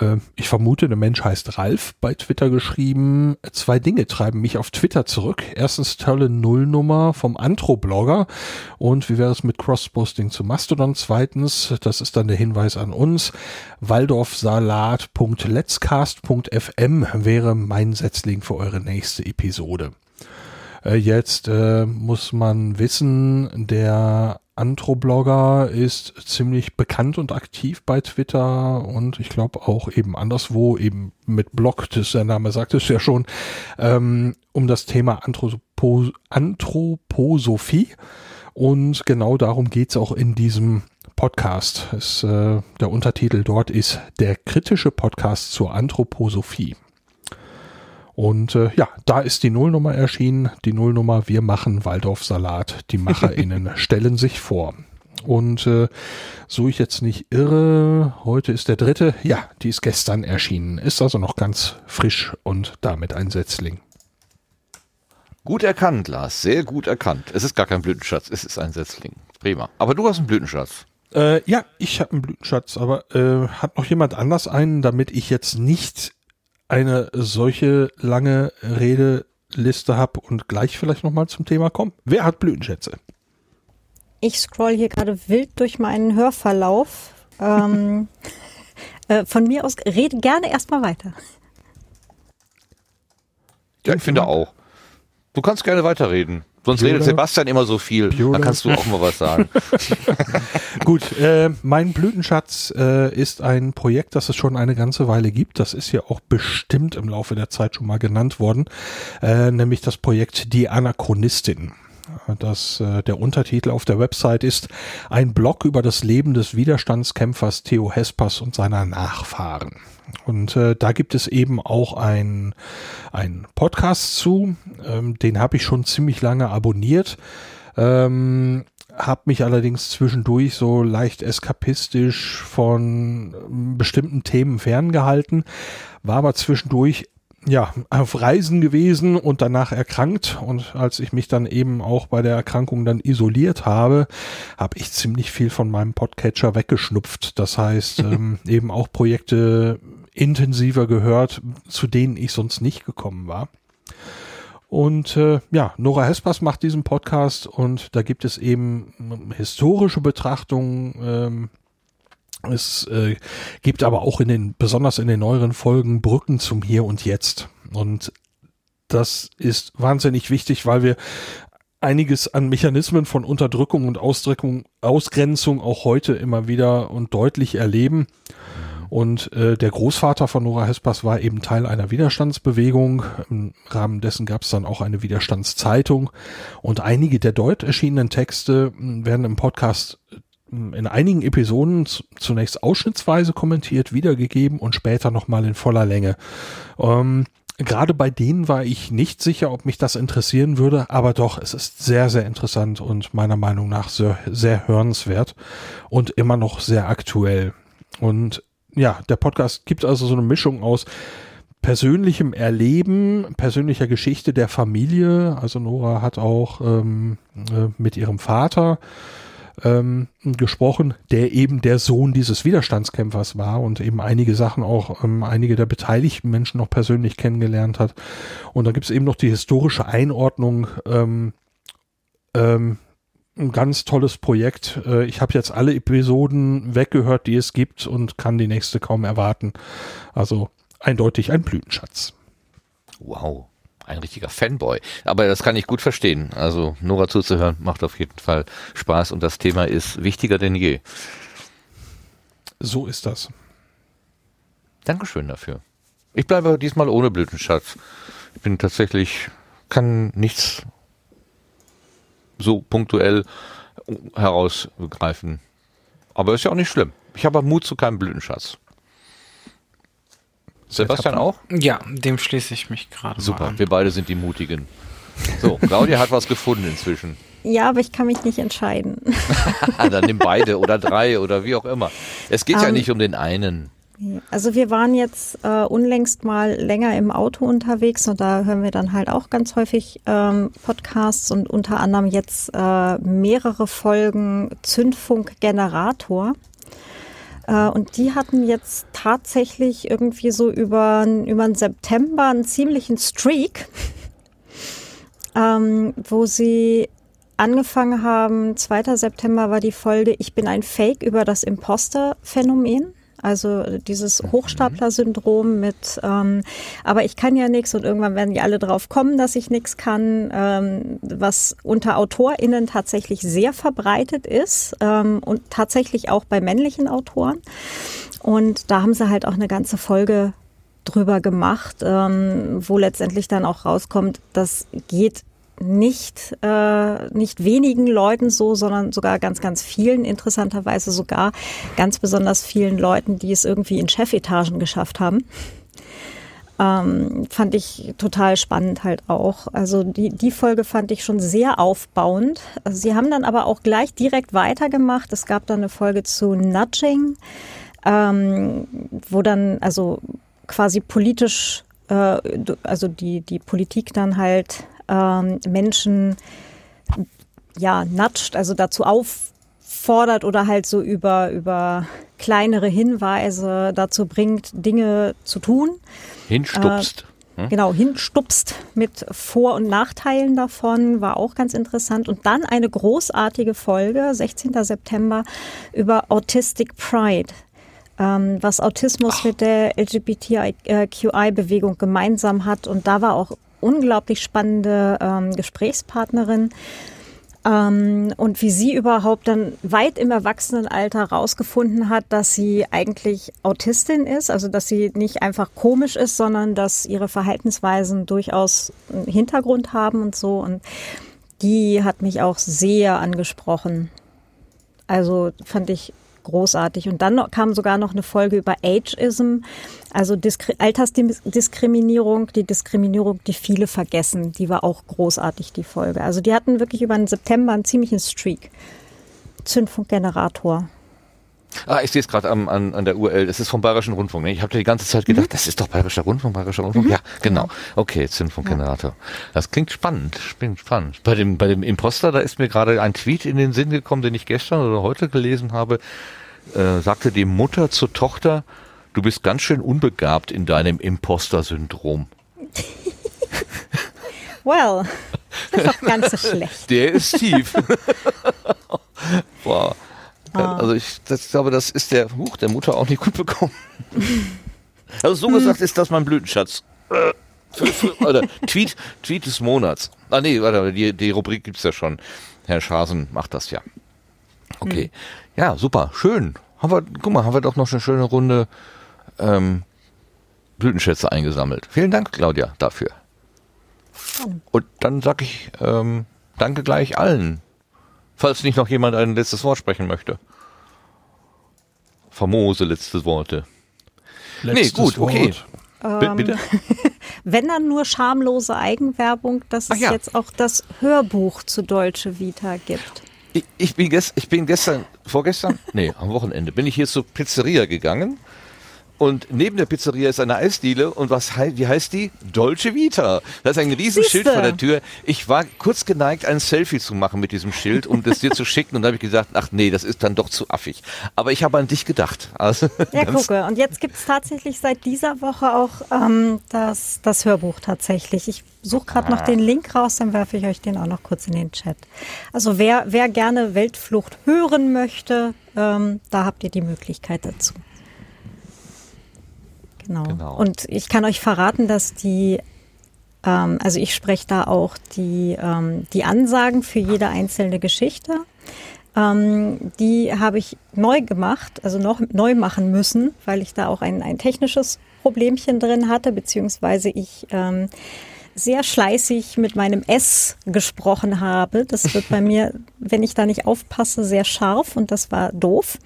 äh, ich vermute, der Mensch heißt Ralf, bei Twitter geschrieben, zwei Dinge treiben mich auf Twitter zurück. Erstens tolle Nullnummer vom Antro-Blogger und wie wäre es mit Crossposting zu Mastodon? Zweitens, das ist dann der Hinweis an uns, waldorfsalat.letscast.fm wäre mein Setzling für eure nächste Episode. Äh, Jetzt äh, muss man wissen, der Antro-Blogger ist ziemlich bekannt und aktiv bei Twitter und ich glaube auch eben anderswo, eben mit Blog, das der Name sagt es ja schon, ähm, um das Thema Anthropo Anthroposophie. Und genau darum geht's auch in diesem Podcast. Es, äh, der Untertitel dort ist der kritische Podcast zur Anthroposophie. Und äh, ja, da ist die Nullnummer erschienen. Die Nullnummer, wir machen Waldorfsalat. Die MacherInnen stellen sich vor. Und äh, so ich jetzt nicht irre, heute ist der dritte. Ja, die ist gestern erschienen. Ist also noch ganz frisch und damit ein Setzling. Gut erkannt, Lars. Sehr gut erkannt. Es ist gar kein Blütenschatz, es ist ein Setzling. Prima. Aber du hast einen Blütenschatz. Äh, ja, ich habe einen Blütenschatz, aber äh, hat noch jemand anders einen, damit ich jetzt nicht eine solche lange Redeliste habe und gleich vielleicht nochmal zum Thema komme? Wer hat Blütenschätze? Ich scroll hier gerade wild durch meinen Hörverlauf. Ähm, äh, von mir aus, rede gerne erstmal weiter. Ja, ich finde auch. Du kannst gerne weiterreden. Sonst Bueller. redet Sebastian immer so viel. Bueller. Dann kannst du auch mal was sagen. Gut, äh, mein Blütenschatz äh, ist ein Projekt, das es schon eine ganze Weile gibt. Das ist ja auch bestimmt im Laufe der Zeit schon mal genannt worden, äh, nämlich das Projekt Die Anachronistin. Das, äh, der Untertitel auf der Website ist ein Blog über das Leben des Widerstandskämpfers Theo Hespers und seiner Nachfahren. Und äh, da gibt es eben auch ein, ein Podcast zu, ähm, den habe ich schon ziemlich lange abonniert. Ähm, habe mich allerdings zwischendurch so leicht eskapistisch von ähm, bestimmten Themen ferngehalten, war aber zwischendurch ja auf Reisen gewesen und danach erkrankt und als ich mich dann eben auch bei der Erkrankung dann isoliert habe, habe ich ziemlich viel von meinem Podcatcher weggeschnupft. Das heißt ähm, eben auch Projekte intensiver gehört, zu denen ich sonst nicht gekommen war. Und äh, ja, Nora Hespers macht diesen Podcast und da gibt es eben ähm, historische Betrachtungen. Ähm, es äh, gibt aber auch in den, besonders in den neueren Folgen, Brücken zum Hier und Jetzt. Und das ist wahnsinnig wichtig, weil wir einiges an Mechanismen von Unterdrückung und Ausdrückung, Ausgrenzung auch heute immer wieder und deutlich erleben. Und äh, der Großvater von Nora Hespers war eben Teil einer Widerstandsbewegung. Im Rahmen dessen gab es dann auch eine Widerstandszeitung. Und einige der dort erschienenen Texte mh, werden im Podcast in einigen Episoden zunächst ausschnittsweise kommentiert, wiedergegeben und später nochmal in voller Länge. Ähm, Gerade bei denen war ich nicht sicher, ob mich das interessieren würde, aber doch, es ist sehr, sehr interessant und meiner Meinung nach sehr, sehr hörenswert und immer noch sehr aktuell. Und ja, der Podcast gibt also so eine Mischung aus persönlichem Erleben, persönlicher Geschichte der Familie. Also Nora hat auch ähm, äh, mit ihrem Vater ähm, gesprochen, der eben der Sohn dieses Widerstandskämpfers war und eben einige Sachen auch, ähm, einige der beteiligten Menschen noch persönlich kennengelernt hat. Und dann gibt es eben noch die historische Einordnung. Ähm, ähm, ein ganz tolles Projekt. Äh, ich habe jetzt alle Episoden weggehört, die es gibt und kann die nächste kaum erwarten. Also eindeutig ein Blütenschatz. Wow ein richtiger Fanboy. Aber das kann ich gut verstehen. Also Nora zuzuhören macht auf jeden Fall Spaß und das Thema ist wichtiger denn je. So ist das. Dankeschön dafür. Ich bleibe diesmal ohne Blütenschatz. Ich bin tatsächlich, kann nichts so punktuell herausgreifen. Aber ist ja auch nicht schlimm. Ich habe Mut zu keinem Blütenschatz. Sebastian auch? Ja, dem schließe ich mich gerade Super, wir beide sind die Mutigen. So, Claudia hat was gefunden inzwischen. Ja, aber ich kann mich nicht entscheiden. Dann nimm beide oder drei oder wie auch immer. Es geht um, ja ähm, nicht um den einen. Also wir waren jetzt äh, unlängst mal länger im Auto unterwegs und da hören wir dann halt auch ganz häufig ähm, Podcasts und unter anderem jetzt äh, mehrere Folgen Zündfunk Generator. Äh, und die hatten jetzt tatsächlich irgendwie so über, über den September einen ziemlichen Streak, ähm, wo sie angefangen haben, 2. September war die Folge Ich bin ein Fake über das Imposter-Phänomen. Also dieses mhm. Hochstapler-Syndrom mit, ähm, aber ich kann ja nichts und irgendwann werden die alle drauf kommen, dass ich nichts kann, ähm, was unter AutorInnen tatsächlich sehr verbreitet ist ähm, und tatsächlich auch bei männlichen Autoren. Und da haben sie halt auch eine ganze Folge drüber gemacht, ähm, wo letztendlich dann auch rauskommt, das geht nicht, äh, nicht wenigen Leuten so, sondern sogar ganz, ganz vielen, interessanterweise sogar ganz besonders vielen Leuten, die es irgendwie in Chefetagen geschafft haben. Ähm, fand ich total spannend halt auch. Also die, die Folge fand ich schon sehr aufbauend. Also sie haben dann aber auch gleich direkt weitergemacht. Es gab dann eine Folge zu Nudging, ähm, wo dann also quasi politisch, äh, also die, die Politik dann halt ähm, Menschen ja natscht, also dazu auffordert oder halt so über, über kleinere Hinweise dazu bringt, Dinge zu tun. Hinstupst. Äh, hm? Genau, hinstupst mit Vor- und Nachteilen davon, war auch ganz interessant. Und dann eine großartige Folge, 16. September, über Autistic Pride ähm, was Autismus Ach. mit der LGBTQI-Bewegung gemeinsam hat. Und da war auch unglaublich spannende ähm, Gesprächspartnerin. Ähm, und wie sie überhaupt dann weit im Erwachsenenalter rausgefunden hat, dass sie eigentlich Autistin ist, also dass sie nicht einfach komisch ist, sondern dass ihre Verhaltensweisen durchaus einen Hintergrund haben und so. Und die hat mich auch sehr angesprochen. Also fand ich großartig. Und dann kam sogar noch eine Folge über Ageism, also Diskri Altersdiskriminierung, die Diskriminierung, die viele vergessen. Die war auch großartig, die Folge. Also die hatten wirklich über den September einen ziemlichen Streak. Zündfunkgenerator. Ah, ich sehe es gerade an, an der URL. Das ist vom Bayerischen Rundfunk. Ne? Ich habe die ganze Zeit gedacht, mhm. das ist doch Bayerischer Rundfunk, Bayerischer Rundfunk. Mhm. Ja, genau. Okay, Zündfunkgenerator. Ja. Das klingt spannend, klingt spannend. Bei dem, bei dem Imposter, da ist mir gerade ein Tweet in den Sinn gekommen, den ich gestern oder heute gelesen habe. Äh, sagte die Mutter zur Tochter, du bist ganz schön unbegabt in deinem Imposter-Syndrom. well, das ist doch ganz so schlecht. Der ist tief. Boah. Ah. Also ich das, glaube, das ist der Huch der Mutter auch nicht gut bekommen. Also so gesagt ist das mein Blütenschatz. Oder Tweet, Tweet des Monats. Ah nee, warte, die, die Rubrik gibt's ja schon. Herr Schasen macht das ja. Okay. Hm. Ja, super, schön. Haben wir, guck mal, haben wir doch noch eine schöne Runde ähm, Blütenschätze eingesammelt. Vielen Dank, Claudia, dafür. Und dann sag ich ähm, danke gleich allen, falls nicht noch jemand ein letztes Wort sprechen möchte. Famose letzte Worte. Letztes nee, gut, okay. Ähm, bitte? Wenn dann nur schamlose Eigenwerbung, dass es ja. jetzt auch das Hörbuch zu Deutsche Vita gibt. Ich, ich, bin, gest, ich bin gestern, vorgestern, nee, am Wochenende, bin ich hier zur Pizzeria gegangen Und neben der Pizzeria ist eine Eisdiele. Und was hei wie heißt die? Dolce Vita. Da ist ein Riesenschild Siehste. vor der Tür. Ich war kurz geneigt, ein Selfie zu machen mit diesem Schild, um das dir zu schicken. Und da habe ich gesagt, ach nee, das ist dann doch zu affig. Aber ich habe an dich gedacht. Also, Ja, gucke. Und jetzt gibt es tatsächlich seit dieser Woche auch ähm, das, das Hörbuch tatsächlich. Ich suche gerade noch den Link raus, dann werfe ich euch den auch noch kurz in den Chat. Also wer, wer gerne Weltflucht hören möchte, ähm, da habt ihr die Möglichkeit dazu. Genau. Genau. Und ich kann euch verraten, dass die, ähm, also ich spreche da auch die, ähm, die Ansagen für jede einzelne Geschichte. Ähm, die habe ich neu gemacht, also noch neu machen müssen, weil ich da auch ein, ein technisches Problemchen drin hatte, beziehungsweise ich ähm, sehr schleißig mit meinem S gesprochen habe. Das wird bei mir, wenn ich da nicht aufpasse, sehr scharf und das war doof.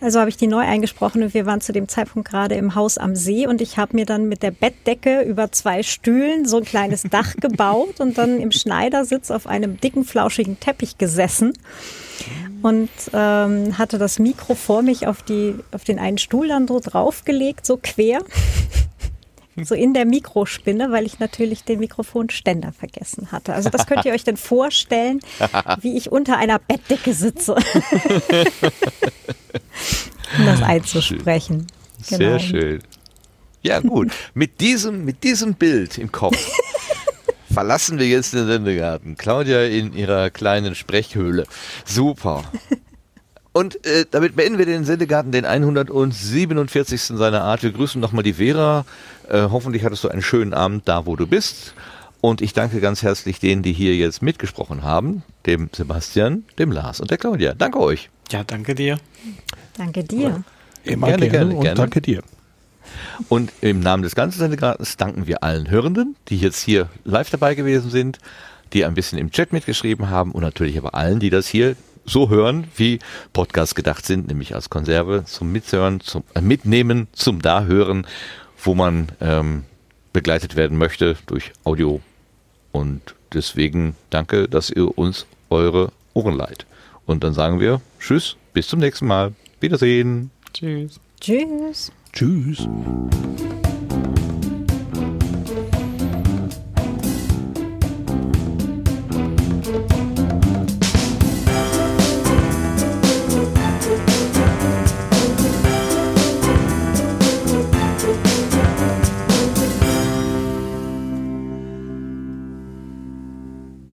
Also habe ich die neu eingesprochen und wir waren zu dem Zeitpunkt gerade im Haus am See und ich habe mir dann mit der Bettdecke über zwei Stühlen so ein kleines Dach gebaut und dann im Schneidersitz auf einem dicken, flauschigen Teppich gesessen und ähm, hatte das Mikro vor mich auf, die, auf den einen Stuhl dann so draufgelegt, so quer. So in der Mikrospinne, weil ich natürlich den Mikrofonständer vergessen hatte. Also das könnt ihr euch denn vorstellen, wie ich unter einer Bettdecke sitze. um das einzusprechen. Sehr Genau. schön. Ja, gut. mit, diesem, mit diesem Bild im Kopf verlassen wir jetzt den Sendegarten. Claudia in ihrer kleinen Sprechhöhle. Super. Und äh, damit beenden wir den Sendegarten, den 147. seiner Art. Wir grüßen nochmal die Vera. Äh, hoffentlich hattest du einen schönen Abend da, wo du bist. Und ich danke ganz herzlich denen, die hier jetzt mitgesprochen haben. Dem Sebastian, dem Lars und der Claudia. Danke euch. Ja, danke dir. Danke dir. Immer Gerne, gerne, gerne, und gerne. danke dir. Und im Namen des ganzen Sendegartens danken wir allen Hörenden, die jetzt hier live dabei gewesen sind, die ein bisschen im Chat mitgeschrieben haben und natürlich aber allen, die das hier so hören, wie Podcasts gedacht sind, nämlich als Konserve zum Mithören, zum äh, Mitnehmen, zum Dahören, wo man ähm, begleitet werden möchte durch Audio. Und deswegen danke, dass ihr uns eure Ohren leiht. Und dann sagen wir Tschüss, bis zum nächsten Mal. Wiedersehen. Tschüss. Tschüss. Tschüss.